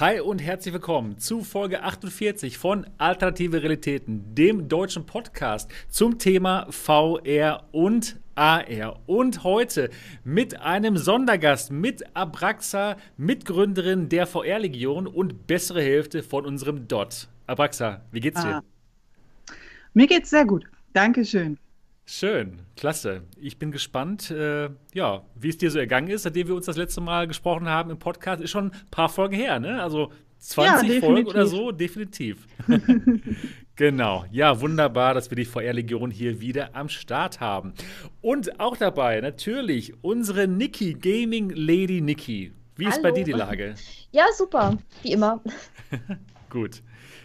Hi und herzlich willkommen zu Folge 48 von Alternative Realitäten, dem deutschen Podcast zum Thema VR und AR. Und heute mit einem Sondergast, mit Abraxa, Mitgründerin der VR-Legion und bessere Hälfte von unserem DOT. Abraxa, wie geht's dir? Ah. Mir geht's sehr gut. Dankeschön. Schön, klasse. Ich bin gespannt, äh, ja, wie es dir so ergangen ist, seitdem wir uns das letzte Mal gesprochen haben im Podcast. Ist schon ein paar Folgen her, ne? Also 20 ja, Folgen oder so, definitiv. genau. Ja, wunderbar, dass wir die VR-Legion hier wieder am Start haben. Und auch dabei natürlich unsere Niki, Gaming Lady Niki. Wie ist Hallo. bei dir die Lage? Ja, super, wie immer. Gut.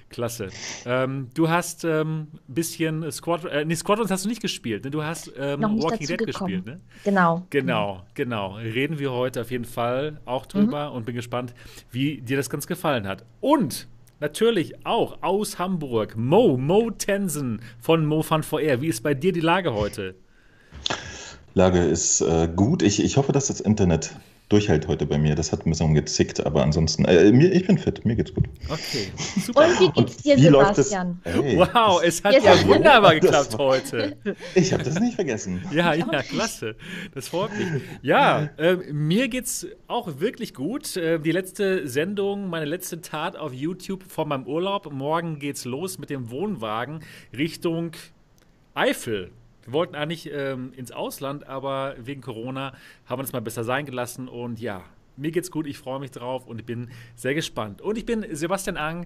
Klasse. Ähm, du hast ein ähm, bisschen Squad, äh, nee, Squadrons hast du nicht gespielt, ne? Du hast ähm, Walking Dead gekommen. gespielt, ne? Genau. Genau, genau. Reden wir heute auf jeden Fall auch drüber mhm. und bin gespannt, wie dir das ganz gefallen hat. Und natürlich auch aus Hamburg, Mo, Mo Tensen von Mo Fun VR. Wie ist bei dir die Lage heute? Lage ist äh, gut. Ich, ich hoffe, dass das Internet durchhält heute bei mir. Das hat ein bisschen gezickt, aber ansonsten, äh, mir, ich bin fit, mir geht's gut. Okay, super. Und wie geht's dir, Sebastian? Hey, wow, es hat ja wunderbar geklappt war, heute. Ich habe das nicht vergessen. Ja, ja, klasse. Das freut mich. Ja, äh, mir geht's auch wirklich gut. Äh, die letzte Sendung, meine letzte Tat auf YouTube vor meinem Urlaub. Morgen geht's los mit dem Wohnwagen Richtung Eifel. Wir wollten eigentlich ähm, ins Ausland, aber wegen Corona haben wir es mal besser sein gelassen. Und ja, mir geht's gut, ich freue mich drauf und ich bin sehr gespannt. Und ich bin Sebastian Ang,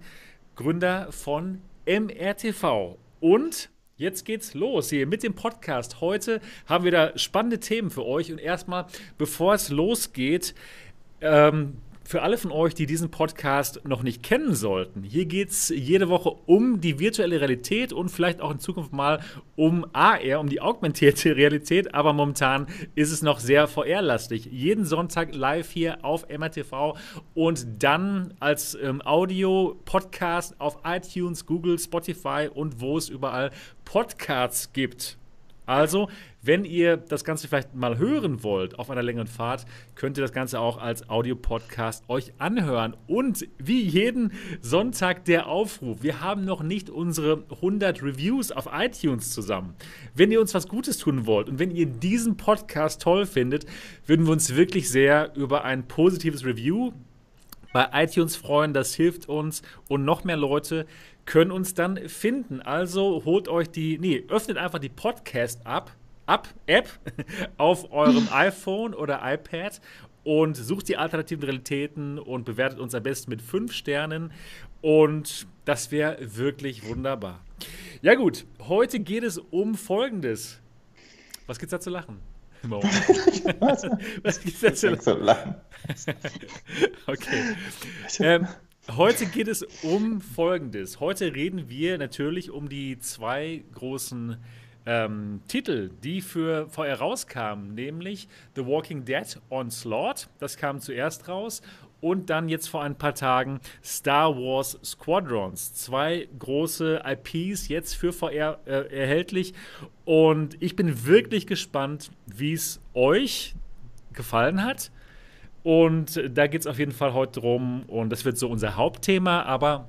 Gründer von MRTV. Und Jetzt geht's los hier mit dem Podcast. Heute haben wir da spannende Themen für euch. Und erstmal, bevor es losgeht, ähm, für alle von euch, die diesen Podcast noch nicht kennen sollten, hier geht es jede Woche um die virtuelle Realität und vielleicht auch in Zukunft mal um AR, um die augmentierte Realität, aber momentan ist es noch sehr VR-lastig. Jeden Sonntag live hier auf MRTV und dann als ähm, Audio-Podcast auf iTunes, Google, Spotify und wo es überall Podcasts gibt. Also, wenn ihr das Ganze vielleicht mal hören wollt auf einer längeren Fahrt, könnt ihr das Ganze auch als Audio-Podcast euch anhören. Und wie jeden Sonntag der Aufruf, wir haben noch nicht unsere 100 Reviews auf iTunes zusammen. Wenn ihr uns was Gutes tun wollt und wenn ihr diesen Podcast toll findet, würden wir uns wirklich sehr über ein positives Review bei iTunes freuen. Das hilft uns und noch mehr Leute können uns dann finden. Also holt euch die, nee, öffnet einfach die Podcast ab App, App auf eurem iPhone oder iPad und sucht die alternativen Realitäten und bewertet uns am besten mit fünf Sternen. Und das wäre wirklich wunderbar. Ja, gut, heute geht es um Folgendes. Was gibt's da zu lachen? was, was gibt's da zu lachen? okay. Ähm, heute geht es um Folgendes. Heute reden wir natürlich um die zwei großen ähm, Titel, die für VR rauskamen, nämlich The Walking Dead Onslaught, das kam zuerst raus, und dann jetzt vor ein paar Tagen Star Wars Squadrons. Zwei große IPs jetzt für VR äh, erhältlich. Und ich bin wirklich gespannt, wie es euch gefallen hat. Und da geht es auf jeden Fall heute drum. Und das wird so unser Hauptthema. Aber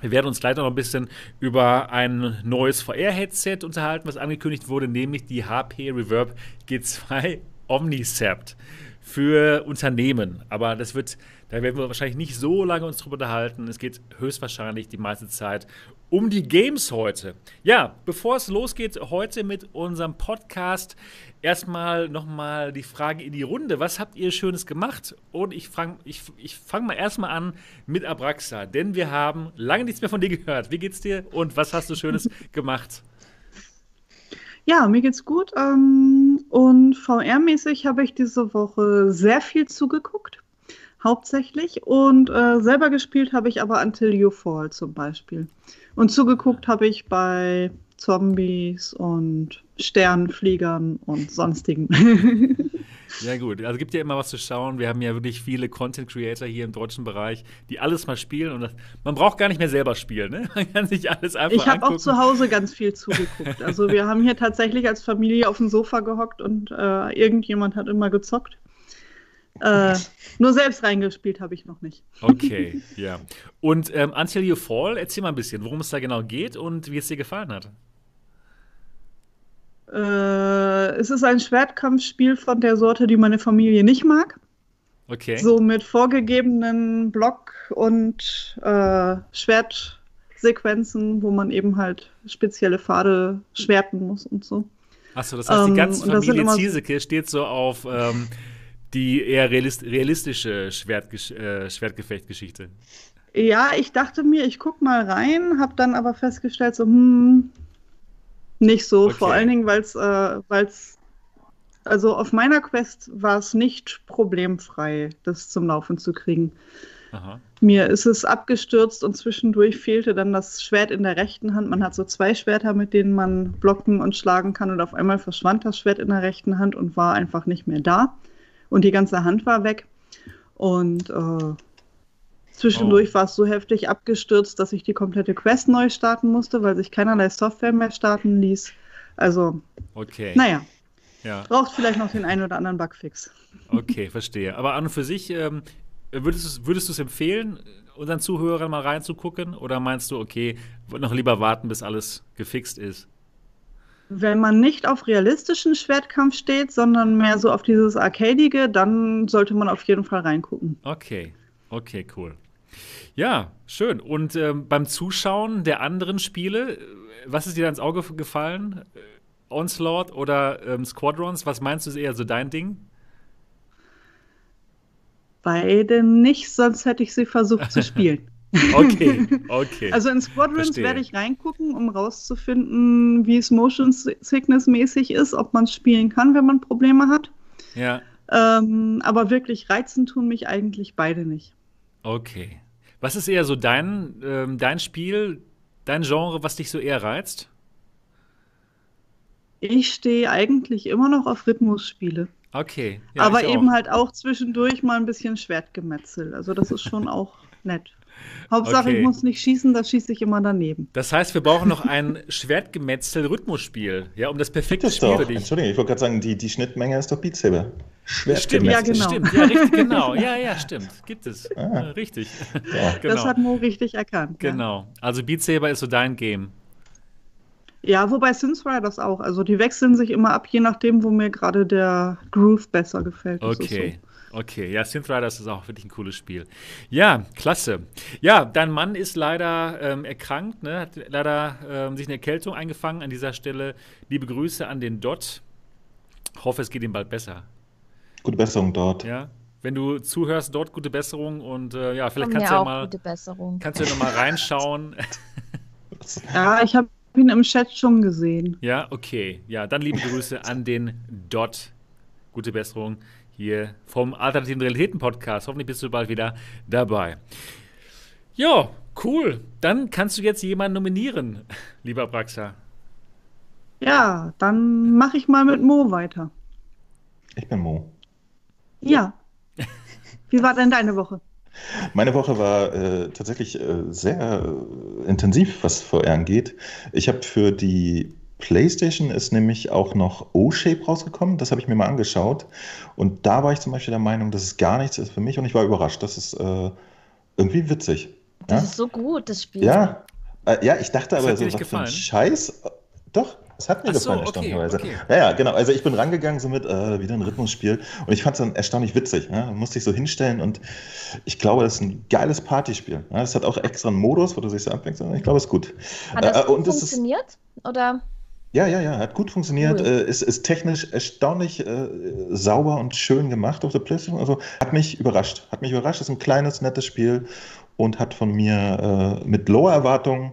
wir werden uns leider noch ein bisschen über ein neues VR-Headset unterhalten, was angekündigt wurde, nämlich die HP Reverb G2 Omnicept für Unternehmen. Aber das wird, da werden wir wahrscheinlich nicht so lange uns drüber unterhalten. Es geht höchstwahrscheinlich die meiste Zeit um die Games heute. Ja, bevor es losgeht heute mit unserem Podcast, erstmal nochmal die Frage in die Runde. Was habt ihr Schönes gemacht? Und ich fange ich, ich fang mal erstmal an mit Abraxa, denn wir haben lange nichts mehr von dir gehört. Wie geht's dir und was hast du Schönes gemacht? Ja, mir geht's gut. Ähm, und VR-mäßig habe ich diese Woche sehr viel zugeguckt, hauptsächlich. Und äh, selber gespielt habe ich aber Until You Fall zum Beispiel. Und zugeguckt habe ich bei Zombies und Sternfliegern und sonstigen. Ja gut, also gibt ja immer was zu schauen. Wir haben ja wirklich viele Content Creator hier im deutschen Bereich, die alles mal spielen und das, man braucht gar nicht mehr selber spielen, ne? Man kann sich alles einfach Ich habe auch zu Hause ganz viel zugeguckt. Also wir haben hier tatsächlich als Familie auf dem Sofa gehockt und äh, irgendjemand hat immer gezockt. Äh, nur selbst reingespielt habe ich noch nicht. Okay, ja. Und ähm, Until You Fall, erzähl mal ein bisschen, worum es da genau geht und wie es dir gefallen hat. Äh, es ist ein Schwertkampfspiel von der Sorte, die meine Familie nicht mag. Okay. So mit vorgegebenen Block- und äh, Schwertsequenzen, wo man eben halt spezielle Pfade schwerten muss und so. Achso, das heißt, die ähm, ganze ähm, Familie Ziesecke steht so auf ähm, die eher realistische Schwertge äh, Schwertgefechtgeschichte. Ja, ich dachte mir, ich guck mal rein, habe dann aber festgestellt, so, hm, nicht so. Okay. Vor allen Dingen, weil es, äh, also auf meiner Quest war es nicht problemfrei, das zum Laufen zu kriegen. Aha. Mir ist es abgestürzt und zwischendurch fehlte dann das Schwert in der rechten Hand. Man hat so zwei Schwerter, mit denen man blocken und schlagen kann und auf einmal verschwand das Schwert in der rechten Hand und war einfach nicht mehr da. Und die ganze Hand war weg. Und äh, zwischendurch oh. war es so heftig abgestürzt, dass ich die komplette Quest neu starten musste, weil sich keinerlei Software mehr starten ließ. Also, okay. naja. Ja. Braucht vielleicht noch den einen oder anderen Bugfix. Okay, verstehe. Aber an und für sich, ähm, würdest du es empfehlen, unseren Zuhörern mal reinzugucken? Oder meinst du, okay, noch lieber warten, bis alles gefixt ist? Wenn man nicht auf realistischen Schwertkampf steht, sondern mehr so auf dieses Arcadige, dann sollte man auf jeden Fall reingucken. Okay, okay, cool. Ja, schön. Und ähm, beim Zuschauen der anderen Spiele, was ist dir da ins Auge gefallen? Onslaught oder ähm, Squadrons? Was meinst du, ist eher so dein Ding? Beide nicht, sonst hätte ich sie versucht zu spielen. okay, okay. Also in Squadrons Verstehe. werde ich reingucken, um rauszufinden, wie es Motion Sickness mäßig ist, ob man es spielen kann, wenn man Probleme hat. Ja. Ähm, aber wirklich reizen tun mich eigentlich beide nicht. Okay. Was ist eher so dein, ähm, dein Spiel, dein Genre, was dich so eher reizt? Ich stehe eigentlich immer noch auf Rhythmusspiele. Okay. Ja, aber eben auch. halt auch zwischendurch mal ein bisschen Schwertgemetzel. Also das ist schon auch nett. Hauptsache, okay. ich muss nicht schießen, da schieße ich immer daneben. Das heißt, wir brauchen noch ein Schwertgemetzel-Rhythmusspiel, ja, um das perfekte das Spiel für dich. Entschuldigung, ich wollte gerade sagen, die, die Schnittmenge ist doch Beat Saber. Stimmt, ja, genau. Stimmt, ja, richtig, genau. Ja, ja, stimmt. Gibt es. Ah. Ja, richtig. Ja. Genau. Das hat Mo richtig erkannt. Genau. Also Beat Saber ist so dein Game. Ja, wobei Sims das auch. Also die wechseln sich immer ab, je nachdem, wo mir gerade der Groove besser gefällt. Okay. Okay, ja, Synth Riders ist auch wirklich ein cooles Spiel. Ja, klasse. Ja, dein Mann ist leider ähm, erkrankt, ne? hat leider ähm, sich eine Erkältung eingefangen. An dieser Stelle liebe Grüße an den Dot. Hoffe, es geht ihm bald besser. Gute Besserung dort. Ja, wenn du zuhörst, dort gute Besserung und äh, ja, vielleicht kannst du ja mal, kannst du ja noch mal reinschauen. ja, ich habe ihn im Chat schon gesehen. Ja, okay. Ja, dann liebe Grüße an den Dot. Gute Besserung hier vom Alternativen Realitäten Podcast. Hoffentlich bist du bald wieder dabei. Ja, cool. Dann kannst du jetzt jemanden nominieren, lieber Braxa. Ja, dann mache ich mal mit Mo weiter. Ich bin Mo. Ja. Wie war denn deine Woche? Meine Woche war äh, tatsächlich äh, sehr äh, intensiv, was VR angeht. Ich habe für die PlayStation ist nämlich auch noch O-Shape rausgekommen. Das habe ich mir mal angeschaut. Und da war ich zum Beispiel der Meinung, dass es gar nichts ist für mich. Und ich war überrascht. Das ist äh, irgendwie witzig. Das ja? ist so gut, das Spiel. Ja, äh, ja ich dachte aber so, was gefallen? für ein Scheiß. Doch, es hat mir Ach gefallen, so, erstaunlicherweise. Okay, okay. Ja, ja, genau. Also ich bin rangegangen so mit äh, wieder ein Rhythmusspiel und ich fand es dann erstaunlich witzig. Ja? musste ich so hinstellen und ich glaube, das ist ein geiles Partyspiel. Ja? Es hat auch extra einen Modus, wo du sich so abwächst. Ich glaube, es ist gut. Hat das äh, und funktioniert? Ist, oder? Ja, ja, ja, hat gut funktioniert. Cool. Äh, ist, ist technisch erstaunlich äh, sauber und schön gemacht auf der PlayStation. Also hat mich überrascht. Hat mich überrascht. Ist ein kleines, nettes Spiel und hat von mir äh, mit lower Erwartungen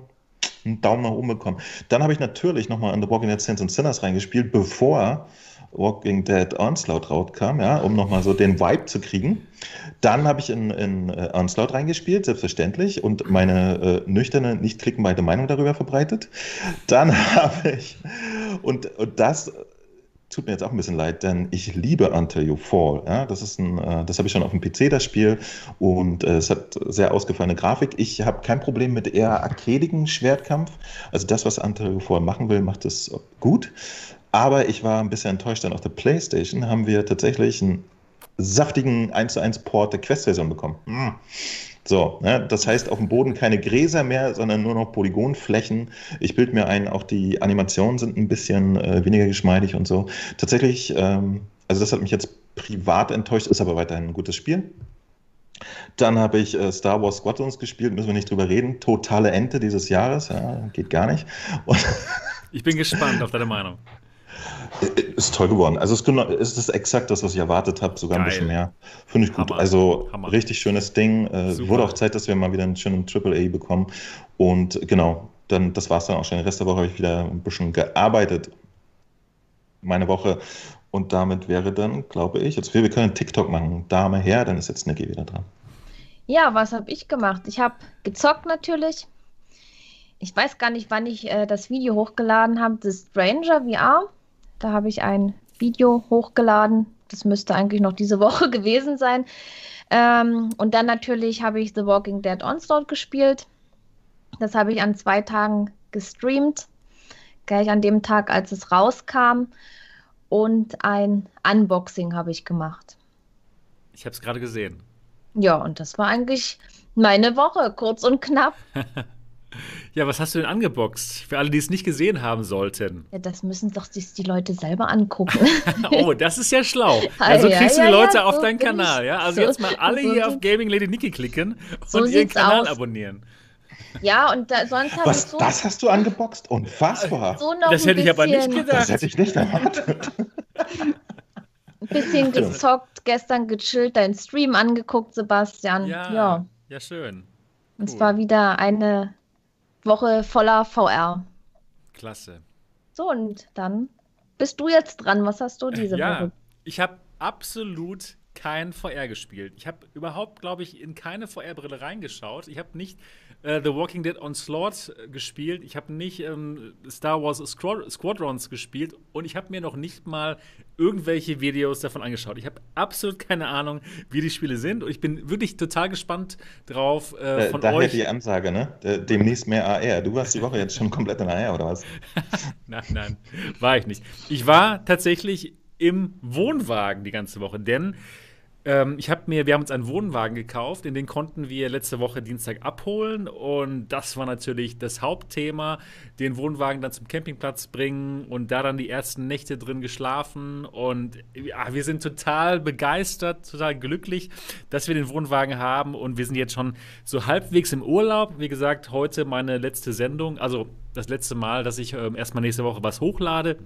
einen Daumen nach oben bekommen. Dann habe ich natürlich nochmal in The Walking Dead Saints and Sinners reingespielt, bevor Walking Dead Onslaught rauskam, ja, um nochmal so den Vibe zu kriegen. Dann habe ich in, in uh, Onslaught reingespielt, selbstverständlich, und meine äh, nüchterne, nicht klickenweite Meinung darüber verbreitet. Dann habe ich, und, und das tut mir jetzt auch ein bisschen leid, denn ich liebe Until You Fall. Ja? Das äh, das habe ich schon auf dem PC, das Spiel, und äh, es hat sehr ausgefallene Grafik. Ich habe kein Problem mit eher arcadigen Schwertkampf. Also das, was Until You Fall machen will, macht es gut. Aber ich war ein bisschen enttäuscht, denn auf der PlayStation haben wir tatsächlich ein saftigen 1 zu 1 Port der Quest-Version bekommen. Mm. So, ne? das heißt auf dem Boden keine Gräser mehr, sondern nur noch Polygonflächen. Ich bilde mir ein, auch die Animationen sind ein bisschen äh, weniger geschmeidig und so. Tatsächlich, ähm, also das hat mich jetzt privat enttäuscht, ist aber weiterhin ein gutes Spiel. Dann habe ich äh, Star Wars Squadrons gespielt, müssen wir nicht drüber reden. Totale Ente dieses Jahres, ja, geht gar nicht. Und ich bin gespannt auf deine Meinung. Äh, ist toll geworden. Also es ist, genau, exakt das, was ich erwartet habe, sogar Geil. ein bisschen mehr. Finde ich gut. Hammer. Also Hammer. richtig schönes Ding. Äh, wurde auch Zeit, dass wir mal wieder einen schönen AAA bekommen. Und genau, dann, das war es dann auch schon. Den Rest der Woche habe ich wieder ein bisschen gearbeitet. Meine Woche. Und damit wäre dann, glaube ich, jetzt wir können TikTok machen. Dame her, dann ist jetzt Niki wieder dran. Ja, was habe ich gemacht? Ich habe gezockt natürlich. Ich weiß gar nicht, wann ich äh, das Video hochgeladen habe. Das Stranger VR. Da habe ich ein Video hochgeladen. Das müsste eigentlich noch diese Woche gewesen sein. Ähm, und dann natürlich habe ich The Walking Dead Onslaught gespielt. Das habe ich an zwei Tagen gestreamt. Gleich an dem Tag, als es rauskam. Und ein Unboxing habe ich gemacht. Ich habe es gerade gesehen. Ja, und das war eigentlich meine Woche, kurz und knapp. Ja, was hast du denn angeboxt? Für alle, die es nicht gesehen haben sollten. Ja, das müssen doch sich die Leute selber angucken. oh, das ist ja schlau. Also ja, kriegst ja, du die Leute ja, auf so deinen Kanal, ja? Also so, jetzt mal alle so hier auf Gaming Lady Niki klicken und ihren Kanal aus. abonnieren. Ja, und da, sonst habe ich so. Das hast du angeboxt? Unfassbar. So das hätte ich aber nicht gedacht. Das hätte ich nicht erwartet. Ein bisschen gezockt, gestern gechillt, deinen Stream angeguckt, Sebastian. Ja, ja. ja schön. Cool. Und es war wieder eine Woche voller VR. Klasse. So, und dann bist du jetzt dran. Was hast du diese ja, Woche? Ich habe absolut kein VR gespielt. Ich habe überhaupt, glaube ich, in keine VR-Brille reingeschaut. Ich habe nicht äh, The Walking Dead Onslaught äh, gespielt. Ich habe nicht ähm, Star Wars Squad Squadrons gespielt und ich habe mir noch nicht mal irgendwelche Videos davon angeschaut. Ich habe absolut keine Ahnung, wie die Spiele sind und ich bin wirklich total gespannt drauf äh, von Daher euch. die Ansage, ne? Demnächst mehr AR. Du warst die Woche jetzt schon komplett in AR oder was? nein, nein, war ich nicht. Ich war tatsächlich im Wohnwagen die ganze Woche, denn ähm, ich habe mir, wir haben uns einen Wohnwagen gekauft, in den konnten wir letzte Woche Dienstag abholen. Und das war natürlich das Hauptthema, den Wohnwagen dann zum Campingplatz bringen und da dann die ersten Nächte drin geschlafen. Und ja, wir sind total begeistert, total glücklich, dass wir den Wohnwagen haben. Und wir sind jetzt schon so halbwegs im Urlaub. Wie gesagt, heute meine letzte Sendung, also das letzte Mal, dass ich ähm, erstmal nächste Woche was hochlade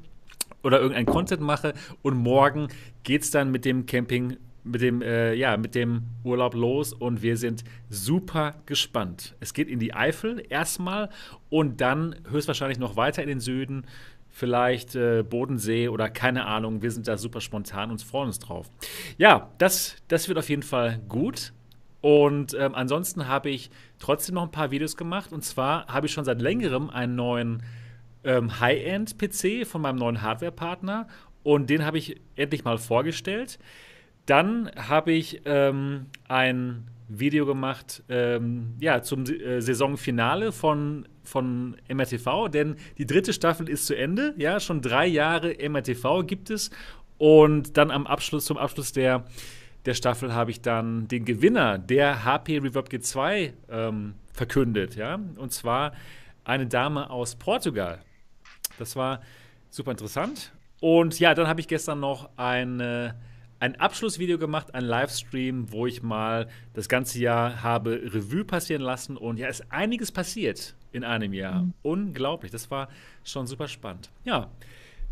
oder irgendein Content mache. Und morgen geht es dann mit dem Camping mit dem, äh, ja, mit dem Urlaub los und wir sind super gespannt. Es geht in die Eifel erstmal und dann höchstwahrscheinlich noch weiter in den Süden, vielleicht äh, Bodensee oder keine Ahnung. Wir sind da super spontan und freuen uns drauf. Ja, das, das wird auf jeden Fall gut. Und ähm, ansonsten habe ich trotzdem noch ein paar Videos gemacht. Und zwar habe ich schon seit längerem einen neuen ähm, High-End-PC von meinem neuen Hardware-Partner. Und den habe ich endlich mal vorgestellt. Dann habe ich ähm, ein Video gemacht ähm, ja, zum äh, Saisonfinale von, von MRTV, denn die dritte Staffel ist zu Ende. Ja, schon drei Jahre MRTV gibt es. Und dann am Abschluss, zum Abschluss der, der Staffel habe ich dann den Gewinner der HP Reverb G2 ähm, verkündet. Ja? Und zwar eine Dame aus Portugal. Das war super interessant. Und ja, dann habe ich gestern noch eine ein Abschlussvideo gemacht, ein Livestream, wo ich mal das ganze Jahr habe Revue passieren lassen und ja, ist einiges passiert in einem Jahr. Mhm. Unglaublich, das war schon super spannend. Ja,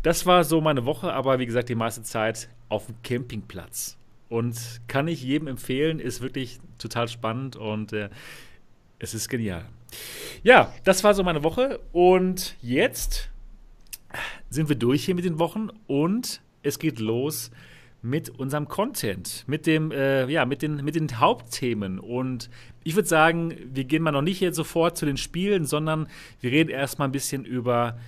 das war so meine Woche, aber wie gesagt, die meiste Zeit auf dem Campingplatz. Und kann ich jedem empfehlen, ist wirklich total spannend und äh, es ist genial. Ja, das war so meine Woche und jetzt sind wir durch hier mit den Wochen und es geht los mit unserem Content, mit dem, äh, ja, mit den, mit den Hauptthemen. Und ich würde sagen, wir gehen mal noch nicht jetzt sofort zu den Spielen, sondern wir reden erstmal ein bisschen über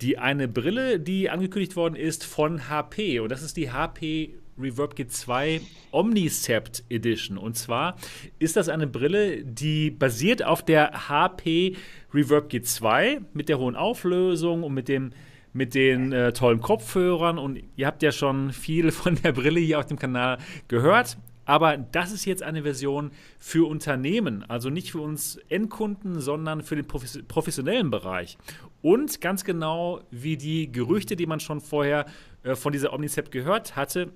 die eine Brille, die angekündigt worden ist von HP. Und das ist die HP Reverb G2 Omnicept Edition. Und zwar ist das eine Brille, die basiert auf der HP Reverb G2 mit der hohen Auflösung und mit dem mit den äh, tollen Kopfhörern und ihr habt ja schon viel von der Brille hier auf dem Kanal gehört. Aber das ist jetzt eine Version für Unternehmen, also nicht für uns Endkunden, sondern für den professionellen Bereich. Und ganz genau wie die Gerüchte, die man schon vorher äh, von dieser Omnicept gehört hatte,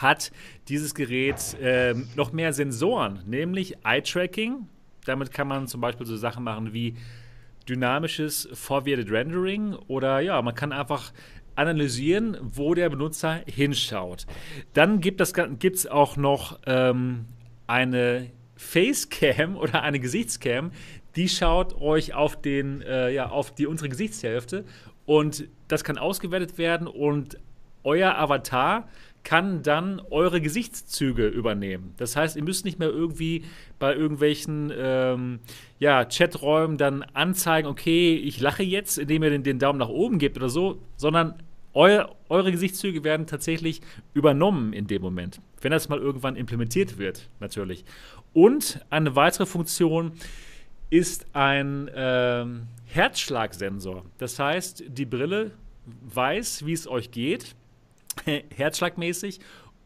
hat dieses Gerät äh, noch mehr Sensoren, nämlich Eye-Tracking. Damit kann man zum Beispiel so Sachen machen wie dynamisches Forwarded Rendering oder ja, man kann einfach analysieren, wo der Benutzer hinschaut. Dann gibt es auch noch ähm, eine Facecam oder eine Gesichtscam, die schaut euch auf, den, äh, ja, auf die unsere Gesichtshälfte und das kann ausgewertet werden und euer Avatar kann dann eure Gesichtszüge übernehmen. Das heißt, ihr müsst nicht mehr irgendwie bei irgendwelchen ähm, ja, Chaträumen dann anzeigen, okay, ich lache jetzt, indem ihr den, den Daumen nach oben gebt oder so, sondern eu, eure Gesichtszüge werden tatsächlich übernommen in dem Moment, wenn das mal irgendwann implementiert wird, natürlich. Und eine weitere Funktion ist ein ähm, Herzschlagsensor. Das heißt, die Brille weiß, wie es euch geht herzschlagmäßig.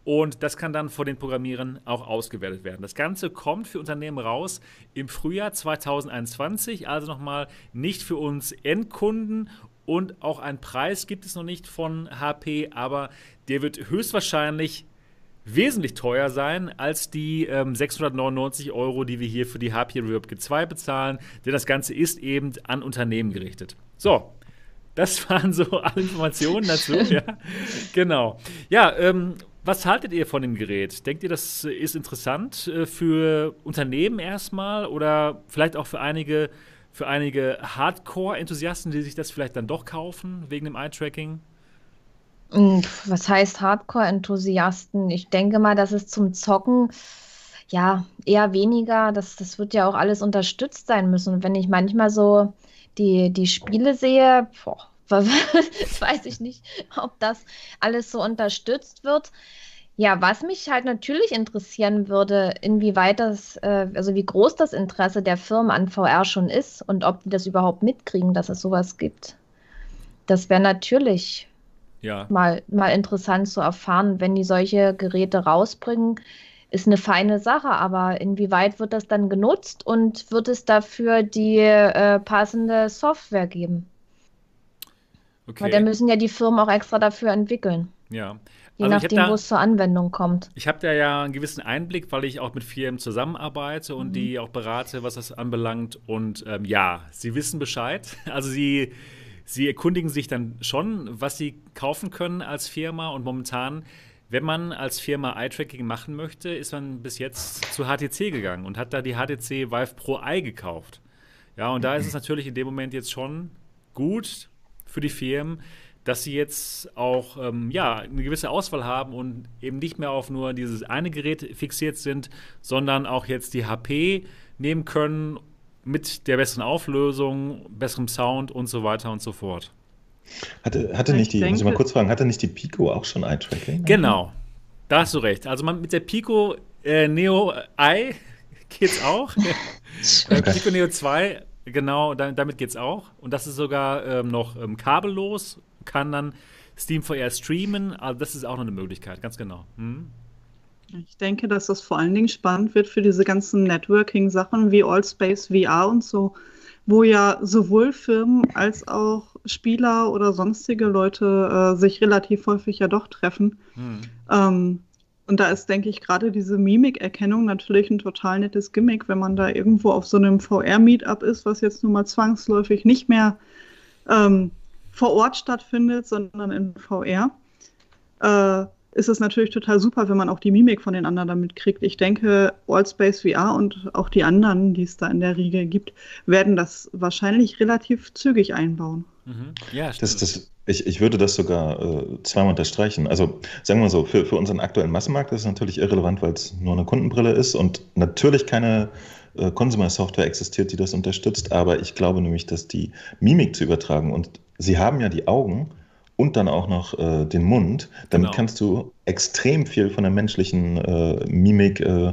Und das kann dann vor den Programmierern auch ausgewertet werden. Das Ganze kommt für Unternehmen raus im Frühjahr 2021, also nochmal nicht für uns Endkunden. Und auch einen Preis gibt es noch nicht von HP, aber der wird höchstwahrscheinlich wesentlich teuer sein als die ähm, 699 Euro, die wir hier für die HP Reverb G2 bezahlen, denn das Ganze ist eben an Unternehmen gerichtet. So, das waren so alle Informationen dazu. ja. Genau. Ja, ähm, was haltet ihr von dem Gerät? Denkt ihr, das ist interessant äh, für Unternehmen erstmal oder vielleicht auch für einige, für einige Hardcore-Enthusiasten, die sich das vielleicht dann doch kaufen wegen dem Eye-Tracking? Hm, was heißt Hardcore-Enthusiasten? Ich denke mal, dass es zum Zocken ja eher weniger, das, das wird ja auch alles unterstützt sein müssen. Und wenn ich manchmal so die, die Spiele sehe, boah, weiß ich nicht, ob das alles so unterstützt wird. Ja, was mich halt natürlich interessieren würde, inwieweit das, äh, also wie groß das Interesse der Firmen an VR schon ist und ob die das überhaupt mitkriegen, dass es sowas gibt. Das wäre natürlich ja. mal, mal interessant zu erfahren, wenn die solche Geräte rausbringen ist eine feine Sache, aber inwieweit wird das dann genutzt und wird es dafür die äh, passende Software geben? Okay. Weil da müssen ja die Firmen auch extra dafür entwickeln. Ja. Je also nachdem, wo es zur Anwendung kommt. Ich habe da ja einen gewissen Einblick, weil ich auch mit Firmen zusammenarbeite und mhm. die auch berate, was das anbelangt. Und ähm, ja, sie wissen Bescheid. Also sie, sie erkundigen sich dann schon, was sie kaufen können als Firma. Und momentan wenn man als Firma Eye-Tracking machen möchte, ist man bis jetzt zu HTC gegangen und hat da die HTC Vive Pro Eye gekauft. Ja, und da ist es natürlich in dem Moment jetzt schon gut für die Firmen, dass sie jetzt auch ähm, ja, eine gewisse Auswahl haben und eben nicht mehr auf nur dieses eine Gerät fixiert sind, sondern auch jetzt die HP nehmen können mit der besseren Auflösung, besserem Sound und so weiter und so fort. Hatte, hatte nicht die, denke, muss ich mal kurz fragen, hatte nicht die Pico auch schon Eye-Tracking? Genau, da hast du recht. Also man, mit der Pico äh, Neo Eye geht's auch. okay. Pico Neo 2, genau, damit geht's auch. Und das ist sogar ähm, noch ähm, kabellos, kann dann Steam VR streamen. Also das ist auch noch eine Möglichkeit, ganz genau. Hm? Ich denke, dass das vor allen Dingen spannend wird für diese ganzen Networking-Sachen wie Allspace VR und so, wo ja sowohl Firmen als auch Spieler oder sonstige Leute äh, sich relativ häufig ja doch treffen. Hm. Ähm, und da ist, denke ich, gerade diese Mimikerkennung natürlich ein total nettes Gimmick, wenn man da irgendwo auf so einem VR-Meetup ist, was jetzt nun mal zwangsläufig nicht mehr ähm, vor Ort stattfindet, sondern in VR. Äh, ist es natürlich total super, wenn man auch die Mimik von den anderen damit kriegt. Ich denke, Allspace VR und auch die anderen, die es da in der Riege gibt, werden das wahrscheinlich relativ zügig einbauen. Mhm. Ja, das, das, ich, ich würde das sogar äh, zweimal unterstreichen. Also sagen wir so, für, für unseren aktuellen Massenmarkt ist es natürlich irrelevant, weil es nur eine Kundenbrille ist und natürlich keine äh, Consumer-Software existiert, die das unterstützt. Aber ich glaube nämlich, dass die Mimik zu übertragen und sie haben ja die Augen und dann auch noch äh, den Mund. Damit genau. kannst du extrem viel von der menschlichen äh, Mimik, äh,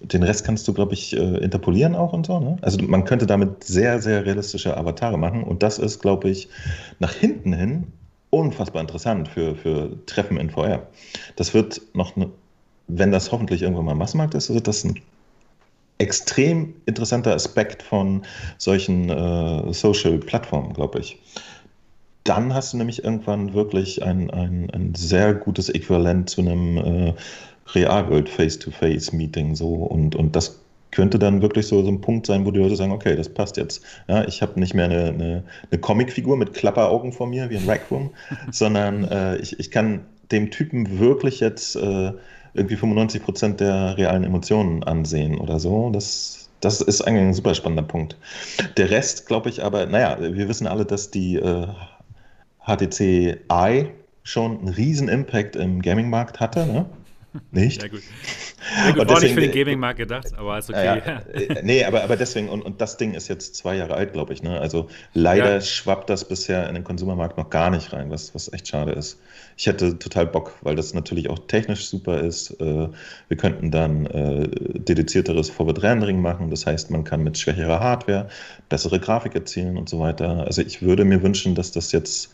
den Rest kannst du, glaube ich, äh, interpolieren auch und so. Ne? Also man könnte damit sehr, sehr realistische Avatare machen und das ist, glaube ich, nach hinten hin unfassbar interessant für, für Treffen in VR. Das wird noch, eine, wenn das hoffentlich irgendwann mal Massenmarkt ist, wird das ein extrem interessanter Aspekt von solchen äh, Social-Plattformen, glaube ich. Dann hast du nämlich irgendwann wirklich ein, ein, ein sehr gutes Äquivalent zu einem äh, Realworld Face-to-Face-Meeting so und, und das könnte dann wirklich so, so ein Punkt sein, wo die Leute sagen, okay, das passt jetzt. Ja, ich habe nicht mehr eine, eine, eine Comicfigur mit Klapperaugen vor mir, wie ein Rackroom, sondern äh, ich, ich kann dem Typen wirklich jetzt äh, irgendwie 95 Prozent der realen Emotionen ansehen oder so. Das, das ist eigentlich ein super spannender Punkt. Der Rest, glaube ich, aber, naja, wir wissen alle, dass die äh, HTC Eye schon einen riesen Impact im Gaming-Markt hatte. Ne? Nicht? Ja, gut. Ja, gut, war nicht für den Gaming-Markt gedacht, aber ist okay. Ja, äh, nee, aber, aber deswegen, und, und das Ding ist jetzt zwei Jahre alt, glaube ich. Ne? Also leider ja. schwappt das bisher in den Konsumermarkt noch gar nicht rein, was, was echt schade ist. Ich hätte total Bock, weil das natürlich auch technisch super ist. Äh, wir könnten dann äh, dedizierteres Forward-Rendering machen. Das heißt, man kann mit schwächerer Hardware bessere Grafik erzielen und so weiter. Also ich würde mir wünschen, dass das jetzt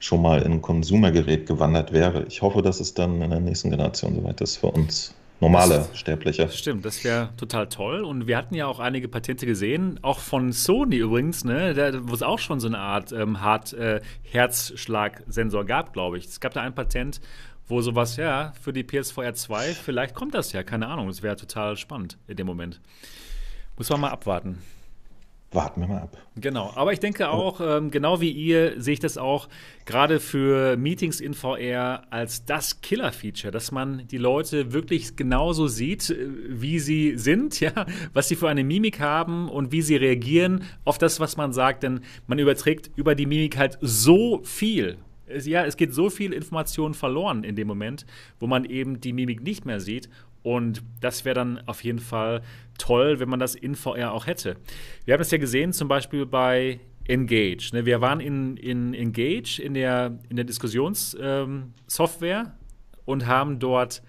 schon mal in ein Konsumergerät gewandert wäre. Ich hoffe, dass es dann in der nächsten Generation soweit ist für uns normale das, Sterbliche. Stimmt, das wäre total toll. Und wir hatten ja auch einige Patente gesehen, auch von Sony übrigens, ne, wo es auch schon so eine Art ähm, Hart-Herzschlagsensor äh, gab, glaube ich. Es gab da ein Patent, wo sowas, ja, für die PSVR 2, vielleicht kommt das ja, keine Ahnung. Das wäre total spannend in dem Moment. Muss man mal abwarten. Warten wir mal ab. Genau, aber ich denke auch, ähm, genau wie ihr, sehe ich das auch gerade für Meetings in VR als das Killer-Feature, dass man die Leute wirklich genauso sieht, äh, wie sie sind, ja, was sie für eine Mimik haben und wie sie reagieren auf das, was man sagt, denn man überträgt über die Mimik halt so viel. Ja, es geht so viel Information verloren in dem Moment, wo man eben die Mimik nicht mehr sieht. Und das wäre dann auf jeden Fall toll, wenn man das in VR auch hätte. Wir haben es ja gesehen, zum Beispiel bei Engage. Ne? Wir waren in, in Engage in der, in der Diskussionssoftware ähm, und haben dort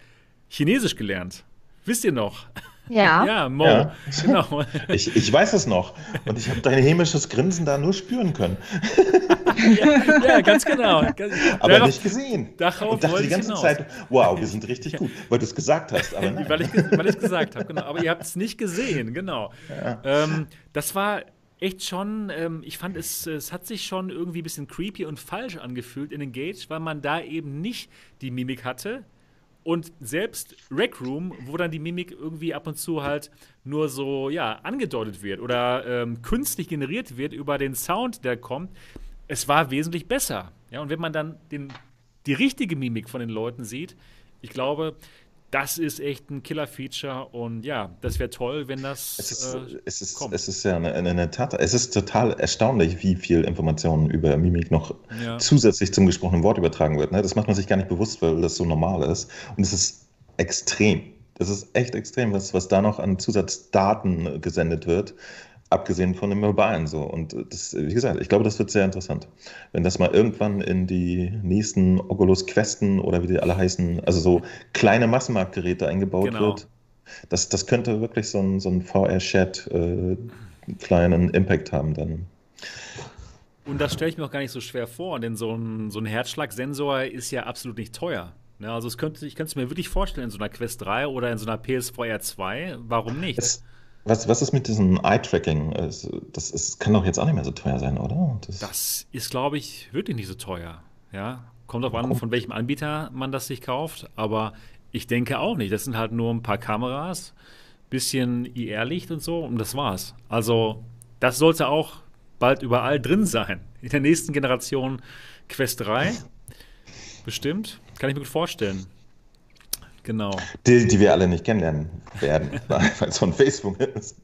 Chinesisch gelernt. Wisst ihr noch? Ja. Ja, Mo. Ja. Genau. Ich, ich weiß es noch. Und ich habe dein hämisches Grinsen da nur spüren können. ja, ja, ganz genau. Aber darauf, nicht gesehen. Darauf und dachte die ganze hinaus. Zeit, wow, wir sind richtig gut, weil du es gesagt hast. Aber nein. weil ich es gesagt habe, genau. Aber ihr habt es nicht gesehen, genau. Ja. Ähm, das war echt schon, ähm, ich fand es, es hat sich schon irgendwie ein bisschen creepy und falsch angefühlt in Engage, weil man da eben nicht die Mimik hatte, und selbst Rec Room, wo dann die Mimik irgendwie ab und zu halt nur so, ja, angedeutet wird oder ähm, künstlich generiert wird über den Sound, der kommt, es war wesentlich besser. Ja, und wenn man dann den, die richtige Mimik von den Leuten sieht, ich glaube, das ist echt ein Killer-Feature und ja, das wäre toll, wenn das es ist, äh, es ist, kommt. Es ist ja eine, eine Tat, es ist total erstaunlich, wie viel Informationen über Mimik noch ja. zusätzlich zum gesprochenen Wort übertragen wird. Ne? Das macht man sich gar nicht bewusst, weil das so normal ist. Und es ist extrem. Das ist echt extrem, was, was da noch an Zusatzdaten gesendet wird abgesehen von dem Mobilen so. Und das, wie gesagt, ich glaube, das wird sehr interessant. Wenn das mal irgendwann in die nächsten Oculus Questen oder wie die alle heißen, also so kleine Massenmarktgeräte eingebaut genau. wird, das, das könnte wirklich so ein, so ein VR-Chat äh, kleinen Impact haben dann. Und das stelle ich mir auch gar nicht so schwer vor, denn so ein, so ein Herzschlagsensor ist ja absolut nicht teuer. Ja, ne, also könnte, ich könnte es mir wirklich vorstellen in so einer Quest 3 oder in so einer PSVR 2. Warum nicht? Es, was, was ist mit diesem Eye-Tracking? Das ist, kann doch jetzt auch nicht mehr so teuer sein, oder? Das, das ist, glaube ich, wirklich nicht so teuer. Ja, kommt auch an, von welchem Anbieter man das sich kauft. Aber ich denke auch nicht. Das sind halt nur ein paar Kameras, bisschen IR-Licht und so und das war's. Also, das sollte auch bald überall drin sein. In der nächsten Generation Quest 3. Bestimmt. Kann ich mir gut vorstellen. Genau. Die, die wir alle nicht kennenlernen werden, weil es von Facebook ist.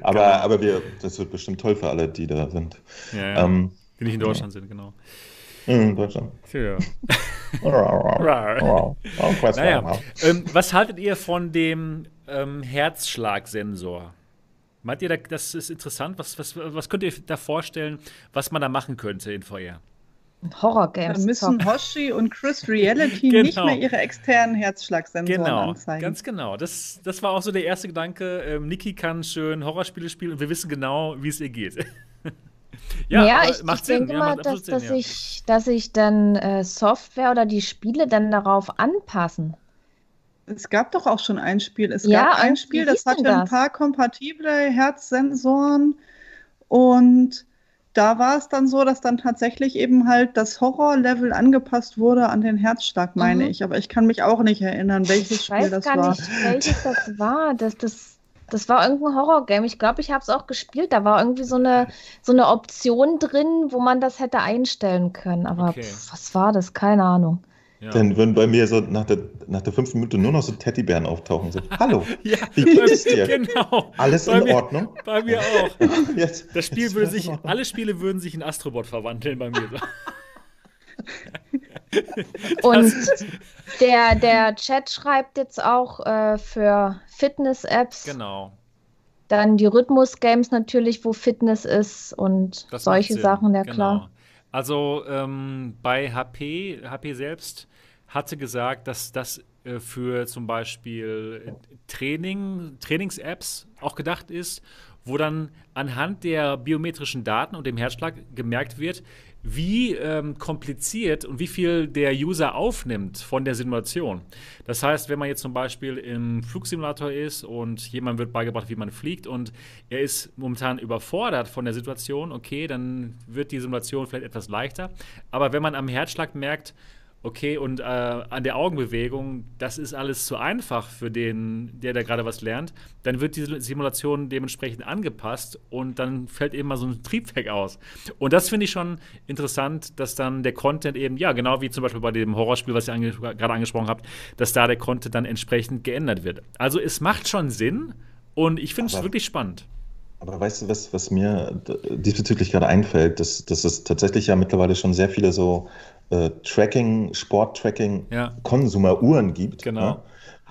Aber, genau. aber wir, das wird bestimmt toll für alle, die da sind. Ja, ja. Ähm, die nicht in Deutschland ja. sind, genau. In Deutschland. Ja. naja, ähm, was haltet ihr von dem ähm, Herzschlagsensor? Meint ihr, das ist interessant? Was, was, was könnt ihr da vorstellen, was man da machen könnte in VR? Horror-Games. Dann müssen Hoshi und Chris Reality genau. nicht mehr ihre externen Herzschlagsensoren genau, anzeigen. Ganz genau. Das, das war auch so der erste Gedanke. Ähm, Niki kann schön Horrorspiele spielen und wir wissen genau, wie es ihr geht. Ja, ja ich, ich denke ja, mal, dass, Sinn, dass, ja. ich, dass ich dann äh, Software oder die Spiele dann darauf anpassen. Es gab doch auch schon ein Spiel. Es ja, gab ein Spiel, das hatte das? ein paar kompatible Herzsensoren und da war es dann so, dass dann tatsächlich eben halt das Horrorlevel angepasst wurde an den Herzschlag, meine mhm. ich. Aber ich kann mich auch nicht erinnern, welches ich Spiel das war. Ich weiß gar nicht, welches das war. Das, das, das war irgendein Horrorgame. Ich glaube, ich habe es auch gespielt. Da war irgendwie so eine, so eine Option drin, wo man das hätte einstellen können. Aber okay. pf, was war das? Keine Ahnung. Ja. Dann würden bei mir so nach der, nach der fünften Minute nur noch so Teddybären auftauchen. So, hallo, ja, wie geht es dir? Genau. Alles bei in mir, Ordnung? Bei mir auch. Jetzt, das Spiel würde sich, alle Spiele würden sich in Astrobot verwandeln bei mir. Und der, der Chat schreibt jetzt auch äh, für Fitness-Apps. Genau. Dann die Rhythmus-Games natürlich, wo Fitness ist und das solche Sachen, ja genau. klar. Also ähm, bei HP, HP selbst hatte gesagt, dass das äh, für zum Beispiel Training, Trainings-Apps auch gedacht ist, wo dann anhand der biometrischen Daten und dem Herzschlag gemerkt wird, wie ähm, kompliziert und wie viel der User aufnimmt von der Simulation. Das heißt, wenn man jetzt zum Beispiel im Flugsimulator ist und jemand wird beigebracht, wie man fliegt und er ist momentan überfordert von der Situation, okay, dann wird die Simulation vielleicht etwas leichter. Aber wenn man am Herzschlag merkt, okay, und äh, an der Augenbewegung, das ist alles zu einfach für den, der da gerade was lernt, dann wird diese Simulation dementsprechend angepasst und dann fällt eben mal so ein Triebwerk aus. Und das finde ich schon interessant, dass dann der Content eben, ja, genau wie zum Beispiel bei dem Horrorspiel, was ihr ange gerade angesprochen habt, dass da der Content dann entsprechend geändert wird. Also es macht schon Sinn und ich finde es wirklich spannend. Aber weißt du, was, was mir diesbezüglich gerade einfällt, dass, dass es tatsächlich ja mittlerweile schon sehr viele so äh, Tracking, Sport-Tracking, ja. Konsumeruhren gibt. Genau. Ja?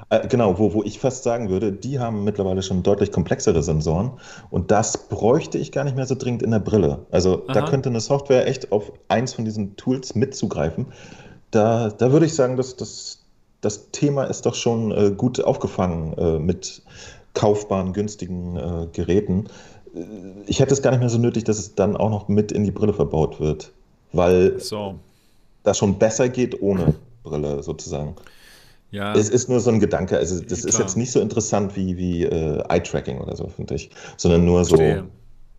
Äh, genau, wo, wo ich fast sagen würde, die haben mittlerweile schon deutlich komplexere Sensoren und das bräuchte ich gar nicht mehr so dringend in der Brille. Also Aha. da könnte eine Software echt auf eins von diesen Tools mitzugreifen. Da, da würde ich sagen, dass das, das Thema ist doch schon äh, gut aufgefangen äh, mit kaufbaren, günstigen äh, Geräten. Ich hätte es gar nicht mehr so nötig, dass es dann auch noch mit in die Brille verbaut wird, weil so das schon besser geht ohne Brille sozusagen. Ja. Es ist nur so ein Gedanke. Also, das Klar. ist jetzt nicht so interessant wie, wie äh, Eye-Tracking oder so, finde ich, sondern nur so Verstehe.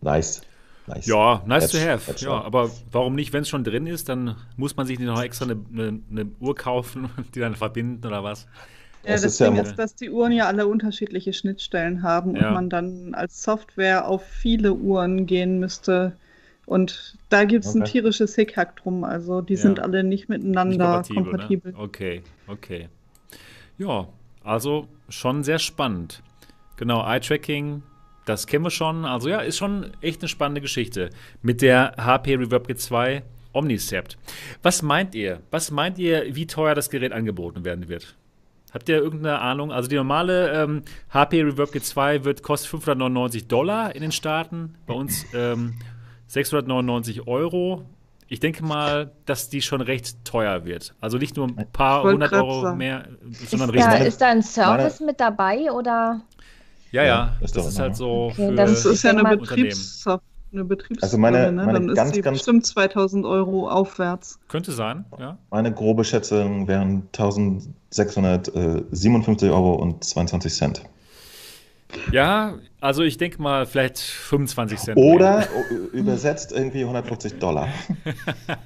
nice. Nice. Ja, nice Edge, to have. Edge ja, aber warum nicht, wenn es schon drin ist, dann muss man sich nicht noch extra eine, eine, eine Uhr kaufen und die dann verbinden oder was? Ja, das, das Ding ist, ja ist, dass die Uhren ja alle unterschiedliche Schnittstellen haben ja. und man dann als Software auf viele Uhren gehen müsste, und da gibt es okay. ein tierisches Hickhack drum. Also die ja. sind alle nicht miteinander nicht kompatibel. kompatibel. Ne? Okay, okay. Ja, also schon sehr spannend. Genau, Eye-Tracking, das kennen wir schon. Also ja, ist schon echt eine spannende Geschichte. Mit der HP Reverb G2 Omnicept. Was meint ihr? Was meint ihr, wie teuer das Gerät angeboten werden wird? Habt ihr irgendeine Ahnung? Also die normale ähm, HP Reverb G2 wird kostet 599 Dollar in den Staaten. Bei uns ähm, 699 Euro. Ich denke mal, dass die schon recht teuer wird. Also nicht nur ein paar hundert Euro sagen. mehr, sondern ist richtig. Da, ist da ein Service mit dabei oder? Ja, ja, das, das ist halt so. Okay, das ist ja eine Betriebssoftware eine Betriebsbrille, also meine, ne? meine dann ganz, ist sie ganz, bestimmt 2000 Euro aufwärts. Könnte sein, ja. Meine grobe Schätzung wären 1657 Euro und 22 Cent. Ja, also ich denke mal vielleicht 25 Cent. Oder übersetzt irgendwie 150 Dollar.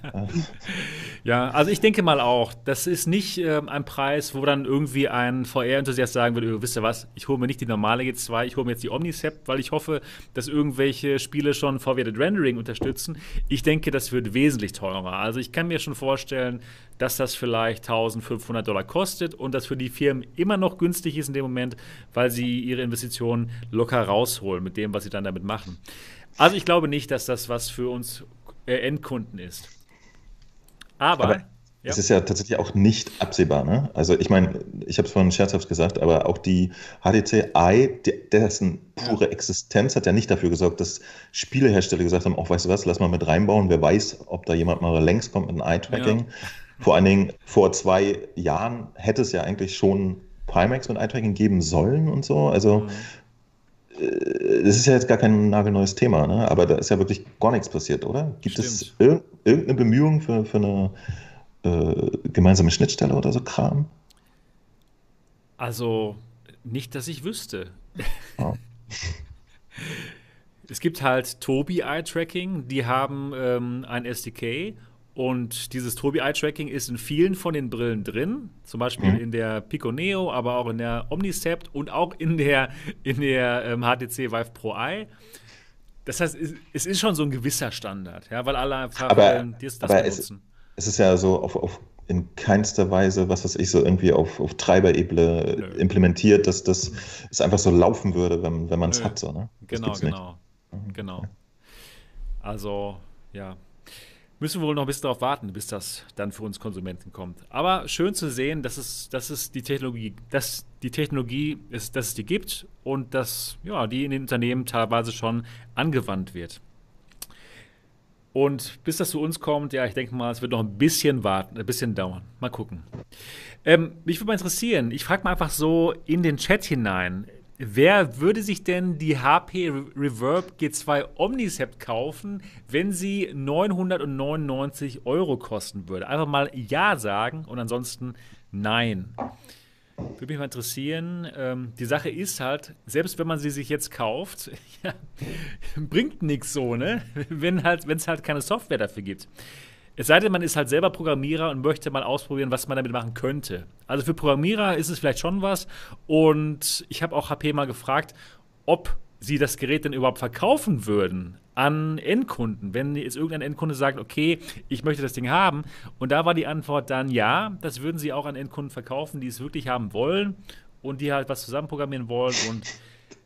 ja, also ich denke mal auch, das ist nicht ähm, ein Preis, wo dann irgendwie ein VR-Enthusiast sagen würde, oh, wisst ihr was, ich hole mir nicht die normale G2, ich hole mir jetzt die Omnicept, weil ich hoffe, dass irgendwelche Spiele schon Forwarded Rendering unterstützen. Ich denke, das wird wesentlich teurer. Also ich kann mir schon vorstellen, dass das vielleicht 1500 Dollar kostet und das für die Firmen immer noch günstig ist in dem Moment, weil sie ihre Investitionen locker rausholen mit dem, was sie dann damit machen. Also ich glaube nicht, dass das was für uns äh, Endkunden ist. Aber, aber ja. es ist ja tatsächlich auch nicht absehbar. Ne? Also ich meine, ich habe es vorhin scherzhaft gesagt, aber auch die HTC Eye, dessen pure Existenz hat ja nicht dafür gesorgt, dass Spielehersteller gesagt haben, auch weißt du was, lass mal mit reinbauen, wer weiß, ob da jemand mal längs kommt mit einem Eye-Tracking. Ja. Vor allen Dingen vor zwei Jahren hätte es ja eigentlich schon Pimax mit Eye-Tracking geben sollen und so. Also mhm. Äh, das ist ja jetzt gar kein nagelneues Thema, ne? aber da ist ja wirklich gar nichts passiert, oder? Gibt Stimmt. es ir irgendeine Bemühung für, für eine äh, gemeinsame Schnittstelle oder so Kram? Also, nicht, dass ich wüsste. Ja. Es gibt halt Tobi Eye Tracking, die haben ähm, ein SDK und dieses Tobi Eye Tracking ist in vielen von den Brillen drin, zum Beispiel Mhm. in der Pico Neo, aber auch in der Omnicept und auch in der, in der ähm, HTC Vive Pro Eye. Das heißt, es, es ist schon so ein gewisser Standard, ja, weil alle einfach Aber- ähm, das, aber es- benutzen. Es ist ja so auf, auf in keinster Weise, was weiß ich, so irgendwie auf, auf Treiberebene implementiert, dass das es einfach so laufen würde, wenn, wenn man es hat. So, ne? Das Genau, gibt's nicht. genau. Genau. Also, ja. Müssen wir wohl noch ein bisschen darauf warten, bis das dann für uns Konsumenten kommt. Aber schön zu sehen, dass es, dass es die Technologie, dass die Technologie ist, dass es die gibt und dass ja, die in den Unternehmen teilweise schon angewandt wird. Und bis das zu uns kommt, ja, ich denke mal, es wird noch ein bisschen warten, ein bisschen dauern. Mal gucken. Ähm, mich würde mal interessieren, ich frage mal einfach so in den Chat hinein, wer würde sich denn die HP Re- Reverb G2 Omnicept kaufen, wenn sie 999 Euro kosten würde? Einfach mal Ja sagen und ansonsten Nein. Würde mich mal interessieren. Ähm, die Sache ist halt, selbst wenn man sie sich jetzt kauft, bringt nichts so, ne? Wenn halt, wenn es halt keine Software dafür gibt. Es sei denn, man ist halt selber Programmierer und möchte mal ausprobieren, was man damit machen könnte. Also für Programmierer ist es vielleicht schon was. Und ich habe auch HP mal gefragt, ob sie das Gerät denn überhaupt verkaufen würden an Endkunden, wenn jetzt irgendein Endkunde sagt, okay, ich möchte das Ding haben. Und da war die Antwort dann ja, das würden sie auch an Endkunden verkaufen, die es wirklich haben wollen und die halt was zusammenprogrammieren wollen und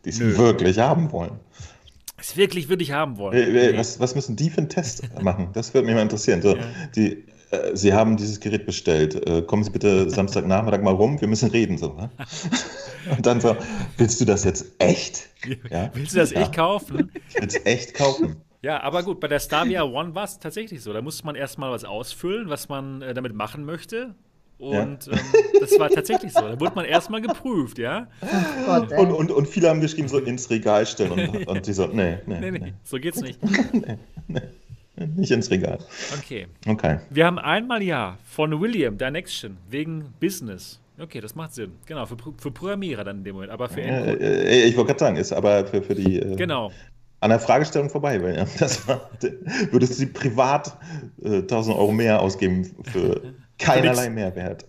Die es wirklich haben wollen. Es wirklich, wirklich haben wollen. Was, was müssen die für einen Test machen? Das würde mich mal interessieren. So, Ja. die, äh, Sie haben dieses Gerät bestellt. Äh, kommen Sie bitte Samstagnachmittag mal rum, wir müssen reden. So, ne? Und dann so, willst du das jetzt echt? Ja. Willst du das Ja. echt kaufen? Ich will es echt kaufen. Ja, aber gut, bei der Starvia One war es tatsächlich so. Da musste man erstmal was ausfüllen, was man äh, damit machen möchte. Und ähm, das war tatsächlich so. Da wurde man erstmal geprüft, ja? Gott. Und, und, und viele haben geschrieben, so ins Regal stellen. Und, und die so, nee, nee, Nee, nee, nee, so geht's nicht. nicht ins Regal. Okay. Okay. Wir haben einmal ja von William Dynection wegen Business. Okay, das macht Sinn. Genau, für, für Programmierer dann in dem Moment, aber für Äh, Endkunden. äh, ich wollte gerade sagen, ist aber für, für die äh, Genau. an der Fragestellung vorbei, weil ja, das war, würdest du privat äh, 1000 Euro mehr ausgeben für keinerlei Mehrwert.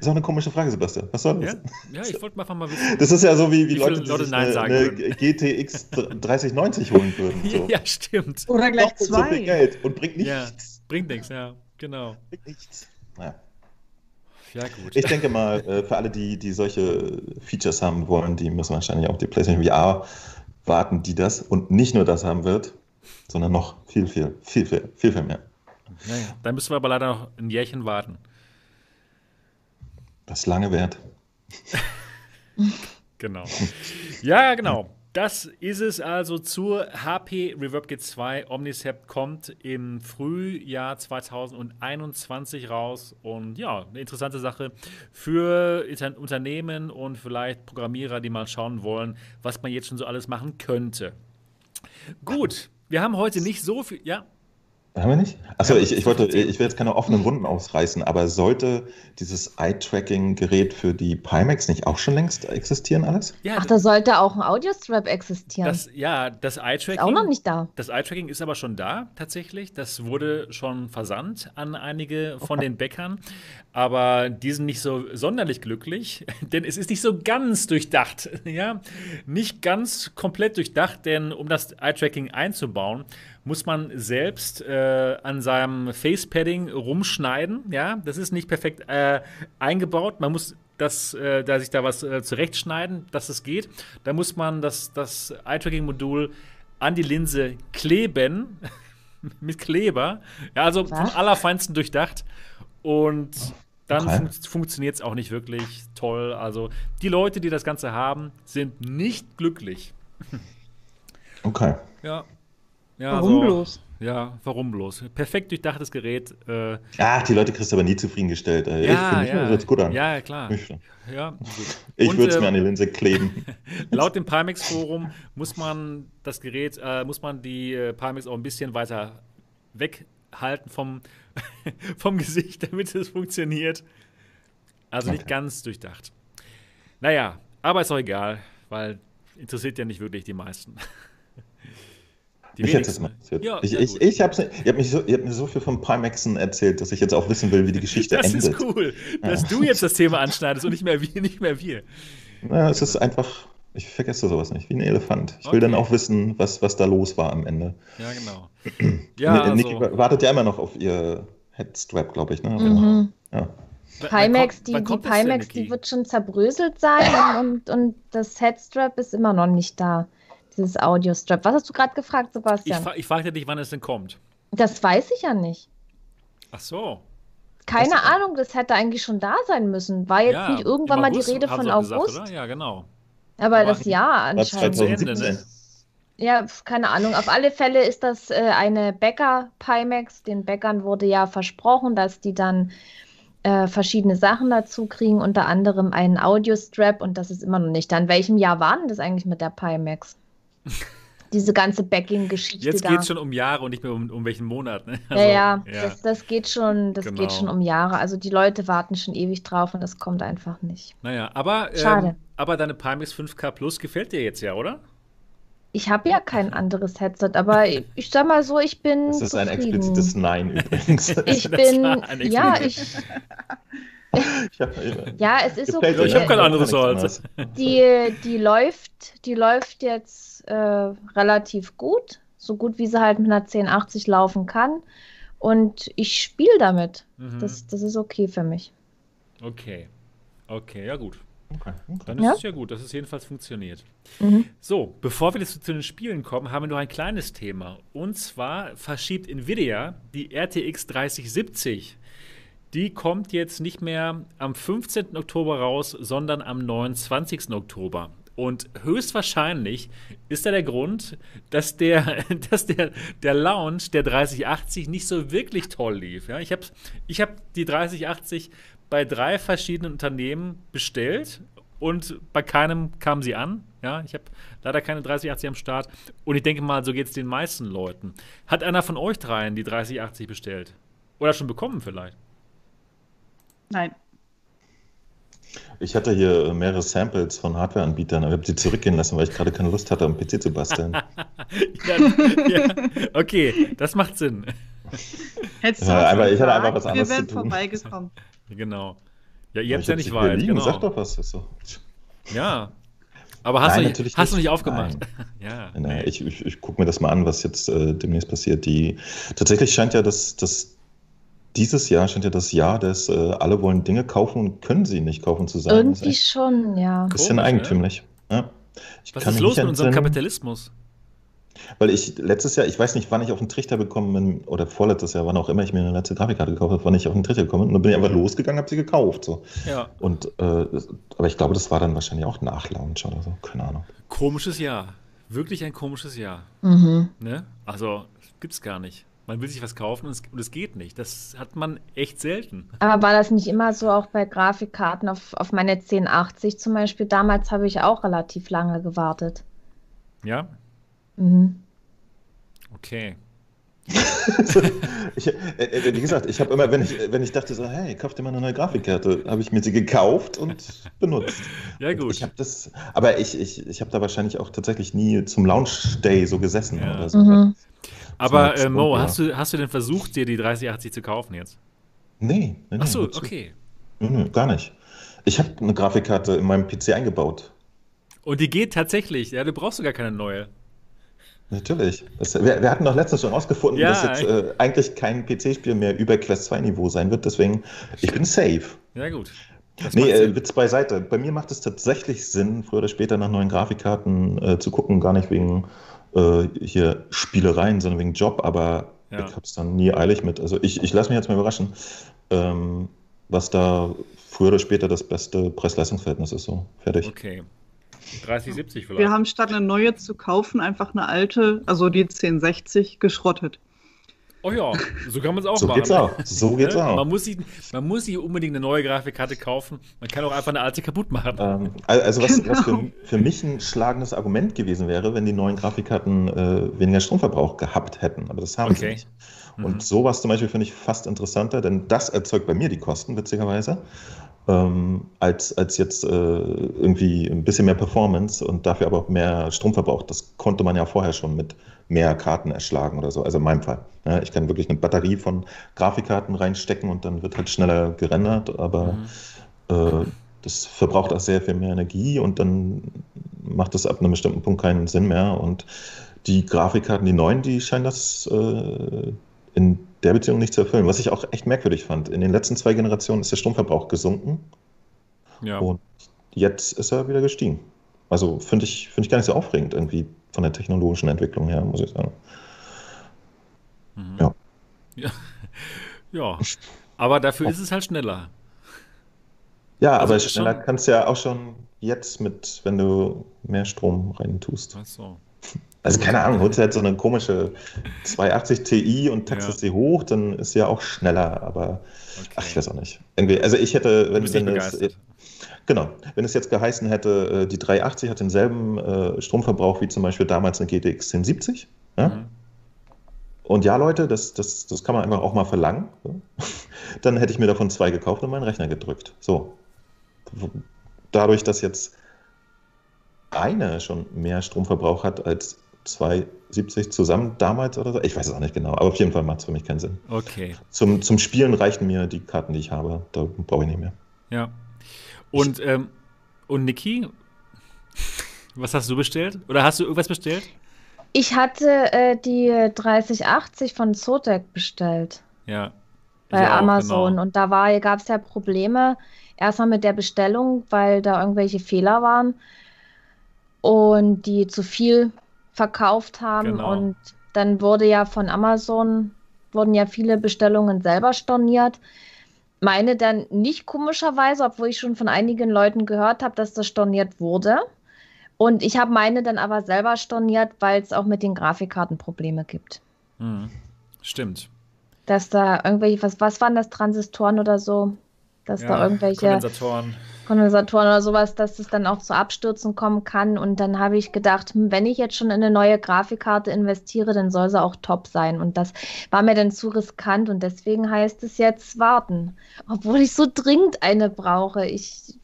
Ist auch eine komische Frage, Sebastian. Was soll das? Ja, ja ich wollte mal einfach mal wissen. Das ist ja so wie, wie, Wie Leute, die Leute sich Nein eine, sagen eine würden. GTX 3090 holen würden. So. Ja, stimmt. Oder gleich Doppelt so viel zwei. Geld und bringt Ja, nichts. bringt nichts, ja, genau. Bringt nichts. Ja. Ja, gut. Ich denke mal, äh, für alle, die, die solche Features haben wollen, die müssen wahrscheinlich auch die PlayStation VR warten, die das und nicht nur das haben wird, sondern noch viel, viel, viel, viel, viel, viel mehr. Naja, dann müssen wir aber leider noch ein Jährchen warten. Das ist lange wert. Genau. Ja, genau. Das ist es also zur HP Reverb G2. Omnicept kommt im Frühjahr 2021 raus. Und ja, eine interessante Sache für Unternehmen und vielleicht Programmierer, die mal schauen wollen, was man jetzt schon so alles machen könnte. Gut, wir haben heute nicht so viel. Ja, Haben wir nicht? Achso, Ja, ich, ich wollte, ich will jetzt keine offenen Wunden ausreißen, aber sollte dieses Eye-Tracking-Gerät für die Pimax nicht auch schon längst existieren alles? ja, Ach, da sollte auch ein Audiostrap existieren. das, ja, das ist Eye-Tracking. auch noch nicht da. Das Eye-Tracking ist aber schon da, tatsächlich. Das wurde schon versandt an einige von den Bäckern. Aber die sind nicht so sonderlich glücklich, denn es ist nicht so ganz durchdacht. Ja? Nicht ganz komplett durchdacht, denn um das Eye-Tracking einzubauen, muss man selbst äh, an seinem Face-Padding rumschneiden. Ja? Das ist nicht perfekt äh, eingebaut. Man muss das, äh, da sich da was äh, zurechtschneiden, dass es geht. Da muss man das, das Eye-Tracking-Modul an die Linse kleben mit Kleber. Ja, also vom Was? allerfeinsten durchdacht. Und dann Okay. fun funktioniert es auch nicht wirklich toll. Also die Leute, die das Ganze haben, sind nicht glücklich. Okay. Ja. Ja, Warum so, bloß? Ja, warum bloß? Perfekt durchdachtes Gerät. Äh, Ach, die Leute kriegst du aber nie zufriedengestellt. Äh, ich ja, finde, ja, ja. hört gut an. ja, klar. Ich, Ja, ich würde es ähm, mir an die Linse kleben. Laut dem Pimax-Forum muss man das Gerät, äh, muss man die äh, Pimax auch ein bisschen weiter weghalten vom, vom Gesicht, damit es funktioniert. Also nicht Okay. ganz durchdacht. Naja, aber ist auch egal, weil interessiert ja nicht wirklich die meisten. Die Mich hätte es wenigsten. mal interessiert. Ja, ich ja, ich, ich habe hab mich so, ich hab mir so viel von Pimaxen erzählt, dass ich jetzt auch wissen will, wie die Geschichte Das endet. ist cool, dass du jetzt das Thema anschneidest und nicht mehr wir. Nicht mehr wir. Ja, es ist einfach, ich vergesse sowas nicht, wie ein Elefant. Ich will dann Okay. auch wissen, was, was da los war am Ende. Ja, genau. Ja, Ni- Niki also, wa- wartet ja immer noch auf ihr Headstrap, glaube ich. Ne? Mhm. Ja. wann Pimax, kommt- die, die das Pimax, die wird schon zerbröselt sein und, und das Headstrap ist immer noch nicht da. Dieses Audiostrap. Was hast du gerade gefragt, Ich, Sebastian? fra ich fragte dich, wann es denn kommt. das weiß ich ja nicht. Ach so. Keine Das- Ahnung, das hätte eigentlich schon da sein müssen. War jetzt Ja, nicht irgendwann mal die Rede von gesagt, August? oder? Ja, genau. aber Aber das Jahr anscheinend. zu Ende, 2017. ne? Ja, keine Ahnung. Auf alle Fälle ist das äh, eine Bäcker Pimax. Den Bäckern wurde ja versprochen, dass die dann äh, verschiedene Sachen dazu kriegen, unter anderem einen Audiostrap und das ist immer noch nicht. da. In welchem Jahr war denn das eigentlich mit der Pimax? Diese ganze Backing-Geschichte Jetzt geht es schon um Jahre und nicht mehr um, um welchen Monat. Ne? ja, ja, ja. Das, das geht schon, das Genau. geht schon um Jahre. Also die Leute warten schon ewig drauf und das kommt einfach nicht. Naja, aber, ähm, Schade. aber deine Pimax 5K Plus gefällt dir jetzt ja, oder? Ich habe ja kein anderes Headset, aber ich, ich sag mal so, ich bin Das ist ein zufrieden. explizites Nein übrigens. Ich Das bin, war ein ja, ich, ja, es ist okay. Ich hab dir, kein anderes Holz. Die, die läuft, die läuft jetzt äh, relativ gut, so gut wie sie halt mit einer 1080 laufen kann. Und ich spiele damit. Mhm. Das, das ist okay für mich. Okay. Okay, ja gut. Okay, okay. Dann ist Ja. es ja gut, dass es jedenfalls funktioniert. Mhm. So, bevor wir jetzt zu den Spielen kommen, haben wir noch ein kleines Thema. Und zwar verschiebt Nvidia die RTX 3070. Die kommt jetzt nicht mehr am 15. Oktober raus, sondern am 29. Oktober. Und höchstwahrscheinlich ist da der Grund, dass der, dass der, der Launch der 3080 nicht so wirklich toll lief. Ja, ich habe ich hab die 3080 bei drei verschiedenen Unternehmen bestellt und bei keinem kam sie an. Ja, ich habe leider keine 3080 am Start. Und ich denke mal, so geht es den meisten Leuten. Hat einer von euch dreien die 3080 bestellt? Oder schon bekommen vielleicht? Nein. Ich hatte hier mehrere Samples von Hardwareanbietern, aber ich habe sie zurückgehen lassen, weil ich gerade keine Lust hatte, am PC zu basteln. ja, ja, okay, das macht Sinn. Hättest Ja, aber ich hatte einfach was anderes Wir wären zu tun. vorbeigekommen. Genau. Ja, ihr habt Ich ja nicht weit. liegen, Genau. Sag doch was. So. Ja. Aber hast, Nein, du, nicht, natürlich hast du nicht. aufgemacht? Nein. Ja. Nee, ich ich, ich gucke mir das mal an, was jetzt äh, demnächst passiert. Die, tatsächlich scheint ja das, das dieses Jahr scheint ja das Jahr des äh, alle wollen Dinge kaufen und können sie nicht kaufen zu sein. Irgendwie schon, ja. ein bisschen Komisch, ne? eigentümlich. Ja. Ich Was kann ist los nicht mit unserem Kapitalismus? Weil ich letztes Jahr, ich weiß nicht, wann ich auf den Trichter bekommen bin, oder vorletztes Jahr, wann auch immer ich mir eine letzte Grafikkarte gekauft habe, wann ich auf den Trichter gekommen bin. Und dann bin ich einfach losgegangen, habe sie gekauft. So. Ja. Und, äh, aber ich glaube, das war dann wahrscheinlich auch nach Launch oder so. Keine Ahnung. Komisches Jahr. Wirklich ein komisches Jahr. Mhm. Ne? Also, gibt's gar nicht. Man will sich was kaufen und es, und es geht nicht. Das hat man echt selten. Aber war das nicht immer so auch bei Grafikkarten auf, auf meine 1080 zum Beispiel? Damals habe ich auch relativ lange gewartet. Ja? Mhm. Okay. Ich, äh, äh, wie gesagt, ich habe immer, wenn ich, wenn ich dachte so, hey, kauf dir mal eine neue Grafikkarte, habe ich mir sie gekauft und benutzt. Ja, gut. Ich das, aber ich, ich, ich habe da wahrscheinlich auch tatsächlich nie zum Launch Day so gesessen Ja. oder so. Mhm. Aber äh, Mo, hast du, hast du denn versucht, dir die 3080 zu kaufen jetzt? Nee, nee, Ach so, okay. Nee, gar nicht. Ich habe eine Grafikkarte in meinem PC eingebaut. Und die geht tatsächlich. Ja, du brauchst sogar keine neue. Natürlich. Das, wir, wir hatten doch letztens schon rausgefunden, Ja. dass jetzt äh, eigentlich kein PC-Spiel mehr über Quest 2 Niveau sein wird. Deswegen, ich bin safe. Ja, gut. Das Nee, äh. Witz beiseite. Bei mir macht es tatsächlich Sinn, früher oder später nach neuen Grafikkarten äh, zu gucken, gar nicht wegen äh, hier Spielereien, sondern wegen Job, aber Ja. ich habe es dann nie eilig mit. Also ich, ich lasse mich jetzt mal überraschen, ähm, was da früher oder später das beste Preis-Leistungs-Verhältnis ist. So, fertig. Okay. 3070 vielleicht. Wir haben statt eine neue zu kaufen, einfach eine alte, also die 1060, geschrottet. Oh ja, so kann man es auch so machen. Geht's auch. So geht's Ne? auch. Man muss, sich, man muss sich unbedingt eine neue Grafikkarte kaufen. Man kann auch einfach eine alte kaputt machen. Ähm, al- also was, Genau. was für, für mich ein schlagendes Argument gewesen wäre, wenn die neuen Grafikkarten äh, weniger Stromverbrauch gehabt hätten. Aber das haben sie Okay. nicht. Mhm. Und sowas zum Beispiel finde ich fast interessanter, denn das erzeugt bei mir die Kosten, witzigerweise, ähm, als, als jetzt äh, irgendwie ein bisschen mehr Performance und dafür aber auch mehr Stromverbrauch. Das konnte man ja vorher schon mit mehr Karten erschlagen oder so, also in meinem Fall. Ja, ich kann wirklich eine Batterie von Grafikkarten reinstecken und dann wird halt schneller gerendert, aber Mhm. äh, das verbraucht auch sehr viel mehr Energie und dann macht das ab einem bestimmten Punkt keinen Sinn mehr. Und die Grafikkarten, die neuen, die scheinen das äh, in der Beziehung nicht zu erfüllen. Was ich auch echt merkwürdig fand. In den letzten zwei Generationen ist der Stromverbrauch gesunken ja. und jetzt ist er wieder gestiegen. Also finde ich, finde ich gar nicht so aufregend irgendwie von der technologischen Entwicklung her, muss ich sagen. Mhm. Ja. ja. Ja. Aber dafür ist es halt schneller. Ja, Also aber schneller schon- kannst du ja auch schon jetzt mit, wenn du mehr Strom rein tust. Ach so. Also keine Ahnung, holst du jetzt so eine komische 280 Ti und taxest sie hoch, dann ist sie ja auch schneller, aber Okay. ach, ich weiß auch nicht. Irgendwie, also ich hätte, du wenn, wenn es, begeistert. Genau, wenn es jetzt geheißen hätte, äh, die 380 hat denselben äh, Stromverbrauch wie zum Beispiel damals eine GTX 1070, ja? Mhm. Und ja, Leute, das, das, das kann man einfach auch mal verlangen. So. Dann hätte ich mir davon zwei gekauft und meinen Rechner gedrückt. So. Dadurch, dass jetzt eine schon mehr Stromverbrauch hat als 270 zusammen damals oder so. Ich weiß es auch nicht genau, aber auf jeden Fall macht es für mich keinen Sinn. Okay. Zum, zum Spielen reichen mir die Karten, die ich habe. Da brauche ich nicht mehr. Ja. Und, ähm, und Niki, was hast du bestellt? Oder hast du irgendwas bestellt? Ich hatte äh, die 3080 von Zotac bestellt Ja. bei auch, Amazon genau. und da gab es ja Probleme erstmal mit der Bestellung, weil da irgendwelche Fehler waren und die zu viel verkauft haben Genau. und dann wurde ja von Amazon wurden ja viele Bestellungen selber storniert. Meine dann nicht komischerweise, obwohl ich schon von einigen Leuten gehört habe, dass das storniert wurde. Und ich habe meine dann aber selber storniert, weil es auch mit den Grafikkarten Probleme gibt. Mhm. Stimmt. Dass da irgendwelche, was, was waren das, Transistoren oder so? Dass da irgendwelche Kondensatoren. Kondensatoren oder sowas, dass es dann auch zu Abstürzen kommen kann. Und dann habe ich gedacht, hm, wenn ich jetzt schon in eine neue Grafikkarte investiere, dann soll sie auch top sein. Und das war mir dann zu riskant und deswegen heißt es jetzt warten. Obwohl ich so dringend eine brauche. Ich,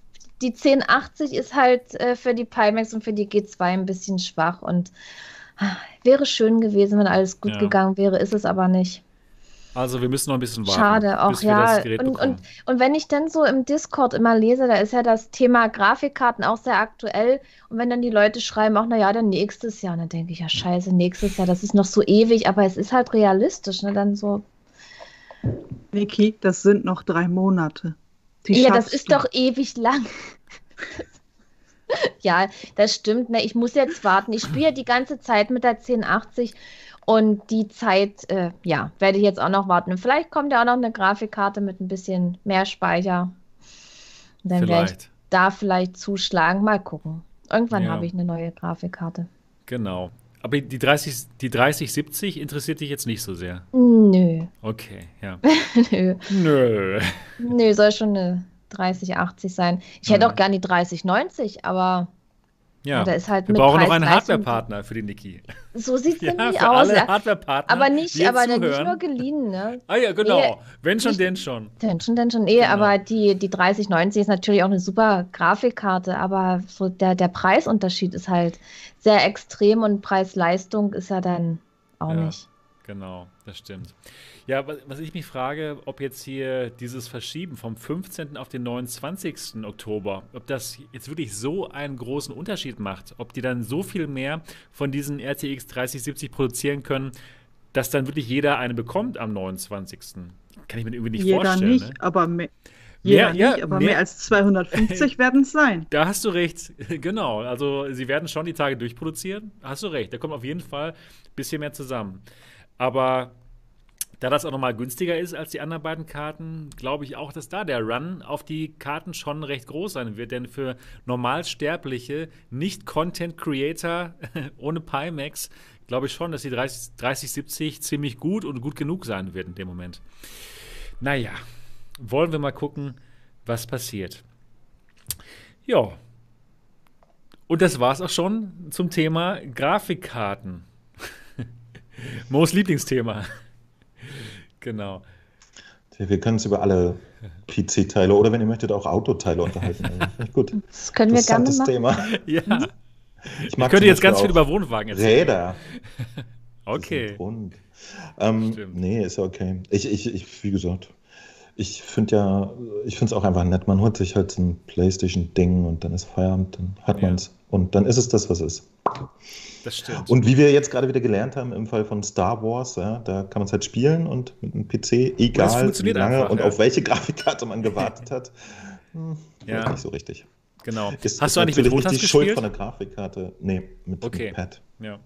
die 1080 ist halt äh, für die Pimax und für die G2 ein bisschen schwach und ah, wäre schön gewesen, wenn alles gut Ja. gegangen wäre, ist es aber nicht. Also wir müssen noch ein bisschen warten. Schade, auch bis wir ja. das Gerät Und, bekommen. und, und wenn ich dann so im Discord immer lese, da ist ja das Thema Grafikkarten auch sehr aktuell. Und wenn dann die Leute schreiben, auch naja, dann nächstes Jahr, dann denke ich, ja, scheiße, nächstes Jahr, das ist noch so ewig, aber es ist halt realistisch, ne? Dann so, Niki, das sind noch drei Monate. Die ja, das ist du. doch ewig lang. ja, das stimmt, ne? Ich muss jetzt warten. Ich spiele ja die ganze Zeit mit der 1080 und die Zeit, äh, ja, werde ich jetzt auch noch warten. Und vielleicht kommt ja auch noch eine Grafikkarte mit ein bisschen mehr Speicher. Und dann werde ich Vielleicht. da vielleicht zuschlagen. Mal gucken. Irgendwann Ja. habe ich eine neue Grafikkarte. Genau. Aber die 30, die 3070 interessiert dich jetzt nicht so sehr. Nö, Okay, ja. nö. Nö. Nö, soll schon eine 3080 sein. Ich hätte Mhm. auch gern die 3090, aber Ja. da ist halt Wir brauchen noch einen Hardware-Partner für die Niki. So sieht es Ja, nämlich für aus. alle ja. Hardware-Partner. Aber nicht, aber nicht nur geliehen, ne? Ah ja, genau. Nee, Wenn schon, nicht- denn schon. Denn schon, denn schon eh, Genau. aber die, die 3090 ist natürlich auch eine super Grafikkarte, aber so der, der Preisunterschied ist halt sehr extrem und Preis-Leistung ist ja dann auch Ja. nicht. Genau, das stimmt. Ja, was, ich mich frage, ob jetzt hier dieses Verschieben vom 15. auf den 29. Oktober, ob das jetzt wirklich so einen großen Unterschied macht, ob die dann so viel mehr von diesen RTX 3070 produzieren können, dass dann wirklich jeder eine bekommt am 29. Kann ich mir irgendwie nicht Jeder vorstellen. nicht, Ne? aber mehr, jeder ja, nicht, aber mehr- mehr als 250 werden es sein. Da hast du recht, genau. Also sie werden schon die Tage durchproduzieren. Hast du recht, da kommt auf jeden Fall ein bisschen mehr zusammen. Aber Da das auch nochmal günstiger ist als die anderen beiden Karten, glaube ich auch, dass da der Run auf die Karten schon recht groß sein wird. Denn für Normalsterbliche, nicht Content-Creator ohne Pimax, glaube ich schon, dass die 30, 3070 ziemlich gut und gut genug sein wird in dem Moment. Naja, wollen wir mal gucken, was passiert. Ja. Und das war es auch schon zum Thema Grafikkarten. Moos Lieblingsthema. Genau. Wir können uns über alle PC-Teile oder wenn ihr möchtet auch Autoteile unterhalten. Gut. Das können wir gerne machen. Thema. Ja. Ich, mag ich könnte jetzt ganz viel über Wohnwagen erzählen. Räder. okay. Ähm, nee, ist okay. Ich, ich, ich, wie gesagt, ich finde ja, ich finde es auch einfach nett. Man holt sich halt so ein Playstation-Ding und dann ist Feierabend, dann hat ja. man es. Und dann ist es das, was es ist. Das stimmt. Und wie wir jetzt gerade wieder gelernt haben im Fall von Star Wars, ja, da kann man es halt spielen und mit einem PC, egal wie lange einfach, und ja. auf welche Grafikkarte man gewartet hat, hm, ja. nicht so richtig. Genau. Ist, Hast ist du eigentlich mit nicht die gespielt? Schuld von der Grafikkarte? Nee, mit okay. dem Pad. Ja.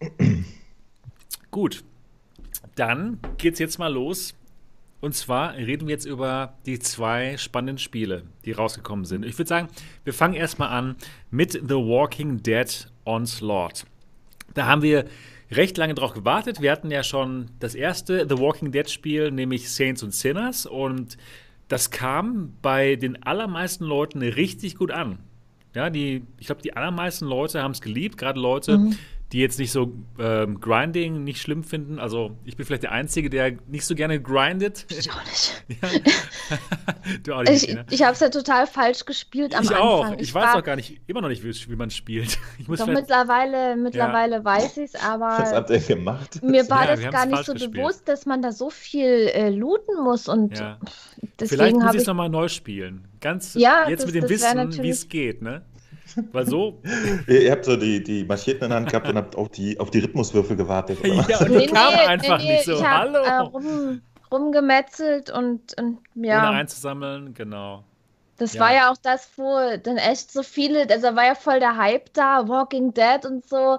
Gut. Dann geht's jetzt mal los und zwar reden wir jetzt über die zwei spannenden Spiele, die rausgekommen sind. Ich würde sagen, wir fangen erstmal an mit The Walking Dead Onslaught. Da haben wir recht lange drauf gewartet. Wir hatten ja schon das erste The Walking Dead Spiel, nämlich Saints und Sinners. Und das kam bei den allermeisten Leuten richtig gut an. Ja, die, ich glaube, die allermeisten Leute haben es geliebt, gerade Leute, mhm die jetzt nicht so ähm, Grinding nicht schlimm finden. Also ich bin vielleicht der Einzige, der nicht so gerne grindet. Ich auch nicht. ja. du auch nicht. Ich, ich habe es ja total falsch gespielt am ich Anfang. Auch. Ich, ich weiß auch gar nicht, immer noch nicht, wie, man spielt. Ich muss Doch mittlerweile, mittlerweile ja. weiß ich es, aber Was habt ihr gemacht? mir war ja, das gar nicht so gespielt. bewusst, dass man da so viel äh, looten muss und ja. deswegen Vielleicht muss ich es nochmal neu spielen. Ganz ja, jetzt das, mit dem Wissen, wie es geht, ne? Weil so. Ihr habt so die, die Maschinen in der Hand gehabt und habt auf die, auf die Rhythmuswürfel gewartet. Oder? Ja, und die nee, kamen nee, einfach nee, nicht so. Ich Hallo. Äh, rum, rumgemetzelt und, und ja. Ohne einzusammeln, genau. Das ja. war ja auch das, wo dann echt so viele, also war ja voll der Hype da, Walking Dead und so.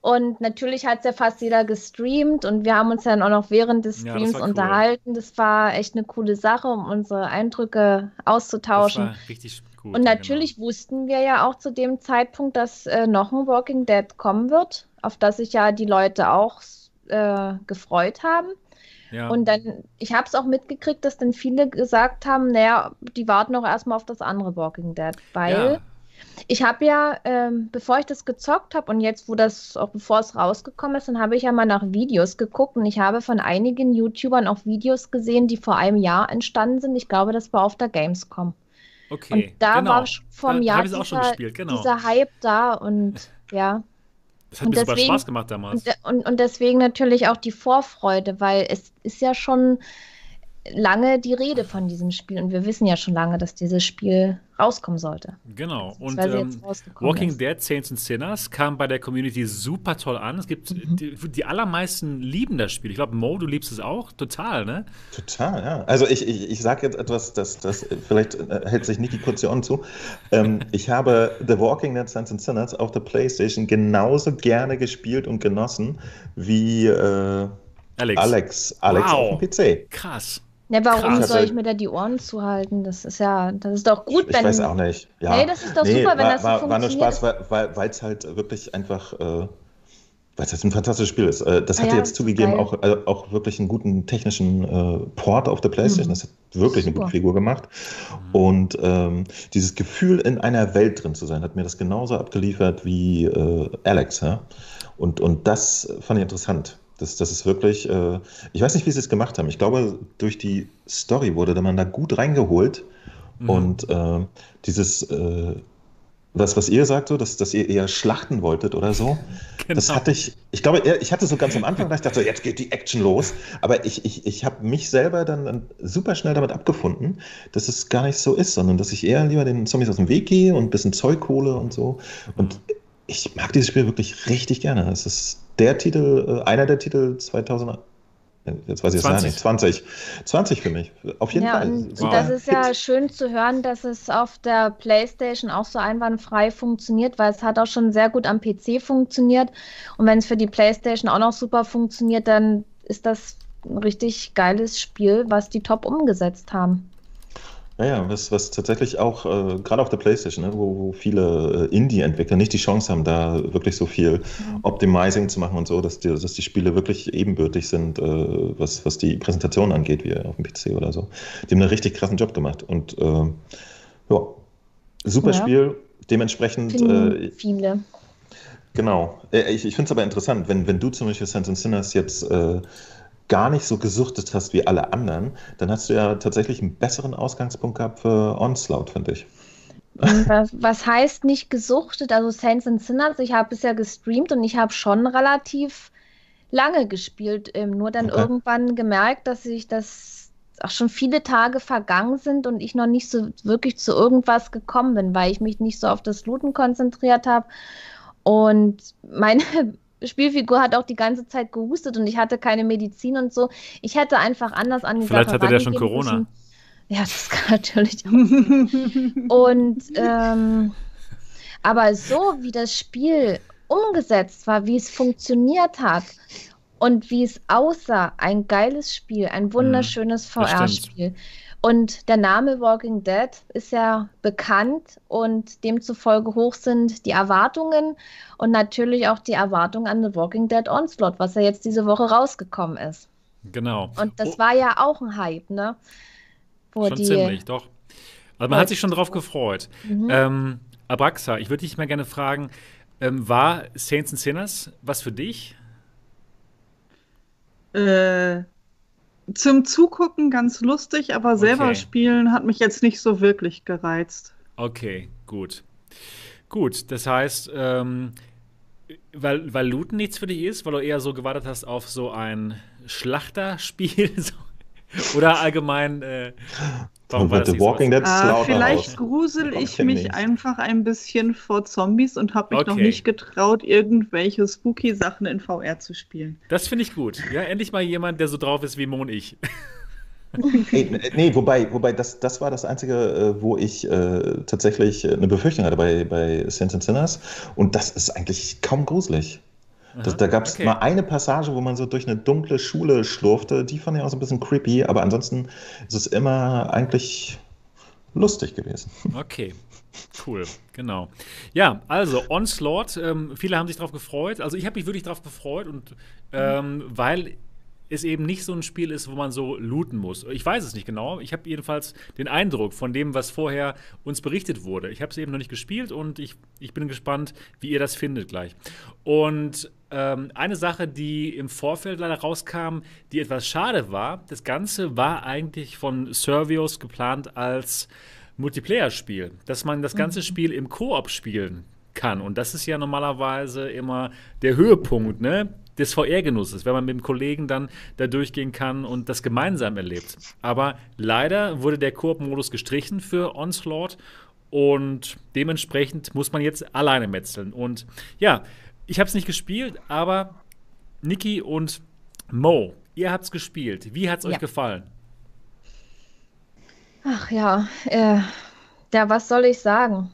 Und natürlich hat es ja fast jeder gestreamt und wir haben uns dann auch noch während des Streams ja, das unterhalten. Cool. Das war echt eine coole Sache, um unsere Eindrücke auszutauschen. Das war richtig Gut, und natürlich genau. wussten wir ja auch zu dem Zeitpunkt, dass äh, noch ein Walking Dead kommen wird, auf das sich ja die Leute auch äh, gefreut haben. Ja. Und dann, ich habe es auch mitgekriegt, dass dann viele gesagt haben, naja, die warten auch erstmal auf das andere Walking Dead, weil ja. ich habe ja, ähm, bevor ich das gezockt habe und jetzt, wo das, auch bevor es rausgekommen ist, dann habe ich ja mal nach Videos geguckt und ich habe von einigen YouTubern auch Videos gesehen, die vor einem Jahr entstanden sind. Ich glaube, das war auf der Gamescom. Okay. Und da genau. war vom Jahr dieser, genau. dieser, Hype da und ja. Das hat und mir deswegen, super Spaß gemacht damals. Und, und, und deswegen natürlich auch die Vorfreude, weil es ist ja schon lange die Rede von diesem Spiel und wir wissen ja schon lange, dass dieses Spiel rauskommen sollte. Genau. Und ähm, Walking ist. Dead Saints and Sinners kam bei der Community super toll an. Es gibt mhm. die, die, allermeisten lieben das Spiel. Ich glaube, Mo, du liebst es auch total, ne? Total, ja. Also ich, ich, ich sage jetzt etwas, das, das vielleicht äh, hält sich nicht die Kurze zu. Ähm, ich habe The Walking Dead Saints and Sinners auf der PlayStation genauso gerne gespielt und genossen wie äh, Alex. Alex, Alex wow. auf dem PC. Krass. Ne, warum Krass. soll ich mir da die Ohren zuhalten? Das ist ja, das ist doch gut, wenn. Ich weiß auch nicht. Ja. Nee, das ist doch nee, super, wenn war, das so war, funktioniert. War nur Spaß, weil es halt wirklich einfach, äh, weil es halt ein fantastisches Spiel ist. Äh, das ah, hatte ja, jetzt zugegeben auch, äh, auch wirklich einen guten technischen äh, Port auf der Playstation. Mhm. Das hat wirklich super. eine gute Figur gemacht. Mhm. Und ähm, dieses Gefühl, in einer Welt drin zu sein, hat mir das genauso abgeliefert wie äh, Alex. Ja? Und, und das fand ich interessant. Das, das ist wirklich, äh, ich weiß nicht, wie sie es gemacht haben. Ich glaube, durch die Story wurde man da gut reingeholt. Mhm. Und äh, dieses, äh, was, was ihr sagt, so, dass, dass ihr eher schlachten wolltet oder so, genau. das hatte ich, ich glaube, ich hatte so ganz am Anfang, ich dachte, jetzt geht die Action los. Aber ich, ich, ich habe mich selber dann, dann super schnell damit abgefunden, dass es gar nicht so ist, sondern dass ich eher lieber den Zombies aus dem Weg gehe und ein bisschen Zeug hole und so. Und mhm. Ich mag dieses Spiel wirklich richtig gerne. Es ist der Titel, äh, einer der Titel 2000, äh, jetzt weiß ich es nicht, 20. 20 für mich, auf jeden ja, Fall. Und wow. das ist ja schön zu hören, dass es auf der PlayStation auch so einwandfrei funktioniert, weil es hat auch schon sehr gut am PC funktioniert. Und wenn es für die PlayStation auch noch super funktioniert, dann ist das ein richtig geiles Spiel, was die top umgesetzt haben. Ja, was, was tatsächlich auch, äh, gerade auf der PlayStation, ne, wo, wo viele äh, Indie-Entwickler nicht die Chance haben, da wirklich so viel Optimizing zu machen und so, dass die, dass die Spiele wirklich ebenbürtig sind, äh, was, was die Präsentation angeht, wie auf dem PC oder so. Die haben einen richtig krassen Job gemacht. Und äh, ja, super Ja. Spiel. Dementsprechend, äh, viele. Genau. Äh, Ich, ich finde es aber interessant, wenn, wenn du zum Beispiel Sense and Sinners jetzt gar nicht so gesuchtet hast wie alle anderen, dann hast du ja tatsächlich einen besseren Ausgangspunkt gehabt für Onslaught, finde ich. Was, was heißt nicht gesuchtet? Also Saints and Sinners, ich habe bisher gestreamt und ich habe schon relativ lange gespielt. Ähm, nur dann Okay. irgendwann gemerkt, dass ich das auch schon viele Tage vergangen sind und ich noch nicht so wirklich zu irgendwas gekommen bin, weil ich mich nicht so auf das Looten konzentriert habe. Und meine Spielfigur hat auch die ganze Zeit gehustet und ich hatte keine Medizin und so. Ich hätte einfach anders an die Vielleicht hatte der schon Corona. müssen. Ja, das kann natürlich und ähm, aber so wie das Spiel umgesetzt war, wie es funktioniert hat und wie es aussah, ein geiles Spiel, ein wunderschönes Mhm. stimmt. VR-Spiel. Und der Name Walking Dead ist ja bekannt und demzufolge hoch sind die Erwartungen und natürlich auch die Erwartungen an The Walking Dead Onslaught, was ja jetzt diese Woche rausgekommen ist. Genau. Und das Oh, war ja auch ein Hype, ne? Wo schon die, ziemlich, doch. Also man hat sich schon drauf gefreut. Mhm. Ähm, Abraxa, ich würde dich mal gerne fragen, ähm, war Saints and Sinners was für dich? Äh, zum Zugucken ganz lustig, aber selber Okay. spielen hat mich jetzt nicht so wirklich gereizt. Okay, gut. Gut, das heißt, ähm, weil, weil Looten nichts für dich ist, weil du eher so gewartet hast auf so ein Schlachterspiel so, oder allgemein, äh, warum war das The Walking? Dead Äh, Slaughterhouse. vielleicht grusel ich mich nicht. einfach ein bisschen vor Zombies und habe mich noch Okay. nicht getraut, irgendwelche spooky Sachen in VR zu spielen. Das finde ich gut. Ja, endlich mal jemand, der so drauf ist wie Mo und ich. Nee, nee, wobei, wobei das, das war das Einzige, äh, wo ich äh, tatsächlich äh, eine Befürchtung hatte bei, bei Saints and Sinners. Und das ist eigentlich kaum gruselig. Das, da gab es okay. mal eine Passage, wo man so durch eine dunkle Schule schlurfte. Die fand ich auch so ein bisschen creepy, aber ansonsten ist es immer eigentlich lustig gewesen. Okay, cool, genau. Ja, also Onslaught, ähm, viele haben sich darauf gefreut. Also ich habe mich wirklich darauf gefreut und ähm, weil es eben nicht so ein Spiel ist, wo man so looten muss. Ich weiß es nicht genau. Ich habe jedenfalls den Eindruck von dem, was vorher uns berichtet wurde. Ich habe es eben noch nicht gespielt und ich, ich bin gespannt, wie ihr das findet gleich. Und ähm, eine Sache, die im Vorfeld leider rauskam, die etwas schade war, das Ganze war eigentlich von Servios geplant als Multiplayer-Spiel, dass man das ganze Spiel im Koop spielen kann. Und das ist ja normalerweise immer der Höhepunkt ne, des VR-Genusses, wenn man mit dem Kollegen dann da durchgehen kann und das gemeinsam erlebt. Aber leider wurde der Koop-Modus gestrichen für Onslaught und dementsprechend muss man jetzt alleine metzeln. Und ja, ich habe es nicht gespielt, aber Niki und Mo, ihr habt es gespielt. Wie hat es euch Ja. gefallen? Ach ja, äh, ja, was soll ich sagen?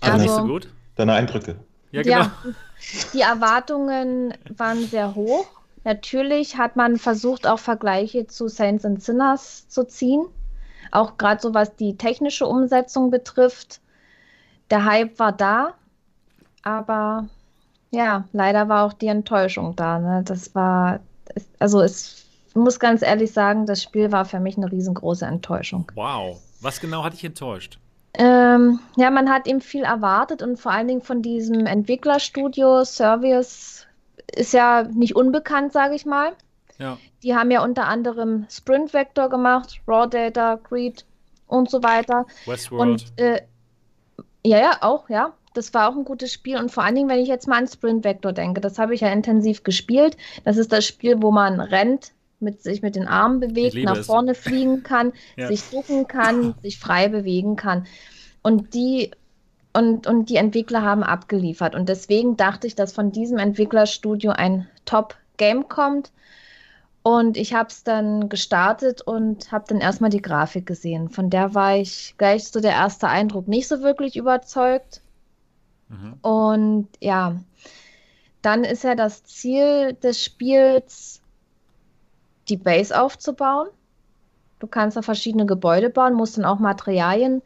Also nicht so Also- gut? Deine Eindrücke. Ja, genau. Ja, die Erwartungen waren sehr hoch. Natürlich hat man versucht, auch Vergleiche zu Saints and Sinners zu ziehen. Auch gerade so was die technische Umsetzung betrifft. Der Hype war da, aber ja, leider war auch die Enttäuschung da. Ne? Das war, also es ich muss ganz ehrlich sagen, das Spiel war für mich eine riesengroße Enttäuschung. Wow. Was genau hat dich enttäuscht? Ähm, ja, man hat ihm viel erwartet und vor allen Dingen von diesem Entwicklerstudio Servius ist ja nicht unbekannt, sage ich mal. Ja. Die haben ja unter anderem Sprint Vector gemacht, Raw Data, Creed und so weiter. Westworld. Und äh, ja, ja, auch, ja. Das war auch ein gutes Spiel. Und vor allen Dingen, wenn ich jetzt mal an Sprint Vector denke, das habe ich ja intensiv gespielt. Das ist das Spiel, wo man rennt, mit, sich mit den Armen bewegt, nach es. vorne fliegen kann, Ja. sich ducken kann, sich frei bewegen kann. Und die, und, und die Entwickler haben abgeliefert. Und deswegen dachte ich, dass von diesem Entwicklerstudio ein Top-Game kommt. Und ich habe es dann gestartet und habe dann erstmal die Grafik gesehen. Von der war ich gleich so der erste Eindruck nicht so wirklich überzeugt. Mhm. Und ja, dann ist ja das Ziel des Spiels, die Base aufzubauen. Du kannst da verschiedene Gebäude bauen, musst dann auch Materialien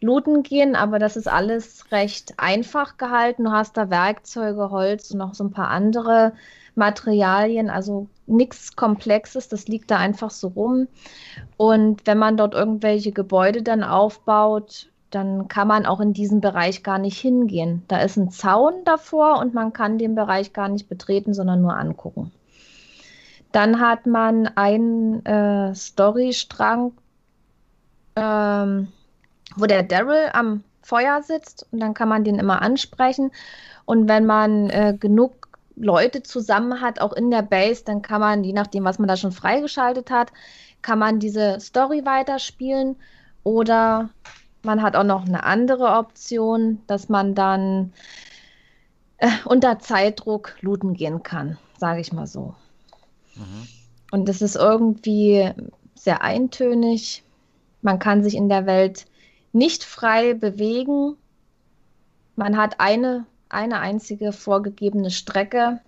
looten gehen, aber das ist alles recht einfach gehalten. Du hast da Werkzeuge, Holz und noch so ein paar andere Materialien, also nichts Komplexes, das liegt da einfach so rum. Und wenn man dort irgendwelche Gebäude dann aufbaut, dann kann man auch in diesen Bereich gar nicht hingehen. Da ist ein Zaun davor und man kann den Bereich gar nicht betreten, sondern nur angucken. Dann hat man einen äh, Storystrang, ähm, wo der Daryl am Feuer sitzt und dann kann man den immer ansprechen. Und wenn man äh, genug Leute zusammen hat, auch in der Base, dann kann man, je nachdem, was man da schon freigeschaltet hat, kann man diese Story weiterspielen oder man hat auch noch eine andere Option, dass man dann äh, unter Zeitdruck looten gehen kann, sage ich mal so. Mhm. Und das ist irgendwie sehr eintönig. Man kann sich in der Welt nicht frei bewegen. Man hat eine, eine einzige vorgegebene Strecke.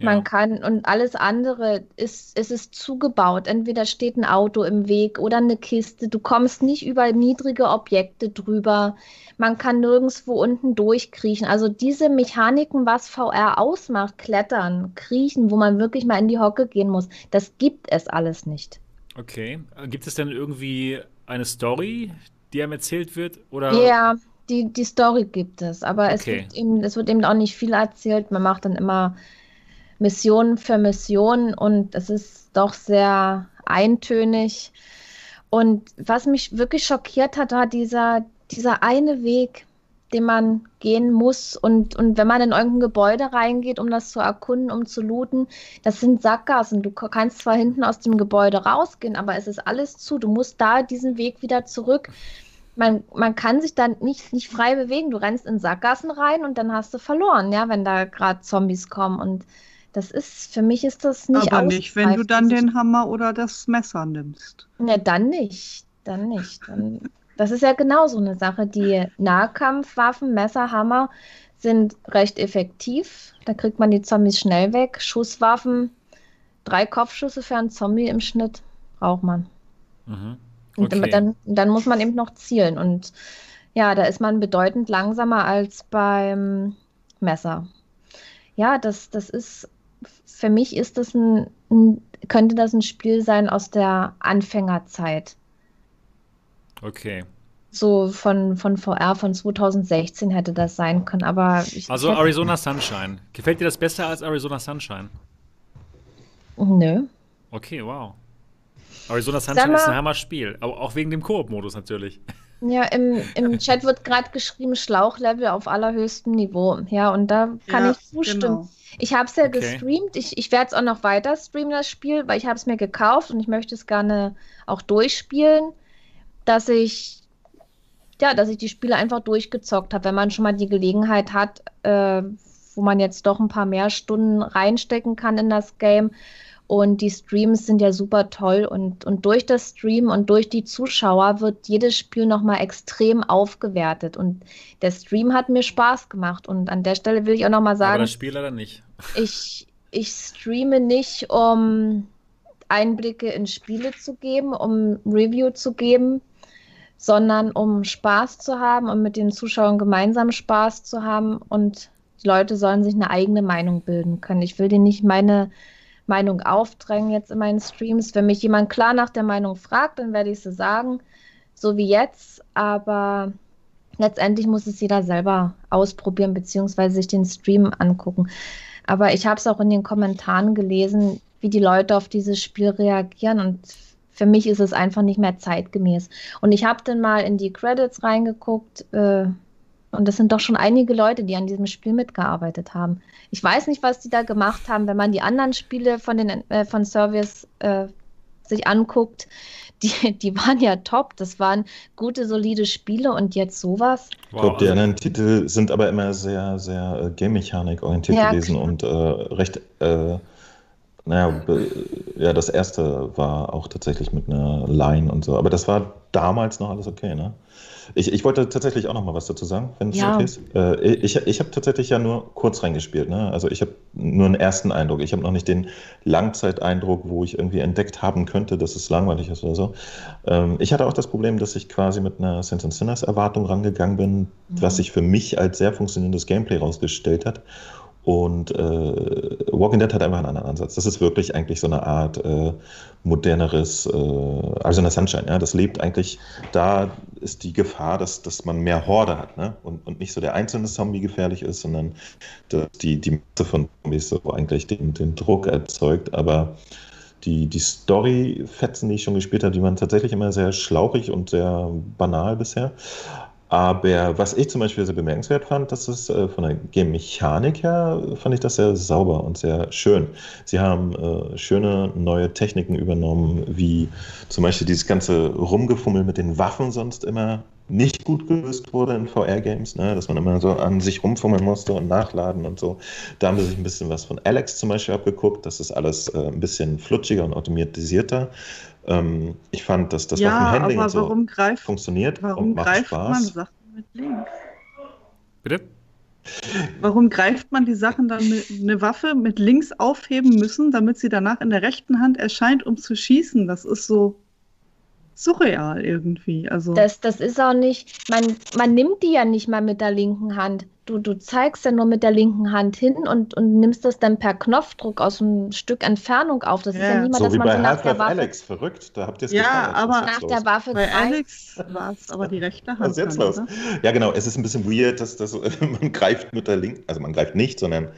Ja. Man kann und alles andere ist, es ist zugebaut. Entweder steht ein Auto im Weg oder eine Kiste. Du kommst nicht über niedrige Objekte drüber. Man kann nirgendwo unten durchkriechen. Also diese Mechaniken, was VR ausmacht, klettern, kriechen, wo man wirklich mal in die Hocke gehen muss, das gibt es alles nicht. Okay. Gibt es denn irgendwie eine Story, die einem erzählt wird? Oder? Ja, die, die Story gibt es, aber okay. es, gibt eben, es wird eben auch nicht viel erzählt. Man macht dann immer Mission für Mission und es ist doch sehr eintönig. Und was mich wirklich schockiert hat, war dieser, dieser eine Weg, den man gehen muss. Und, und wenn man in irgendein Gebäude reingeht, um das zu erkunden, um zu looten, das sind Sackgassen. Du kannst zwar hinten aus dem Gebäude rausgehen, aber es ist alles zu. Du musst da diesen Weg wieder zurück. Man, man kann sich dann nicht, nicht frei bewegen. Du rennst in Sackgassen rein und dann hast du verloren, ja, wenn da gerade Zombies kommen. Und das ist, für mich ist das nicht Aber nicht, wenn du dann den Hammer oder das Messer nimmst. Ne, dann nicht. Dann nicht. Dann das ist ja genau so eine Sache. Die Nahkampfwaffen, Messer, Hammer sind recht effektiv. Da kriegt man die Zombies schnell weg. Schusswaffen, drei Kopfschüsse für einen Zombie im Schnitt braucht man. Mhm. Okay. Und dann, dann muss man eben noch zielen. Und ja, da ist man bedeutend langsamer als beim Messer. Ja, das, das ist, für mich ist das ein, ein könnte das ein Spiel sein aus der Anfängerzeit. Okay. So von, von VR von 2016 hätte das sein können, aber. Ich, also ich Arizona Sunshine. Gefällt dir das besser als Arizona Sunshine? Nö. Okay, wow. Arizona Sunshine ist ein Hammer-Spiel. Aber auch wegen dem Koop-Modus natürlich. Ja, im, im Chat wird gerade geschrieben, Schlauchlevel auf allerhöchstem Niveau. Ja, und da kann ja, ich zustimmen. Genau. Ich habe es ja okay. gestreamt. Ich, ich werde es auch noch weiter streamen, das Spiel, weil ich habe es mir gekauft und ich möchte es gerne auch durchspielen dass ich ja, dass ich die Spiele einfach durchgezockt habe, wenn man schon mal die Gelegenheit hat, äh, wo man jetzt doch ein paar mehr Stunden reinstecken kann in das Game. Und die Streams sind ja super toll und, und durch das Stream und durch die Zuschauer wird jedes Spiel nochmal extrem aufgewertet. Und der Stream hat mir Spaß gemacht. Und an der Stelle will ich auch nochmal sagen. Aber das Spiel leider nicht. Ich, ich streame nicht, um Einblicke in Spiele zu geben, um Review zu geben sondern um Spaß zu haben und mit den Zuschauern gemeinsam Spaß zu haben und die Leute sollen sich eine eigene Meinung bilden können. Ich will denen nicht meine Meinung aufdrängen jetzt in meinen Streams. Wenn mich jemand klar nach der Meinung fragt, dann werde ich sie sagen, so wie jetzt, aber letztendlich muss es jeder selber ausprobieren bzw. sich den Stream angucken. Aber ich habe es auch in den Kommentaren gelesen, wie die Leute auf dieses Spiel reagieren und für mich ist es einfach nicht mehr zeitgemäß. Und ich habe dann mal in die Credits reingeguckt äh, und das sind doch schon einige Leute, die an diesem Spiel mitgearbeitet haben. Ich weiß nicht, was die da gemacht haben, wenn man die anderen Spiele von den äh, von Service äh, sich anguckt. Die, die waren ja top. Das waren gute, solide Spiele und jetzt sowas. Ich glaube, die anderen Titel sind aber immer sehr, sehr äh, Game-Mechanik orientiert ja, gewesen und äh, recht äh, Naja, ja, das erste war auch tatsächlich mit einer Line und so. Aber das war damals noch alles okay, ne? Ich, ich wollte tatsächlich auch noch mal was dazu sagen, wenn es ja. okay ist. Äh, ich ich habe tatsächlich ja nur kurz reingespielt. Ne? Also ich habe nur einen ersten Eindruck. Ich habe noch nicht den Langzeiteindruck, wo ich irgendwie entdeckt haben könnte, dass es langweilig ist oder so. Ähm, ich hatte auch das Problem, dass ich quasi mit einer Sense and Sinners Erwartung rangegangen bin, mhm. was sich für mich als sehr funktionierendes Gameplay rausgestellt hat. Und äh, Walking Dead hat einfach einen anderen Ansatz. Das ist wirklich eigentlich so eine Art äh, moderneres, äh, also eine Sunshine. Ja, das lebt eigentlich, da ist die Gefahr, dass, dass man mehr Horde hat ne? und, und nicht so der einzelne Zombie gefährlich ist, sondern dass die, die Masse von Zombies so eigentlich den, den Druck erzeugt. Aber die, die Story-Fetzen, die ich schon gespielt habe, die waren tatsächlich immer sehr schlauchig und sehr banal bisher. Aber was ich zum Beispiel sehr bemerkenswert fand, das ist äh, von der Game-Mechanik her, fand ich das sehr sauber und sehr schön. Sie haben äh, schöne neue Techniken übernommen, wie zum Beispiel dieses ganze Rumgefummel mit den Waffen sonst immer nicht gut gelöst wurde in VR-Games, ne? dass man immer so an sich rumfummeln musste und nachladen und so. Da haben sie sich ein bisschen was von Alex zum Beispiel abgeguckt. Das ist alles äh, ein bisschen flutschiger und automatisierter. Ähm, ich fand, dass das ja, Waffenhandling aber so greift, funktioniert warum und macht greift Spaß. man Sachen mit links? Bitte? Warum greift man die Sachen dann mit eine Waffe mit links aufheben müssen, damit sie danach in der rechten Hand erscheint, um zu schießen? Das ist so surreal irgendwie. Also das, das ist auch nicht, man, man nimmt die ja nicht mal mit der linken Hand. Du, du zeigst ja nur mit der linken Hand hin und, und nimmst das dann per Knopfdruck aus einem Stück Entfernung auf. Das ja. ist ja niemand, so dass wie man bei so nach der Waffe. Alex, verrückt, da habt ihr es Ja, aber nach der Waffe bei Alex war es aber die rechte Hand. Was ist jetzt los? Oder? Ja, genau, es ist ein bisschen weird, dass, dass man greift mit der linken, also man greift nicht, sondern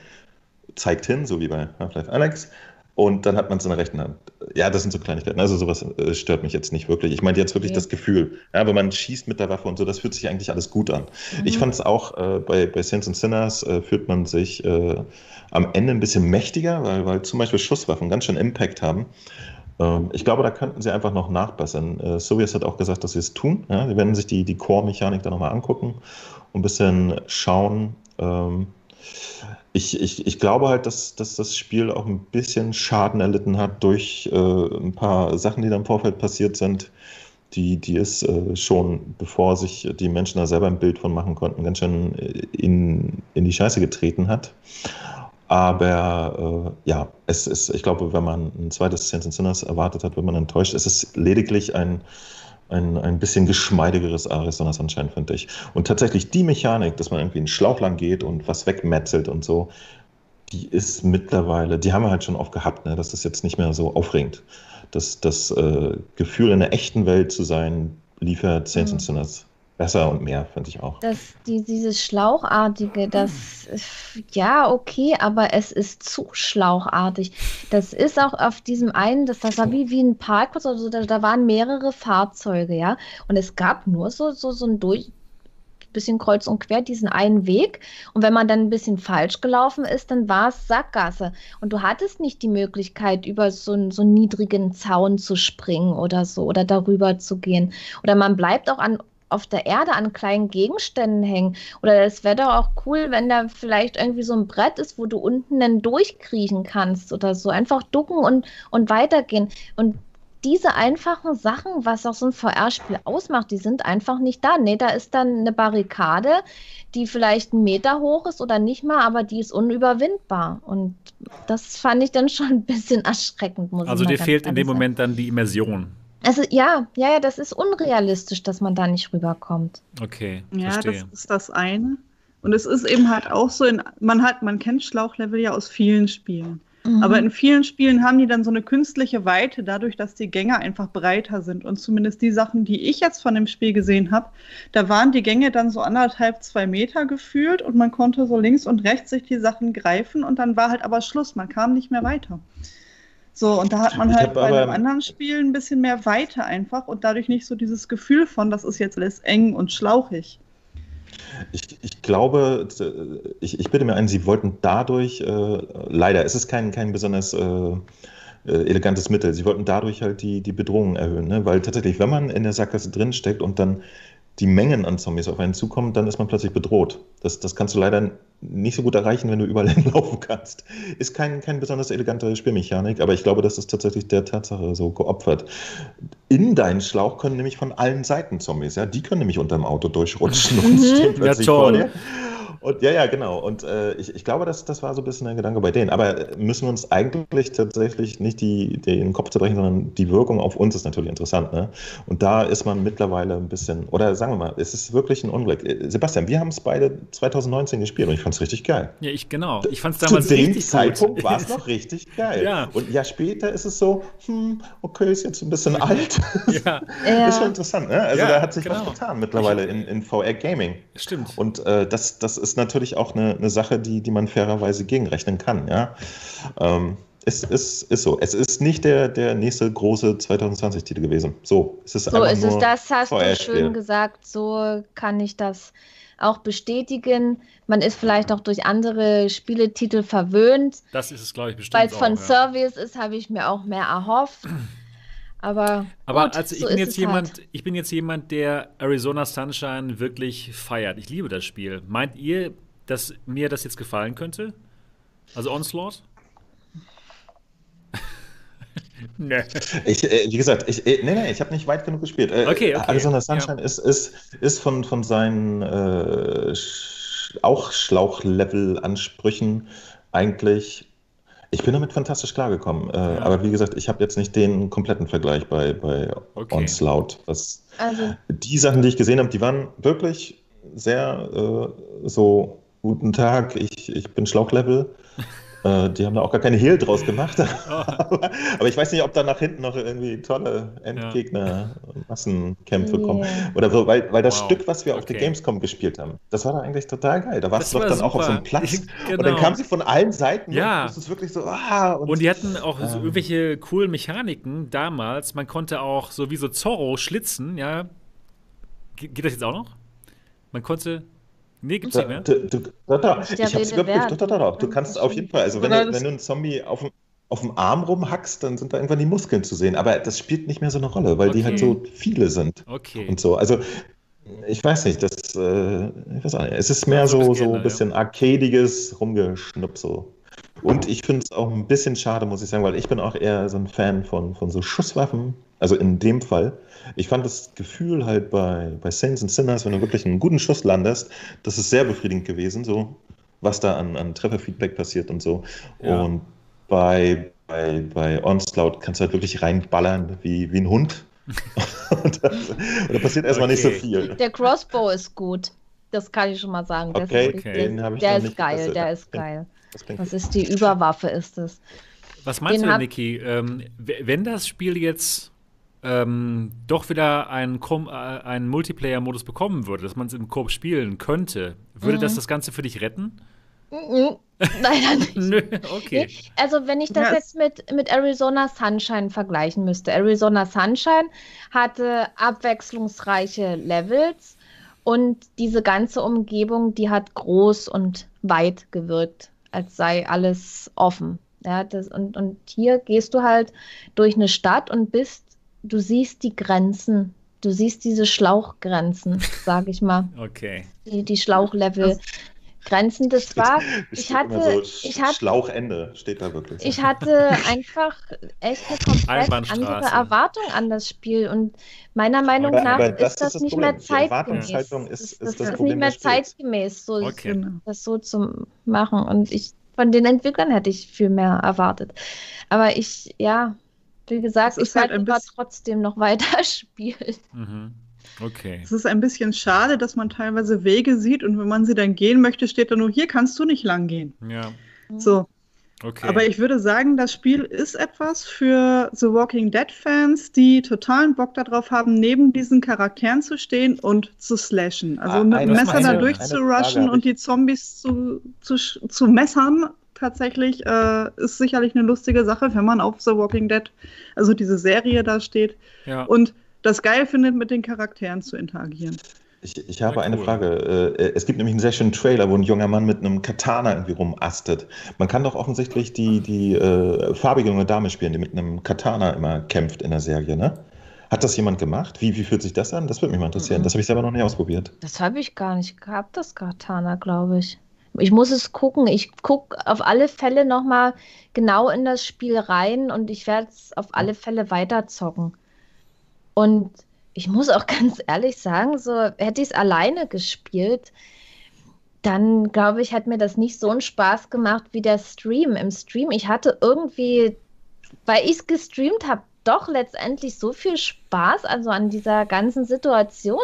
zeigt hin, so wie bei Half-Life Alex und dann hat man es in der rechten Hand. Ja, das sind so Kleinigkeiten. Also sowas äh, stört mich jetzt nicht wirklich. Ich meine jetzt wirklich okay. das Gefühl. Ja, wenn man schießt mit der Waffe und so, das fühlt sich eigentlich alles gut an. Mhm. Ich fand es auch äh, bei, bei Saints and Sinners äh, fühlt man sich äh, am Ende ein bisschen mächtiger, weil, weil zum Beispiel Schusswaffen ganz schön Impact haben. Ähm, ich glaube, da könnten sie einfach noch nachbessern. Äh, Soviets hat auch gesagt, dass sie es tun. Ja? Sie werden sich die, die Core-Mechanik da nochmal angucken und ein bisschen schauen. Ähm, ich, ich, ich glaube halt, dass, dass das Spiel auch ein bisschen Schaden erlitten hat durch äh, ein paar Sachen, die da im Vorfeld passiert sind, die, die es äh, schon, bevor sich die Menschen da selber ein Bild von machen konnten, ganz schön in, in die Scheiße getreten hat. Aber äh, ja, es ist, ich glaube, wenn man ein zweites Sense Sinners erwartet hat, wird man enttäuscht. Es ist lediglich ein ein, ein bisschen geschmeidigeres Arizona Sunshine, finde ich. Und tatsächlich die Mechanik, dass man irgendwie einen Schlauch lang geht und was wegmetzelt und so, die ist mittlerweile, die haben wir halt schon oft gehabt, ne? das ist jetzt nicht mehr so aufregend. Das, das äh, Gefühl, in der echten Welt zu sein, liefert Saints mhm. and Sinners besser und mehr, finde ich auch. Das, die, dieses Schlauchartige, das, ja, okay, aber es ist zu schlauchartig. Das ist auch auf diesem einen, das, das war wie, wie ein Parkplatz, also da, da waren mehrere Fahrzeuge, ja, und es gab nur so, so, so ein durch, bisschen kreuz und quer diesen einen Weg. Und wenn man dann ein bisschen falsch gelaufen ist, dann war es Sackgasse. Und du hattest nicht die Möglichkeit, über so, einen, so einen niedrigen Zaun zu springen oder so oder darüber zu gehen. Oder man bleibt auch an auf der Erde an kleinen Gegenständen hängen. Oder es wäre doch auch cool, wenn da vielleicht irgendwie so ein Brett ist, wo du unten dann durchkriechen kannst oder so. Einfach ducken und, und weitergehen. Und diese einfachen Sachen, was auch so ein VR-Spiel ausmacht, die sind einfach nicht da. Nee, da ist dann eine Barrikade, die vielleicht einen Meter hoch ist oder nicht mal, aber die ist unüberwindbar. Und das fand ich dann schon ein bisschen erschreckend, muss also ich sagen. Also dir fehlt in dem Moment dann die Immersion. Also ja, ja, ja, das ist unrealistisch, dass man da nicht rüberkommt. Okay. Ja, verstehe. das ist das eine. Und es ist eben halt auch so, in, man hat, man kennt Schlauchlevel ja aus vielen Spielen. Mhm. Aber in vielen Spielen haben die dann so eine künstliche Weite, dadurch, dass die Gänge einfach breiter sind. Und zumindest die Sachen, die ich jetzt von dem Spiel gesehen habe, da waren die Gänge dann so anderthalb, zwei Meter gefühlt und man konnte so links und rechts sich die Sachen greifen und dann war halt aber Schluss, man kam nicht mehr weiter. So, und da hat man halt bei einem anderen Spiel ein bisschen mehr Weite einfach und dadurch nicht so dieses Gefühl von, das ist jetzt alles eng und schlauchig. Ich, ich glaube, ich, ich bitte mir ein, Sie wollten dadurch, äh, leider, es ist kein, kein besonders äh, äh, elegantes Mittel, Sie wollten dadurch halt die, die Bedrohung erhöhen, ne? weil tatsächlich, wenn man in der Sackgasse drinsteckt und dann die Mengen an Zombies auf einen zukommen, dann ist man plötzlich bedroht. Das, das kannst du leider nicht so gut erreichen, wenn du überall hinlaufen kannst. Ist kein, kein besonders elegante Spielmechanik, aber ich glaube, das ist tatsächlich der Tatsache so geopfert. In deinen Schlauch können nämlich von allen Seiten Zombies, ja, die können nämlich unter dem Auto durchrutschen und stehen plötzlich ja, vor dir. Und ja, ja, genau. Und äh, ich, ich glaube, das, das war so ein bisschen der Gedanke bei denen. Aber müssen wir uns eigentlich tatsächlich nicht die, den Kopf zerbrechen, sondern die Wirkung auf uns ist natürlich interessant. Ne? Und da ist man mittlerweile ein bisschen, oder sagen wir mal, es ist wirklich ein Unglück. Äh, Sebastian, wir haben es beide 2019 gespielt und ich fand es richtig geil. Ja, ich genau. Ich fand es damals Zu dem Zeitpunkt war es noch richtig geil. Ja. Und ein Jahr später ist es so, hm, okay, ist jetzt ein bisschen alt. Ja. ist schon interessant. Ne? Also ja, da hat sich genau. was getan mittlerweile in, in VR Gaming. Stimmt. Und äh, das, das ist ist natürlich auch eine, eine Sache, die, die man fairerweise gegenrechnen kann. Ja? Ähm, es ist, ist so. Es ist nicht der, der nächste große 2020-Titel gewesen. So, es ist so ist es. Das hast du schön gesagt. So kann ich das auch bestätigen. Man ist vielleicht auch durch andere Spieletitel verwöhnt. Das ist es, glaube ich, bestimmt. Weil es von ja. Service ist, habe ich mir auch mehr erhofft. Aber, Aber gut, also ich so bin jetzt jemand, halt. ich bin jetzt jemand, der Arizona Sunshine wirklich feiert. Ich liebe das Spiel. Meint ihr, dass mir das jetzt gefallen könnte? Also Onslaught? nee. Ich, äh, wie gesagt, ich, äh, nee, nee, ich habe nicht weit genug gespielt. Äh, okay, okay. Arizona Sunshine ja. ist, ist, ist von, von seinen äh, auch Schlauchlevel-Ansprüchen eigentlich ich bin damit fantastisch klargekommen. Äh, ja. Aber wie gesagt, ich habe jetzt nicht den kompletten Vergleich bei, bei okay. Onslaught. Was, also. Die Sachen, die ich gesehen habe, die waren wirklich sehr äh, so, guten Tag, ich, ich bin Schlauchlevel. Äh, die haben da auch gar keine Hehl draus gemacht. aber, aber, ich weiß nicht, ob da nach hinten noch irgendwie tolle Endgegner, ja. Massenkämpfe yeah. kommen. Oder so, weil, weil das wow. Stück, was wir okay. auf der Gamescom gespielt haben, das war da eigentlich total geil. Da warst du doch war dann super. auch auf so einem Platz. genau. Und dann genau. kam sie von allen Seiten. Ja. Und es wirklich so, ah. Und, und die hatten auch so irgendwelche coolen Mechaniken damals. Man konnte auch so wie so Zorro schlitzen, ja. geht das jetzt auch noch? Man konnte Nee, gibt's nicht mehr. Du, du, da, da. Ich hab's überprüft. Doch, doch, doch, Du kannst auf jeden Fall, also wenn, du, wenn du einen Zombie auf dem, auf dem Arm rumhackst, dann sind da irgendwann die Muskeln zu sehen. Aber das spielt nicht mehr so eine Rolle, weil okay. die halt so viele sind. Okay. Und so. Also ich weiß nicht, das, äh, ich weiß auch nicht. Es ist mehr so, so ein bisschen ja. arcadiges Rumgeschnupsel. Und ich finde es auch ein bisschen schade, muss ich sagen, weil ich bin auch eher so ein Fan von, von so Schusswaffen. Also in dem Fall. Ich fand das Gefühl halt bei, bei Saints and Sinners, wenn du wirklich einen guten Schuss landest, das ist sehr befriedigend gewesen, so was da an, an Trefferfeedback passiert und so. Ja. Und bei, bei, bei Onslaught kannst du halt wirklich reinballern wie, wie ein Hund. und, das, und da passiert erstmal okay. nicht so viel. Der Crossbow ist gut. Das kann ich schon mal sagen. Der okay, ist, okay. Den der, der ist geil, der ist geil. Das, das ist die Überwaffe, ist es. Was meinst Den du, Niki? Ähm, wenn das Spiel jetzt ähm, doch wieder einen, äh, einen Multiplayer-Modus bekommen würde, dass man es im Koop spielen könnte, würde mhm. das das Ganze für dich retten? Mhm. Leider nicht. Nö, okay. Also, wenn ich das yes. jetzt mit, mit Arizona Sunshine vergleichen müsste. Arizona Sunshine hatte abwechslungsreiche Levels und diese ganze Umgebung, die hat groß und weit gewirkt, als sei alles offen. Ja, das, und, und hier gehst du halt durch eine Stadt und bist du siehst die Grenzen. Du siehst diese Schlauchgrenzen, sage ich mal. Okay. Die, die Schlauchlevel. Grenzen, das war, ich hatte, so ich hatte, Schlauchende steht da wirklich. Ich hatte einfach echt eine komplett andere Erwartung an das Spiel und meiner Meinung aber, nach aber ist das, das nicht Problem. mehr zeitgemäß. Ist, ist, das, das, ist nicht mehr zeitgemäß, so okay. das so zu machen und ich von den Entwicklern hätte ich viel mehr erwartet. Aber ich, ja, wie gesagt, ich halt werde halt trotzdem noch weiter spielen. Mhm. Okay. Es ist ein bisschen schade, dass man teilweise Wege sieht und wenn man sie dann gehen möchte, steht da nur, hier kannst du nicht lang gehen. Ja. So. Okay. Aber ich würde sagen, das Spiel ist etwas für The Walking Dead-Fans, die totalen Bock darauf haben, neben diesen Charakteren zu stehen und zu slashen. Also ah, mit dem Messer da durchzurushen und die Zombies zu, zu, zu messern tatsächlich. Äh, ist sicherlich eine lustige Sache, wenn man auf The Walking Dead, also diese Serie da steht ja. und das geil findet, mit den Charakteren zu interagieren. Ich, ich habe ja, cool. eine Frage. Äh, es gibt nämlich einen sehr schönen Trailer, wo ein junger Mann mit einem Katana irgendwie rumastet. Man kann doch offensichtlich die, die äh, farbige junge Dame spielen, die mit einem Katana immer kämpft in der Serie, ne? Hat das jemand gemacht? Wie, wie fühlt sich das an? Das würde mich mal interessieren. Mhm. Das habe ich selber noch nicht ausprobiert. Das habe ich gar nicht gehabt, das Katana, glaube ich. Ich muss es gucken. Ich gucke auf alle Fälle nochmal genau in das Spiel rein und ich werde es auf alle Fälle weiterzocken. Und ich muss auch ganz ehrlich sagen, so hätte ich es alleine gespielt, dann glaube ich, hat mir das nicht so einen Spaß gemacht wie der Stream. Im Stream, ich hatte irgendwie, weil ich es gestreamt habe, doch letztendlich so viel Spaß, also an dieser ganzen Situation.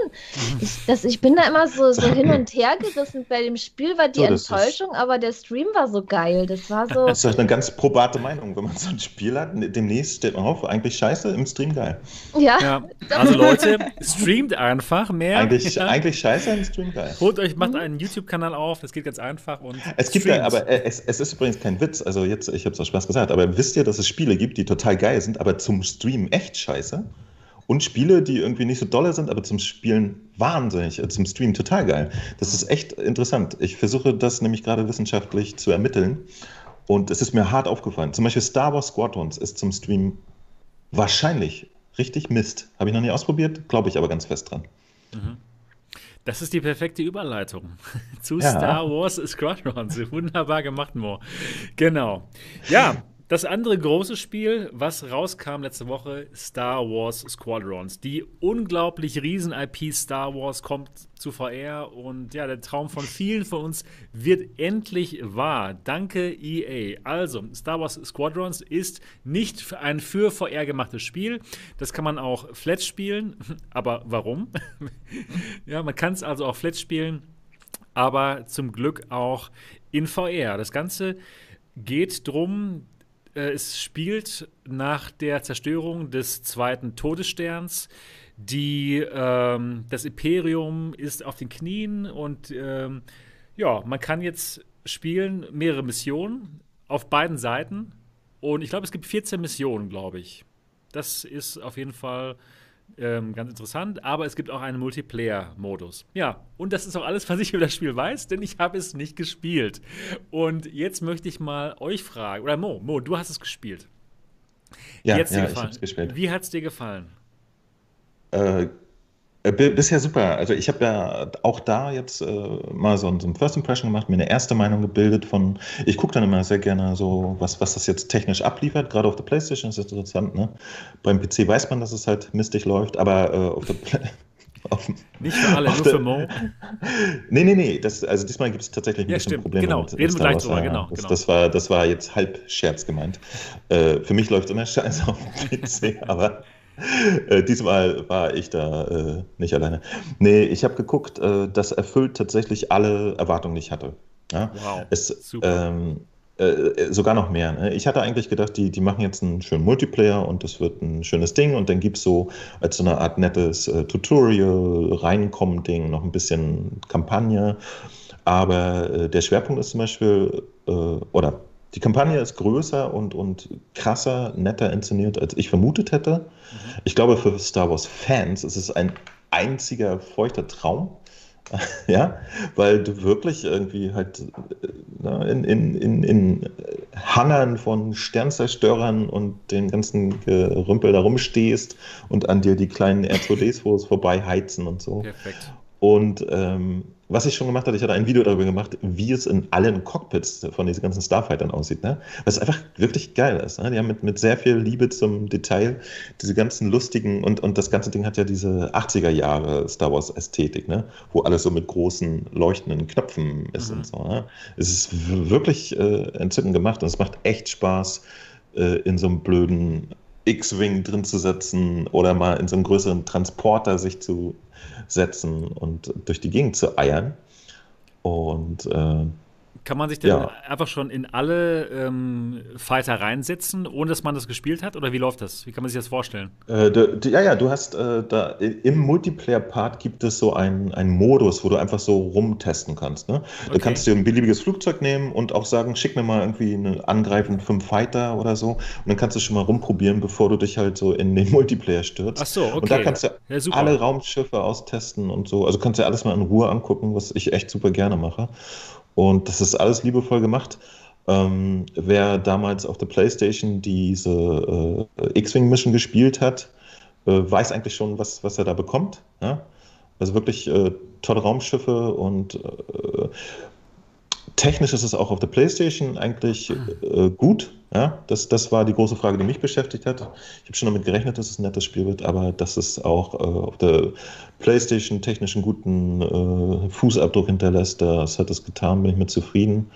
Ich, das, ich bin da immer so, so hin und her gerissen. Bei dem Spiel war die So, das ist- Enttäuschung, aber der Stream war so geil. Das war so. Das ist eine ganz probate Meinung. Wenn man so ein Spiel hat, demnächst steht man auf, eigentlich scheiße, im Stream geil. Ja, Ja, also Leute, streamt einfach mehr. Eigentlich, ja. eigentlich scheiße, im Stream geil. Holt euch, macht einen YouTube-Kanal auf, das geht ganz einfach und Es gibt streamt. ja, aber äh, es, es ist übrigens kein Witz, also jetzt, ich habe es aus Spaß gesagt, aber wisst ihr, dass es Spiele gibt, die total geil sind, aber zum Stream echt scheiße? Und Spiele, die irgendwie nicht so dolle sind, aber zum Spielen wahnsinnig, äh, zum Stream total geil. Das ist echt interessant. Ich versuche das nämlich gerade wissenschaftlich zu ermitteln. Und es ist mir hart aufgefallen. Zum Beispiel Star Wars Squadrons ist zum Stream wahrscheinlich richtig Mist. Habe ich noch nie ausprobiert, glaube ich aber ganz fest dran. Das ist die perfekte Überleitung zu Ja. Star Wars Squadrons. Wunderbar gemacht, Mo. Genau. Ja, das andere große Spiel, was rauskam letzte Woche, Star Wars Squadrons. Die unglaublich riesen IP Star Wars kommt zu VR und ja, der Traum von vielen von uns wird endlich wahr. Danke EA. Also, Star Wars Squadrons ist nicht ein für VR gemachtes Spiel. Das kann man auch flat spielen. Aber warum? ja, man kann es also auch flat spielen, aber zum Glück auch in VR. Das Ganze geht drum, äh, es spielt nach der Zerstörung des zweiten Todessterns. Die, ähm, das Imperium ist auf den Knien und ähm, ja, man kann jetzt spielen mehrere Missionen auf beiden Seiten. Und ich glaube, es gibt 14 Missionen, glaube ich. Das ist auf jeden Fall ähm, ganz interessant, aber es gibt auch einen Multiplayer-Modus. Ja, und das ist auch alles, was ich über das Spiel weiß, denn ich habe es nicht gespielt. Und jetzt möchte ich mal euch fragen, oder Mo, Mo, du hast es gespielt. Ja, ja ich habe es gespielt. Wie hat es dir gefallen? Äh, bisher super. Also ich habe ja auch da jetzt äh, mal so, ein- so ein First Impression gemacht, mir eine erste Meinung gebildet von, ich gucke dann immer sehr gerne so, was, was das jetzt technisch abliefert, gerade auf der Playstation ist das interessant, ne? Beim PC weiß man, dass es halt mistig läuft, aber äh, auf der Pla- auf, dem- Nicht für alle, nur der- für Mo. Nee, nee, nee, das, also diesmal gibt es tatsächlich ein Ja, bisschen stimmt, Probleme genau. mit Reden wir gleich drüber, genau, Das, genau. das, war, das war jetzt halb Scherz gemeint. Äh, für mich läuft immer Scheiße auf dem PC, aber äh, diesmal war ich da äh, nicht alleine. Nee, ich habe geguckt, äh, das erfüllt tatsächlich alle Erwartungen, die ich hatte. Ja? Wow, Es, super. ähm, äh, sogar noch mehr. Ne? Ich hatte eigentlich gedacht, die, die machen jetzt einen schönen Multiplayer und das wird ein schönes Ding und dann gibt es so als so eine Art nettes äh, Tutorial, Reinkommen-Ding, noch ein bisschen Kampagne. Aber äh, der Schwerpunkt ist zum Beispiel, äh, oder die Kampagne ist größer und, und krasser, netter inszeniert, als ich vermutet hätte. Ich glaube, für Star Wars-Fans ist es ein einziger feuchter Traum. Ja, weil du wirklich irgendwie halt äh, na, in, in, in, in Hangern von Sternzerstörern und den ganzen Gerümpel da rumstehst und an dir die kleinen R2D2s vorbei heizen und so. Perfekt. Und ähm, was ich schon gemacht hatte, ich hatte ein Video darüber gemacht, wie es in allen Cockpits von diesen ganzen Starfightern aussieht. Ne? Was einfach wirklich geil ist. Ne? Die haben mit, mit sehr viel Liebe zum Detail diese ganzen lustigen und, und das ganze Ding hat ja diese 80er Jahre Star Wars Ästhetik, ne? wo alles so mit großen leuchtenden Knöpfen ist Mhm. und so. Ne? Es ist wirklich äh, entzückend gemacht und es macht echt Spaß, äh, in so einem blöden X-Wing drin zu setzen oder mal in so einem größeren Transporter sich zu setzen und durch die Gegend zu eiern. Und äh, Kann man sich denn Ja. einfach schon in alle ähm, Fighter reinsetzen, ohne dass man das gespielt hat? Oder wie läuft das? Wie kann man sich das vorstellen? äh, du, du, ja, ja, du hast äh, da im Multiplayer-Part gibt es so einen, einen Modus, wo du einfach so rumtesten kannst. Ne? Du Okay. kannst dir ein beliebiges Flugzeug nehmen und auch sagen, schick mir mal irgendwie einen angreifenden fünf Fighter oder so. Und dann kannst du schon mal rumprobieren, bevor du dich halt so in den Multiplayer stürzt. Ach so, okay. Und da kannst du Ja, alle Raumschiffe austesten und so. Also kannst du dir alles mal in Ruhe angucken, was ich echt super gerne mache. Und das ist alles liebevoll gemacht. Ähm, wer damals auf der Playstation diese äh, X-Wing Mission gespielt hat, äh, weiß eigentlich schon, was, was er da bekommt. Ja? Also wirklich äh, tolle Raumschiffe und äh, technisch ist es auch auf der PlayStation eigentlich äh, gut. Ja? Das, das war die große Frage, die mich beschäftigt hat. Ich habe schon damit gerechnet, dass es ein nettes Spiel wird, aber dass es auch äh, auf der PlayStation technisch einen guten äh, Fußabdruck hinterlässt, das hat es getan, bin ich mit zufrieden.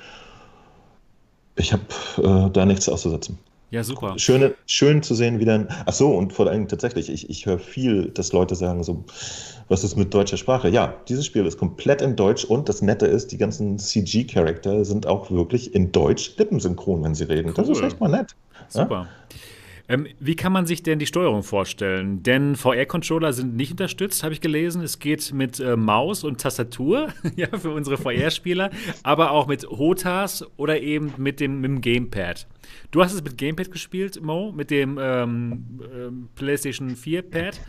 Ich habe äh, da nichts auszusetzen. Ja, super. Schön, schön zu sehen, wie dann. Ach so, und vor allem tatsächlich, ich, ich höre viel, dass Leute sagen, so, was ist mit deutscher Sprache? Ja, dieses Spiel ist komplett in Deutsch und das Nette ist, die ganzen CG-Charakter sind auch wirklich in Deutsch lippensynchron, wenn sie reden. Cool. Das ist echt mal nett. Super. Ja? Ähm, wie kann man sich denn die Steuerung vorstellen? Denn VR-Controller sind nicht unterstützt, habe ich gelesen. Es geht mit äh, Maus und Tastatur ja, für unsere VR-Spieler, aber auch mit HOTAS oder eben mit dem, mit dem Gamepad. Du hast es mit Gamepad gespielt, Mo, mit dem ähm, ähm, PlayStation 4 Pad.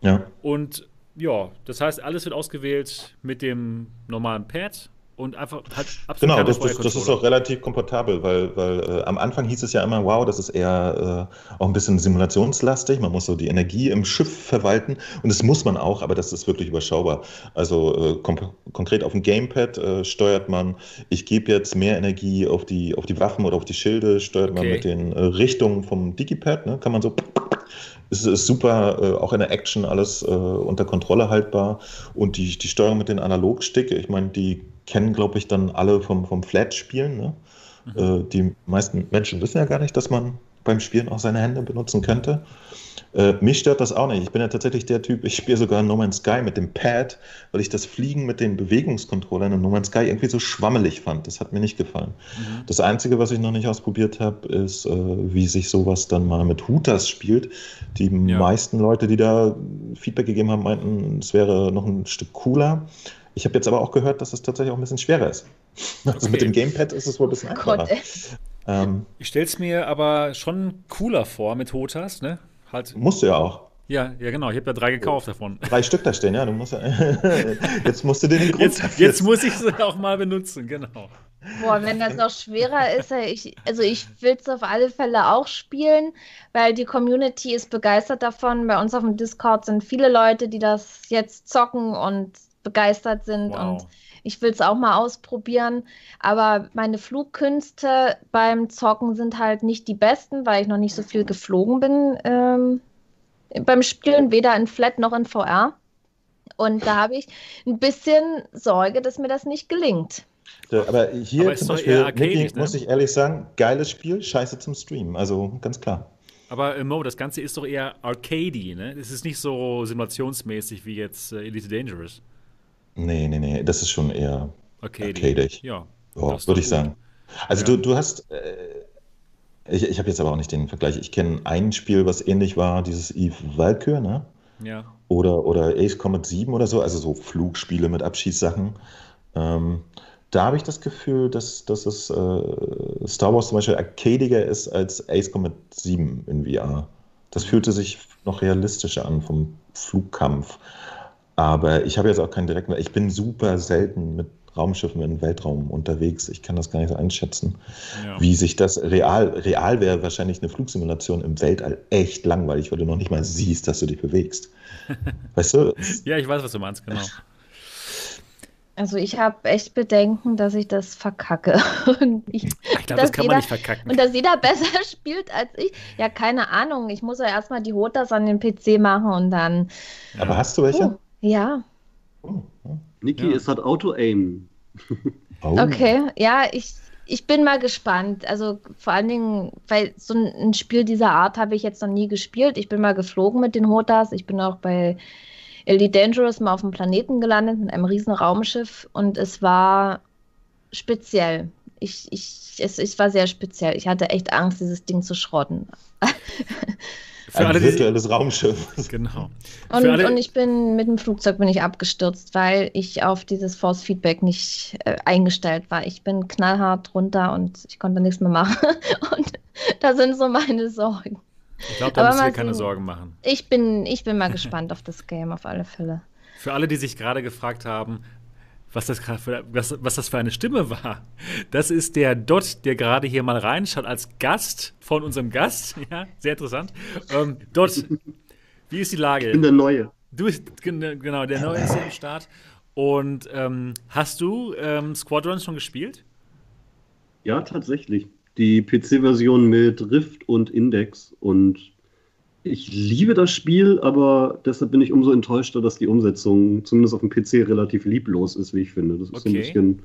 Ja. Und ja, das heißt, alles wird ausgewählt mit dem normalen Pad und einfach hat absolut Genau, das, das, das, ist auch relativ komfortabel, weil, weil äh, am Anfang hieß es ja immer, wow, das ist eher äh, auch ein bisschen simulationslastig, man muss so die Energie im Schiff verwalten und das muss man auch, aber das ist wirklich überschaubar. Also äh, konkret auf dem Gamepad äh, steuert man, ich gebe jetzt mehr Energie auf die, auf die Waffen oder auf die Schilde, steuert okay. man mit den äh, Richtungen vom Digipad, ne, kann man so es ist super, äh, auch in der Action alles äh, unter Kontrolle haltbar. Und die, die Steuerung mit den Analogstick, ich meine, die kennen, glaube ich, dann alle vom, vom Flat-Spielen. Ne? Mhm. Äh, die meisten Menschen wissen ja gar nicht, dass man beim Spielen auch seine Hände benutzen könnte. Äh, mich stört das auch nicht. Ich bin ja tatsächlich der Typ, ich spiele sogar No Man's Sky mit dem Pad, weil ich das Fliegen mit den Bewegungskontrollern in No Man's Sky irgendwie so schwammelig fand. Das hat mir nicht gefallen. Mhm. Das Einzige, was ich noch nicht ausprobiert habe, ist, äh, wie sich sowas dann mal mit Hooters spielt. Die ja. meisten Leute, die da Feedback gegeben haben, meinten, es wäre noch ein Stück cooler. Ich habe jetzt aber auch gehört, dass es tatsächlich auch ein bisschen schwerer ist. Also okay. mit dem Gamepad ist es wohl ein bisschen oh einfacher. Ähm, ich stelle es mir aber schon cooler vor mit Hotas, ne? Halt. Musst du ja auch. Ja, ja, genau. Ich habe ja drei gekauft davon. Drei Stück da stehen, ja. Du musst ja jetzt musst du den Grund jetzt, jetzt muss ich es auch mal benutzen, genau. Boah, wenn das noch schwerer ist, ich, also ich will es auf alle Fälle auch spielen, weil die Community ist begeistert davon. Bei uns auf dem Discord sind viele Leute, die das jetzt zocken und begeistert sind wow. und ich will es auch mal ausprobieren. Aber meine Flugkünste beim Zocken sind halt nicht die besten, weil ich noch nicht so viel geflogen bin ähm, beim Spielen, weder in Flat noch in VR. Und da habe ich ein bisschen Sorge, dass mir das nicht gelingt. Aber hier Aber zum Beispiel, arcadic, ne? muss ich ehrlich sagen, geiles Spiel, scheiße zum Streamen. Also ganz klar. Aber äh, Mo, das Ganze ist doch eher arcady, ne? Es ist nicht so simulationsmäßig wie jetzt äh, Elite Dangerous. Nee, nee, nee, das ist schon eher arcadic. arcadic. Ja, ja würde ich sagen. Also ja. du, du hast, äh, ich, ich habe jetzt aber auch nicht den Vergleich. Ich kenne ein Spiel, was ähnlich war, dieses Eve Valkyr, ne? Ja. Oder, oder Ace Comet 7 oder so, also so Flugspiele mit Abschießsachen. Ähm, da habe ich das Gefühl, dass, dass es äh, Star Wars zum Beispiel arcadiger ist als Ace Comet 7 in VR. Das fühlte sich noch realistischer an vom Flugkampf. Aber ich habe jetzt auch keinen direkten, ich bin super selten mit Raumschiffen im Weltraum unterwegs. Ich kann das gar nicht so einschätzen, ja. wie sich das real, real wäre wahrscheinlich eine Flugsimulation im Weltall echt langweilig, weil du noch nicht mal siehst, dass du dich bewegst. Weißt du? ja, ich weiß, was du meinst, genau. Also ich habe echt Bedenken, dass ich das verkacke. Und ich, ich glaube, das kann jeder, man nicht verkacken. Und dass jeder besser spielt als ich. Ja, keine Ahnung. Ich muss ja erstmal die Hotas an den PC machen und dann. Aber hast du welche? Uh. Ja. Oh, oh. Niki, ja. es hat Auto-Aim. Oh. Okay, ja, ich, ich bin mal gespannt. Also vor allen Dingen, weil so ein, Spiel dieser Art habe ich jetzt noch nie gespielt. Ich bin mal geflogen mit den Hotas. Ich bin auch bei Elite Dangerous mal auf dem Planeten gelandet mit einem riesen Raumschiff und es war speziell. Ich, ich, es, es war sehr speziell. Ich hatte echt Angst, dieses Ding zu schrotten. Für ein virtuelles Raumschiff. Genau. Und, und, ich bin mit dem Flugzeug bin ich abgestürzt, weil ich auf dieses Force Feedback nicht äh, eingestellt war. Ich bin knallhart runter und ich konnte nichts mehr machen. Und da sind so meine Sorgen. Ich glaube, da müssen wir keine Sorgen machen. Ich bin, ich bin mal gespannt auf das Game auf alle Fälle. Für alle, die sich gerade gefragt haben, was das, für, was, was das für eine Stimme war. Das ist der Dot, der gerade hier mal reinschaut als Gast von unserem Gast. Ja, sehr interessant. Ähm, Dot, Wie ist die Lage? Ich bin der Neue. Du bist genau, der Neue ist am Start. Und ähm, hast du ähm, Squadrons schon gespielt? Ja, tatsächlich. Die PC-Version mit Rift und Index. Und ich liebe das Spiel, aber deshalb bin ich umso enttäuschter, dass die Umsetzung zumindest auf dem PC relativ lieblos ist, wie ich finde. Das ist Okay. ein bisschen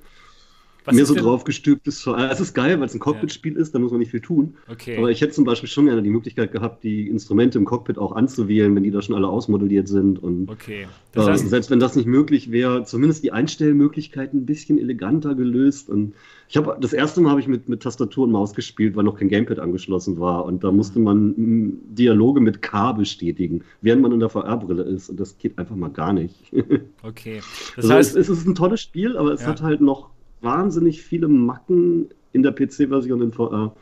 Was mehr so denn- drauf gestülpt ist. Zwar- Es ist geil, weil es ein Cockpit-Spiel ist, da muss man nicht viel tun. Okay. Aber ich hätte zum Beispiel schon gerne die Möglichkeit gehabt, die Instrumente im Cockpit auch anzuwählen, wenn die da schon alle ausmodelliert sind. Und okay. Das äh, heißt, selbst wenn das nicht möglich wäre, zumindest die Einstellmöglichkeiten ein bisschen eleganter gelöst. Und ich habe das erste Mal habe ich mit, mit Tastatur und Maus gespielt, weil noch kein Gamepad angeschlossen war. Und da musste man mm, Dialoge mit K bestätigen, während man in der VR-Brille ist. Und das geht einfach mal gar nicht. okay. Das also heißt, es, es ist ein tolles Spiel, aber es Ja. hat halt noch wahnsinnig viele Macken in der PC-Version in VR,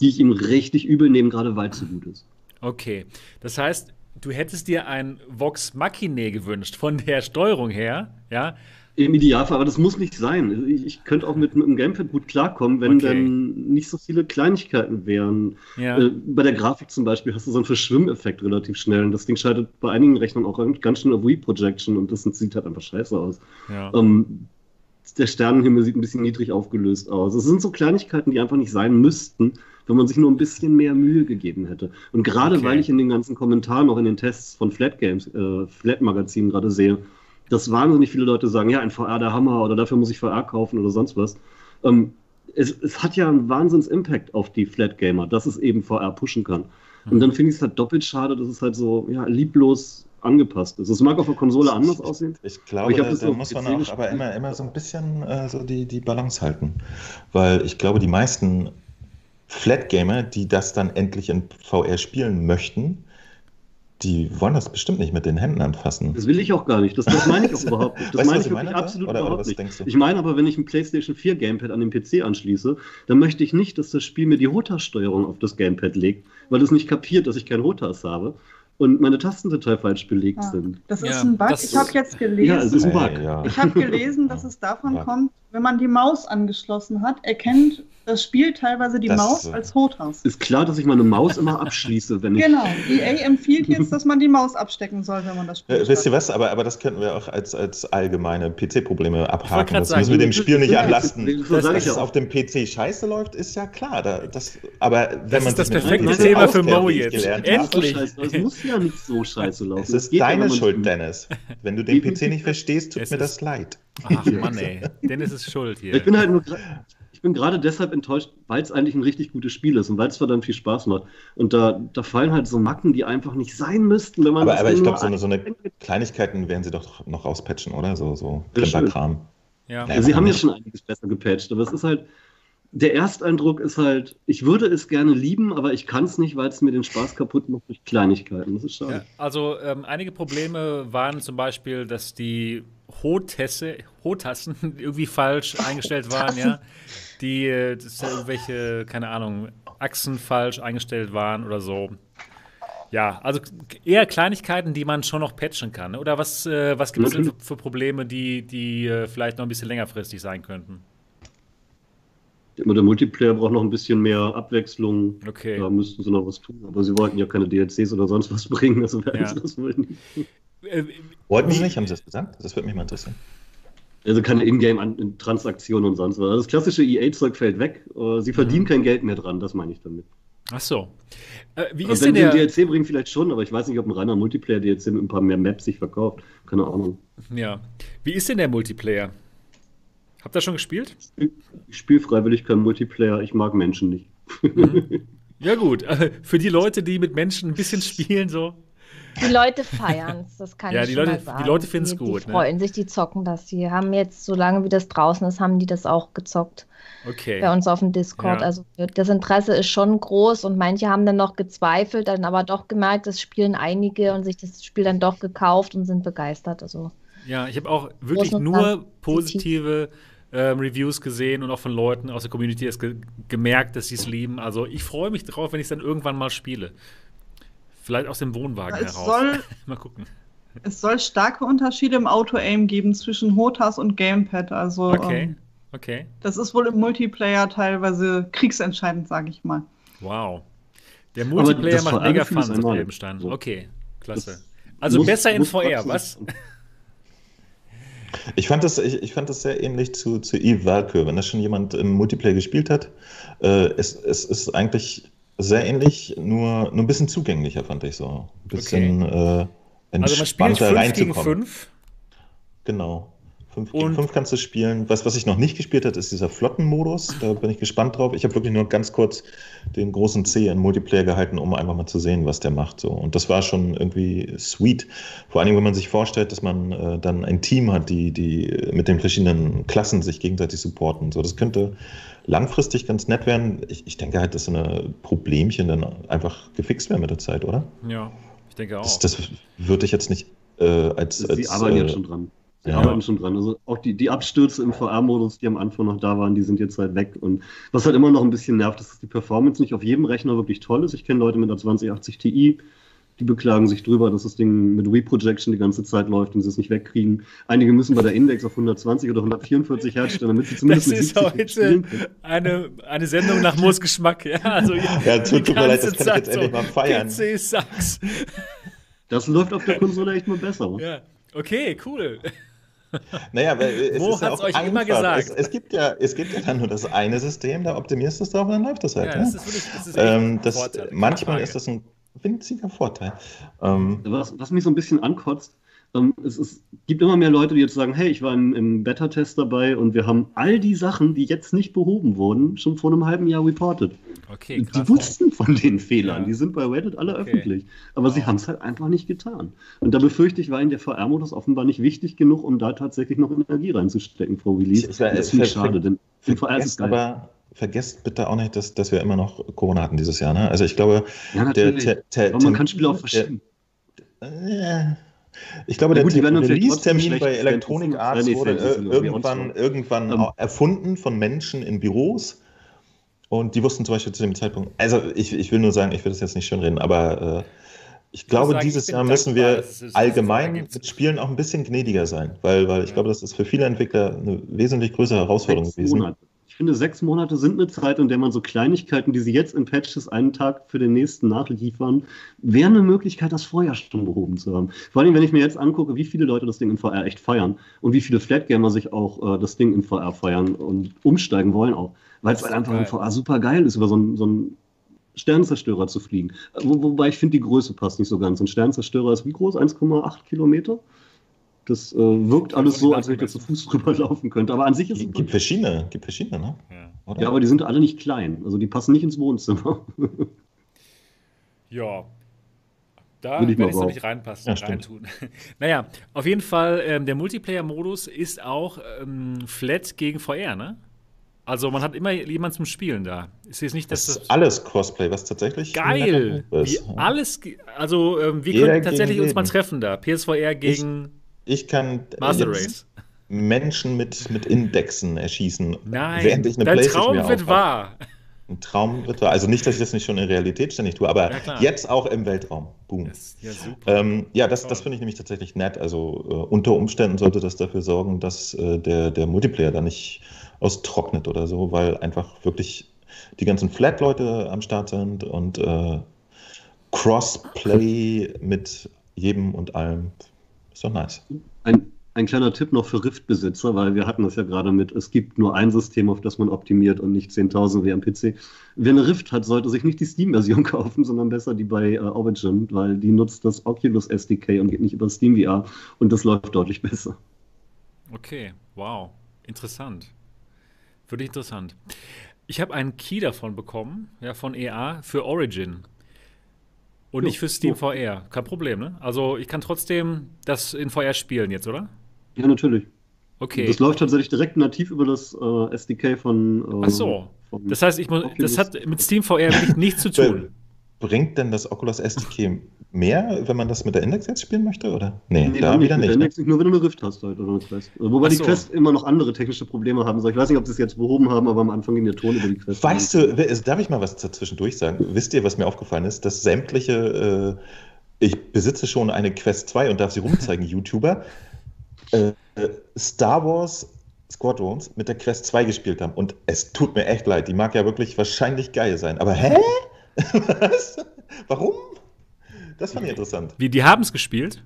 die ich ihm richtig übel nehme, gerade weil es so gut ist. okay. Das heißt, du hättest dir ein Vox Machinae gewünscht von der Steuerung her, ja? Im Idealfall, aber das muss nicht sein. Ich, ich könnte auch mit, mit dem Gamepad gut klarkommen, wenn Okay. dann nicht so viele Kleinigkeiten wären. Ja. Äh, bei der Grafik zum Beispiel hast du so einen Verschwimmeffekt relativ schnell und das Ding schaltet bei einigen Rechnern auch ganz schön auf Wii-Projection und das sieht halt einfach scheiße aus. ja. Ähm, der Sternenhimmel sieht ein bisschen niedrig aufgelöst aus. Es sind so Kleinigkeiten, die einfach nicht sein müssten, wenn man sich nur ein bisschen mehr Mühe gegeben hätte. Und gerade Okay. weil ich in den ganzen Kommentaren, auch in den Tests von Flat Games, äh, Flat Magazinen gerade sehe, dass wahnsinnig viele Leute sagen, ja, ein VR der Hammer oder dafür muss ich VR kaufen oder sonst was. Ähm, es, es hat ja einen Wahnsinns-Impact auf die Flat Gamer, dass es eben VR pushen kann. Und dann finde ich es halt doppelt schade, dass es halt so ja, lieblos angepasst ist. Es mag auf der Konsole anders aussehen. Ich glaube, ich hab da, das muss man auch aber immer, immer so ein bisschen äh, so die, die Balance halten. Weil ich glaube, die meisten Flat-Gamer, die das dann endlich in VR spielen möchten, die wollen das bestimmt nicht mit den Händen anfassen. Das will ich auch gar nicht. Das, das meine ich auch überhaupt nicht. Das Weißt meine ich ich wirklich meine, absolut oder- oder überhaupt was nicht. Ich meine aber, wenn ich ein PlayStation 4 Gamepad an den PC anschließe, dann möchte ich nicht, dass das Spiel mir die Rotas-Steuerung auf das Gamepad legt, weil es nicht kapiert, dass ich kein Rotas habe und meine Tasten total falsch belegt Ah, sind. Das Ja, ist ein Bug. ich habe jetzt gelesen. Ja, es ist ein Bug. Hey, ja. Ich habe gelesen, dass es davon Ja. kommt, wenn man die Maus angeschlossen hat, erkennt das Spiel teilweise die Das, Maus als Hotas. Ist klar, dass ich meine Maus immer abschließe, wenn ich. Genau. EA empfiehlt jetzt, dass man die Maus abstecken soll, wenn man das Spiel Äh, wisst ihr was? Aber, aber das könnten wir auch als, als allgemeine PC-Probleme abhaken. Das sagen, müssen wir dem das- Spiel nicht das- anlasten. das- das Dass es ja auch. auf dem PC scheiße läuft, ist ja klar. Da, das, aber wenn Das man ist das perfekte PC Thema für Mo jetzt. Ja, habe, Endlich. aber Es muss ja nicht so scheiße laufen. Es Das ist ja, deine man Schuld, spielt. Dennis. Wenn du den PC nicht verstehst, tut Es mir das leid. Ach Mann, ey. Dennis ist schuld hier. Ich bin halt nur. Ich bin gerade deshalb enttäuscht, weil es eigentlich ein richtig gutes Spiel ist und weil es verdammt viel Spaß macht. Und da, da fallen halt so Macken, die einfach nicht sein müssten, wenn man Aber, das aber ich glaube, so eine, so eine ein- Kleinigkeiten werden sie doch noch rauspatchen, oder? So, so Ja, schön. Klimperkram. ja. Ja. Ja, sie haben jetzt schon einiges besser gepatcht, aber es ist halt. Der Ersteindruck ist halt, ich würde es gerne lieben, aber ich kann es nicht, weil es mir den Spaß kaputt macht durch Kleinigkeiten. Das ist schade. Ja, also ähm, einige Probleme waren zum Beispiel, dass die Hotesse, Hotassen irgendwie falsch eingestellt waren, ja. Die, äh, dass da irgendwelche, keine Ahnung, Achsen falsch eingestellt waren oder so. Ja, also eher Kleinigkeiten, die man schon noch patchen kann. ne? Oder was, äh, was gibt es denn für, Probleme, die, die äh, vielleicht noch ein bisschen längerfristig sein könnten? Immer der Multiplayer braucht noch ein bisschen mehr Abwechslung. Okay. Da müssten sie noch was tun. Aber sie wollten ja keine DLCs oder sonst was bringen, also Ja. sie das wohl nicht. Äh, Wollten sie nicht? Haben sie das gesagt? Das würde mich mal interessieren. Also keine Ingame-Transaktionen und sonst was. Also das klassische EA-Zeug fällt weg. Äh, Sie verdienen kein Geld mehr dran, das meine ich damit. ach so. Äh, wie Also ist wenn denn der. ein DLC bringen, vielleicht schon, aber ich weiß nicht, ob ein reiner Multiplayer-DLC mit ein paar mehr Maps sich verkauft. Keine Ahnung. Ja. Wie ist denn der Multiplayer? Habt ihr schon gespielt? Ich spiele freiwillig kein Multiplayer, ich mag Menschen nicht. Ja, gut. Für die Leute, die mit Menschen ein bisschen spielen, so. Die Leute feiern es, das kann Ja, ich die schon Leute- mal die sagen. Leute finden's Die- gut, Die ne? freuen sich, die zocken das. Die haben jetzt, solange wie das draußen ist, haben die das auch gezockt Okay. bei uns auf dem Discord. Ja. Also das Interesse ist schon groß und manche haben dann noch gezweifelt, dann aber doch gemerkt, das spielen einige und sich das Spiel dann doch gekauft und sind begeistert. Also Ja, ich habe auch wirklich nur positive ähm, Reviews gesehen und auch von Leuten aus der Community ge gemerkt, dass sie es lieben. Also ich freue mich drauf, wenn ich es dann irgendwann mal spiele. Vielleicht aus dem Wohnwagen Es heraus. soll, mal gucken. es soll starke Unterschiede im Auto-Aim geben zwischen Hotas und Gamepad. Also Okay, ähm, okay. das ist wohl im Multiplayer teilweise kriegsentscheidend, sage ich mal. Wow. Der Multiplayer macht mega Fun, sagt einmalig. Elbenstein. So. Okay, klasse. Das, Also Muss- besser in VR, was? Ich fand das, ich, ich fand das sehr ähnlich zu, zu Eve Valkyrie. Wenn das schon jemand im Multiplayer gespielt hat, äh, es, es ist eigentlich sehr ähnlich, nur, nur ein bisschen zugänglicher, fand ich so. Ein bisschen äh, Also man spielt entspannter 5 gegen reinzukommen. 5. Genau. 5 Und- gegen 5 kannst du spielen. Was, was ich noch nicht gespielt habe, ist dieser Flottenmodus. Da bin ich gespannt drauf. Ich habe wirklich nur ganz kurz den großen C in Multiplayer gehalten, um einfach mal zu sehen, was der macht. So. Und das war schon irgendwie sweet. Vor allem, wenn man sich vorstellt, dass man äh, dann ein Team hat, die, die mit den verschiedenen Klassen sich gegenseitig supporten. So, das könnte langfristig ganz nett werden. Ich, ich denke halt, dass so eine Problemchen dann einfach gefixt werden mit der Zeit, oder? Ja, ich denke auch. Das, das würde ich jetzt nicht äh, als. als Sie arbeiten äh, jetzt schon dran. Sie ja. arbeiten schon dran. Also auch die, die Abstürze im VR-Modus, die am Anfang noch da waren, die sind jetzt halt weg. Und was halt immer noch ein bisschen nervt, ist, dass die Performance nicht auf jedem Rechner wirklich toll ist. Ich kenne Leute mit einer 2080 Ti, die beklagen sich drüber, dass das Ding mit Reprojection die ganze Zeit läuft und sie es nicht wegkriegen. Einige müssen bei der Index auf 120 oder 144 Hertz stellen, damit sie zumindest das ist 70 heute eine, eine Sendung nach Moos Geschmack. Ja, also Ja, tut- die tut mir leid, ganze das kann ich jetzt Zeit endlich mal feiern. PC sucks. Das läuft auf der Konsole echt mal besser. Ja, okay, cool. Naja, weil äh, es Wo ist ja auch euch immer einfach. gesagt? Es, es, gibt ja, es gibt ja dann nur das eine System, da optimierst du es drauf und dann läuft das halt. Ja, ne? das ist wirklich das ist ähm, ein das, manchmal Frage. ist das ein winziger Vorteil. Ähm, Was, was mich so ein bisschen ankotzt, ähm, es, es gibt immer mehr Leute, die jetzt sagen, hey, ich war im, im Beta-Test dabei und wir haben all die Sachen, die jetzt nicht behoben wurden, schon vor einem halben Jahr reported. Okay, krass. Die wussten von den Fehlern, Ja. die sind bei Reddit alle Okay. öffentlich. Aber sie Wow. haben es halt einfach nicht getan. Und da befürchte ich, war ihnen der VR-Modus offenbar nicht wichtig genug, um da tatsächlich noch Energie reinzustecken vor Release. Und das finde ich ver- schade, denn VR ist es geil. aber vergesst bitte auch nicht, dass, dass wir immer noch Corona hatten dieses Jahr. Ne? Also ich glaube, ja, der, natürlich. der, der Aber man kann Spiele auch verschieben. Der, äh, ich glaube, der gut, vielleicht Release-Termin bei Electronic Fantasy- Arts äh, nee, wurde äh, irgendwann, irgendwann Ähm. auch erfunden von Menschen in Büros. Und die wussten zum Beispiel zu dem Zeitpunkt, also ich, ich will nur sagen, ich will das jetzt nicht schön reden, aber äh, ich glaube, sagen, ich dieses bin Jahr müssen dankbar, wir es- allgemein mit Spielen auch ein bisschen gnädiger sein, weil, weil ich Ja. glaube, das ist für viele Entwickler eine wesentlich größere Herausforderung gewesen. Monate. Ich finde, sechs Monate sind eine Zeit, in der man so Kleinigkeiten, die sie jetzt in Patches einen Tag für den nächsten nachliefern, wäre eine Möglichkeit, das vorher schon behoben zu haben. Vor allem, wenn ich mir jetzt angucke, wie viele Leute das Ding in VR echt feiern und wie viele Flatgamer sich auch äh, das Ding in VR feiern und umsteigen wollen auch, weil es halt einfach geil. in VR super geil ist, über so einen, so einen Sternenzerstörer zu fliegen. Äh, Wo, wobei ich finde, die Größe passt nicht so ganz. Ein Sternenzerstörer ist wie groß? 1,8 Kilometer? Das äh, wirkt alles so, als wenn ich da zu Fuß drüber laufen könnte. Aber an sich ist es Es gibt verschiedene, gibt verschiedene, ne? Ja. Oder? ja, aber die sind alle nicht klein. Also die passen nicht ins Wohnzimmer. Ja. Da Würde ich werde mal ich so nicht reinpassen, Ja, reintun. naja, auf jeden Fall, ähm, der Multiplayer-Modus ist auch ähm, flat gegen VR, ne? Also man hat immer jemanden zum Spielen da. Ist jetzt nicht, dass das das. ist alles Crossplay, was tatsächlich Geil! netter Wie ist. alles, also ähm, wir Jeder könnten tatsächlich uns mal jeden. treffen da. PSVR gegen Ich kann. Menschen mit, mit Indexen erschießen, Nein, während ich eine dein Playstation Traum wird aufhab. wahr. Ein Traum wird wahr. Also nicht, dass ich das nicht schon in Realität ständig tue, aber Ja, jetzt auch im Weltraum. Boom. Ist ja. Ähm, ja, das, das finde ich nämlich tatsächlich nett. Also äh, unter Umständen sollte das dafür sorgen, dass äh, der, der Multiplayer da nicht austrocknet oder so, weil einfach wirklich die ganzen Flat-Leute am Start sind und äh, Crossplay mit jedem und allem. Ist doch nice. Ein, ein kleiner Tipp noch für Rift-Besitzer, weil wir hatten das ja gerade mit, es gibt nur ein System, auf das man optimiert und nicht 10.000 wie am PC. Wer eine Rift hat, sollte sich nicht die Steam-Version kaufen, sondern besser die bei äh, Origin, weil die nutzt das Oculus SDK und geht nicht über Steam VR und das läuft deutlich besser. Okay, wow. Interessant. Wirklich interessant. Ich habe einen Key davon bekommen, ja, von EA für Origin. Und Jo, nicht für Steam so. VR. Kein Problem, ne? Also ich kann trotzdem das in VR spielen jetzt, oder? Ja, natürlich. Okay. Das läuft tatsächlich direkt nativ über das äh, SDK von. Äh, Ach so. Das heißt, ich muss, das hat mit Steam VR wirklich nichts zu tun. Bringt denn das Oculus SDK mehr, wenn man das mit der Index jetzt spielen möchte, oder? Nee, Nee, da wieder mit der nicht. Ne? Index nur wenn du eine Rift hast halt, oder eine Quest. Wobei Ach die so. Quest immer noch andere technische Probleme haben soll. Ich weiß nicht, ob sie es jetzt behoben haben, aber am Anfang ging der Ton über die Quest. Weißt du, wer- darf ich mal was zwischendurch sagen? Wisst ihr, was mir aufgefallen ist? Dass sämtliche, äh, ich besitze schon eine Quest 2 und darf sie rumzeigen, YouTuber, äh, Star Wars Squadrons mit der Quest 2 gespielt haben. Und es tut mir echt leid, die mag ja wirklich wahrscheinlich geil sein. Aber hä? was? Warum? Das fand ich interessant. Wie, die haben es gespielt?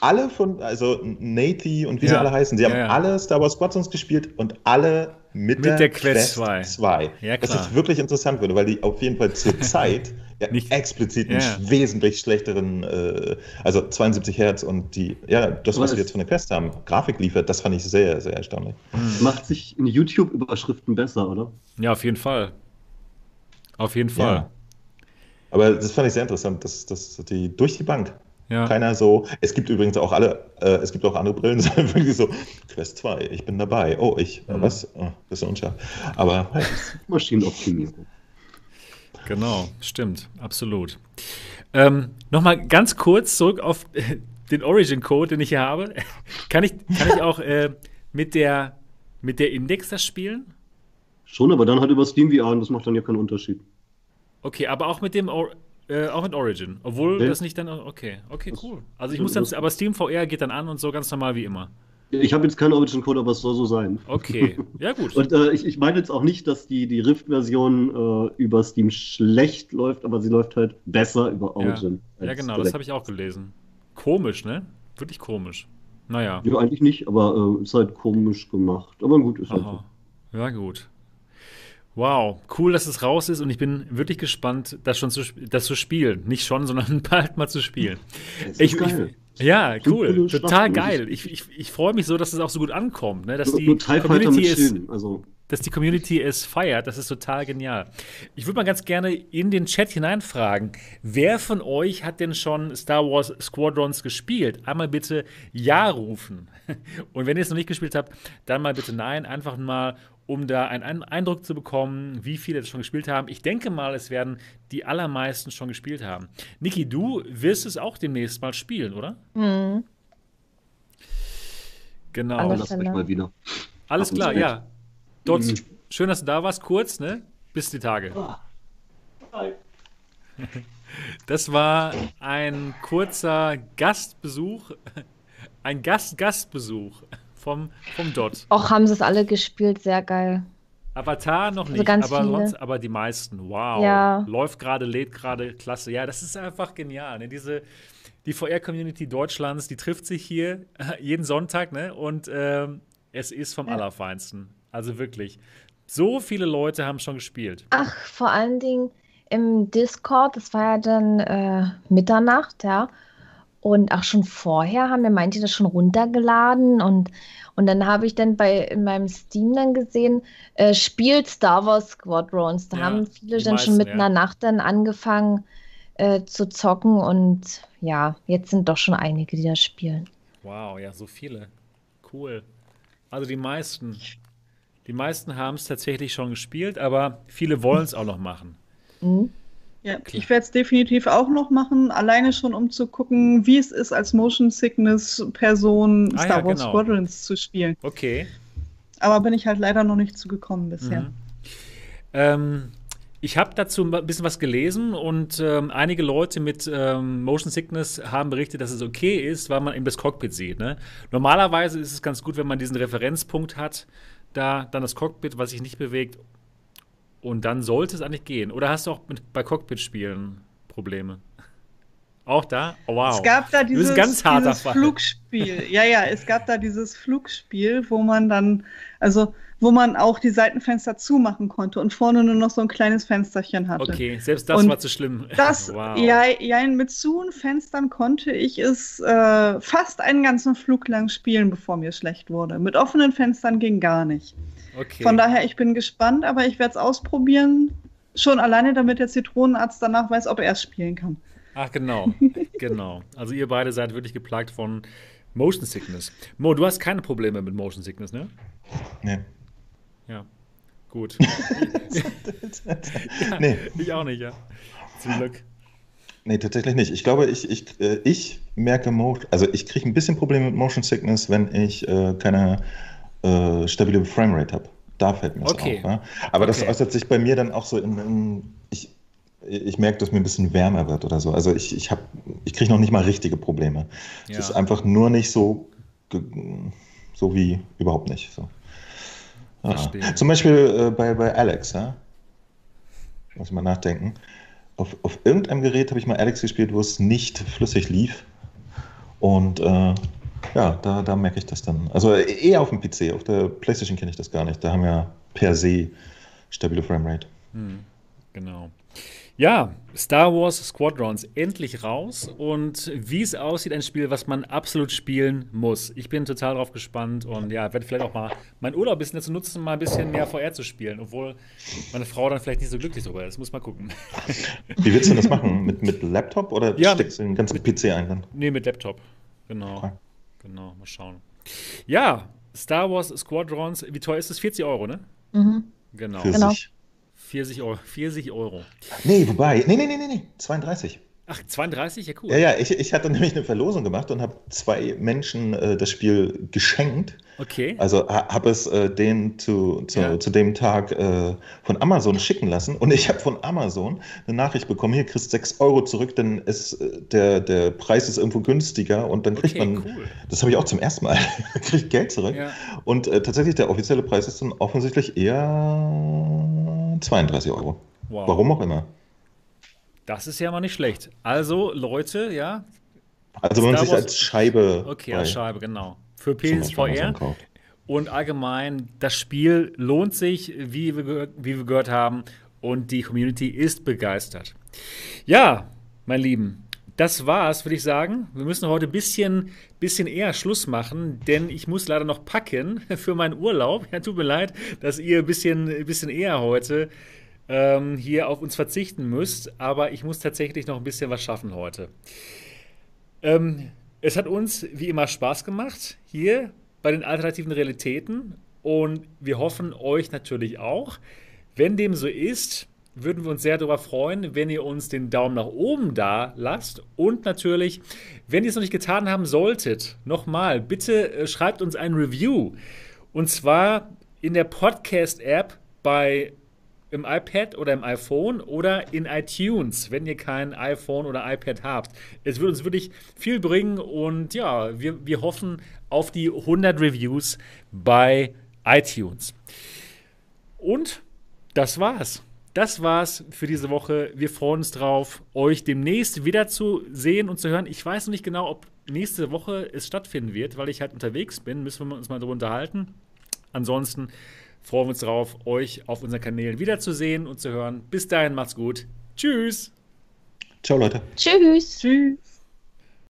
Alle von, also Nati und wie sie Ja. alle heißen, sie haben Ja, ja. alle Star Wars Squadrons gespielt und alle mit, Mit der Quest 2. 2. Ja, Was klar. ich wirklich interessant finde, weil die auf jeden Fall zur Zeit ja, Nicht- explizit einen Ja. wesentlich schlechteren, äh, also 72 Hertz und die, ja, das, Aber was wir jetzt von der Quest haben, Grafik liefert, das fand ich sehr, sehr erstaunlich. Macht sich in YouTube-Überschriften besser, oder? Ja, auf jeden Fall. Auf jeden Fall. Aber das fand ich sehr interessant, dass, dass die durch die Bank Ja. keiner so. Es gibt übrigens auch alle, äh, es gibt auch andere Brillen, die sagen wirklich so, Quest 2, ich bin dabei. Oh, ich, Mhm. was? Oh, bisschen unscharf. Aber hey, Maschinenoptimierung. Genau, stimmt, absolut. Ähm, Nochmal ganz kurz zurück auf äh, den Origin-Code, den ich hier habe. Kann ich, kann ich auch äh, mit, der, mit der Index das spielen? Schon, aber dann halt über Steam VR und das macht dann ja keinen Unterschied. Okay, aber auch mit dem äh, auch mit Origin. Obwohl Nee. das nicht dann. Okay, okay, cool. Also ich muss dann. Aber Steam VR geht dann an und so ganz normal wie immer. Ich habe jetzt keinen Origin-Code, aber es soll so sein. Okay, ja gut. Und äh, ich, ich meine jetzt auch nicht, dass die, die Rift-Version äh, über Steam schlecht läuft, aber sie läuft halt besser über Origin. ja, als genau, das habe ich auch gelesen. Komisch, ne? Wirklich komisch. Naja. Ja, eigentlich nicht, aber äh, ist halt komisch gemacht. Aber gut, ist halt so. Aha. Ja, gut. Wow, cool, dass es raus ist und ich bin wirklich gespannt, das schon zu, das zu spielen. Nicht schon, sondern bald mal zu spielen. Ich, ist geil. ich, ja, cool, total geil. Ich, ich, ich freue mich so, dass es auch so gut ankommt, ne? dass, Nur- die nur Community Schilden. Also, dass die Community es feiert. Das ist total genial. Ich würde mal ganz gerne in den Chat hineinfragen, wer von euch hat denn schon Star Wars Squadrons gespielt? Einmal bitte Ja rufen. Und wenn ihr es noch nicht gespielt habt, dann mal bitte Nein. Einfach mal, um da einen Ein- Eindruck zu bekommen, wie viele das schon gespielt haben. Ich denke mal, es werden die allermeisten schon gespielt haben. Niki, du wirst es auch demnächst mal spielen, oder? Mhm. Genau. Alles mal wieder. Alles klar, ja. Dort, Mhm. schön, dass du da warst, kurz, ne? Bis die Tage. Das war ein kurzer Gastbesuch, ein Gast-Gastbesuch vom, vom Dot. Auch haben sie es alle gespielt, sehr geil. Avatar noch Also nicht, ganz aber, viele. sonst, aber die meisten. Wow. Ja. Läuft gerade, lädt gerade, klasse. Ja, das ist einfach genial. Ne? Diese, die VR-Community Deutschlands, die trifft sich hier jeden Sonntag, ne? Und ähm, es ist vom Ja. Allerfeinsten. Also wirklich. So viele Leute haben schon gespielt. Ach, vor allen Dingen im Discord, das war ja dann äh, Mitternacht, ja. Und auch schon vorher haben mir manche das schon runtergeladen und, und dann habe ich dann bei in meinem Steam dann gesehen, äh, spielt Star Wars Squadrons. Da Ja, haben viele dann schon meisten, mit ja. einer Nacht dann angefangen äh, zu zocken und ja, jetzt sind doch schon einige, die das spielen. Wow, ja, so viele. Cool. Also die meisten. Die meisten haben es tatsächlich schon gespielt, aber viele wollen es auch noch machen. Mhm. Ja, ich werde es definitiv auch noch machen, alleine schon um zu gucken, wie es ist, als Motion Sickness Person Ah, Star ja, Wars genau. Squadrons zu spielen. Okay. Aber bin ich halt leider noch nicht zugekommen bisher. Mhm. Ähm, ich habe dazu ein bisschen was gelesen und ähm, einige Leute mit ähm, Motion Sickness haben berichtet, dass es okay ist, weil man eben das Cockpit sieht. Ne? Normalerweise ist es ganz gut, wenn man diesen Referenzpunkt hat, da dann das Cockpit, was sich nicht bewegt. Und dann sollte es eigentlich gehen. Oder hast du auch mit, bei Cockpit-Spielen Probleme? Auch da? Oh, wow. Es gab da dieses, dieses. Flugspiel. Ja, ja, es gab da dieses Flugspiel, wo man dann, also wo man auch die Seitenfenster zumachen konnte und vorne nur noch so ein kleines Fensterchen hatte. Okay, selbst das Und war zu schlimm. Das, wow. ja, ja, mit zu Fenstern konnte ich es äh, fast einen ganzen Flug lang spielen, bevor mir schlecht wurde. Mit offenen Fenstern ging gar nicht. okay. Von daher, ich bin gespannt, aber ich werde es ausprobieren. Schon alleine, damit der Zitronenarzt danach weiß, ob er es spielen kann. Ach, genau. genau. Also ihr beide seid wirklich geplagt von Motion Sickness. Mo, du hast keine Probleme mit Motion Sickness, ne? Nee. Ja. Gut. Nee. Ich auch nicht, ja. Zum Glück. Nee, tatsächlich nicht. Ich glaube, ich, ich, äh, ich merke, Mo also ich kriege ein bisschen Probleme mit Motion Sickness, wenn ich äh, keine äh, stabile Framerate habe. Da fällt mir das Okay. auf. Ja? Aber das Okay. äußert sich bei mir dann auch so in, in ich, ich merke, dass mir ein bisschen wärmer wird oder so. Also ich, ich, hab- ich kriege noch nicht mal richtige Probleme. Ja. Es ist einfach nur nicht so, so wie überhaupt nicht. So. Ja. Verstehe. Zum Beispiel äh, bei, bei Alex, ja? Muss ich mal nachdenken. auf, auf irgendeinem Gerät habe ich mal Alex gespielt, wo es nicht flüssig lief. Und äh, ja, da, da merke ich das dann. Also eher auf dem PC, auf der PlayStation kenne ich das gar nicht. Da haben wir per se stabile Framerate. Hm, genau. Ja, Star Wars Squadrons endlich raus und wie es aussieht, ein Spiel, was man absolut spielen muss. Ich bin total drauf gespannt und ja, werde vielleicht auch mal meinen Urlaub ein bisschen dazu nutzen, mal ein bisschen mehr VR zu spielen, obwohl meine Frau dann vielleicht nicht so glücklich darüber ist. Muss mal gucken. Wie willst du das machen? Mit, mit Laptop oder Ja, steckst du den ganzen PC ein dann? Nee, mit Laptop. Genau. Okay. Genau, mal schauen. Ja, Star Wars Squadrons, wie teuer ist es? 40 Euro, ne? Mhm. Genau. Für Genau. sich. 40 Euro. 40 Euro. Nee, wobei, nee, nee, nee, nee, nee, 32. Ach, 32? Ja, cool. Ja, ja, ich, ich hatte nämlich eine Verlosung gemacht und habe zwei Menschen äh, das Spiel geschenkt. Okay. Also ha, habe es äh, denen zu, zu, Ja. zu dem Tag äh, von Amazon schicken lassen und ich habe von Amazon eine Nachricht bekommen, hier kriegst 6 Euro zurück, denn es, äh, der, der Preis ist irgendwo günstiger und dann kriegt Okay, man, cool. das habe ich auch zum ersten Mal, kriegt Geld zurück. Ja. Und äh, tatsächlich der offizielle Preis ist dann offensichtlich eher 32 Euro. Wow. Warum auch immer. Das ist ja mal nicht schlecht. Also, Leute, ja. Also wenn man sich als Scheibe Okay, als Scheibe, genau. Für PSVR. Und allgemein, das Spiel lohnt sich, wie wir, wie wir gehört haben. Und die Community ist begeistert. Ja, mein Lieben, das war's, würde ich sagen. Wir müssen heute ein bisschen, bisschen eher Schluss machen, denn ich muss leider noch packen für meinen Urlaub. Ja, tut mir leid, dass ihr ein bisschen, ein bisschen eher heute ähm, hier auf uns verzichten müsst. Aber ich muss tatsächlich noch ein bisschen was schaffen heute. Ähm, es hat uns wie immer Spaß gemacht hier bei den alternativen Realitäten und wir hoffen euch natürlich auch. Wenn dem so ist, würden wir uns sehr darüber freuen, wenn ihr uns den Daumen nach oben da lasst und natürlich, wenn ihr es noch nicht getan haben solltet, nochmal, bitte äh, schreibt uns ein Review und zwar in der Podcast-App bei im iPad oder im iPhone oder in iTunes, wenn ihr kein iPhone oder iPad habt. Es würde uns wirklich viel bringen und ja, wir, wir hoffen auf die 100 Reviews bei iTunes. Und das war's. Das war's für diese Woche. Wir freuen uns drauf, euch demnächst wieder zu sehen und zu hören. Ich weiß noch nicht genau, ob nächste Woche es stattfinden wird, weil ich halt unterwegs bin. Müssen wir uns mal darüber unterhalten. Ansonsten freuen wir uns darauf, euch auf unseren Kanälen wiederzusehen und zu hören. Bis dahin, macht's gut. Tschüss. Ciao, Leute. Tschüss. Tschüss.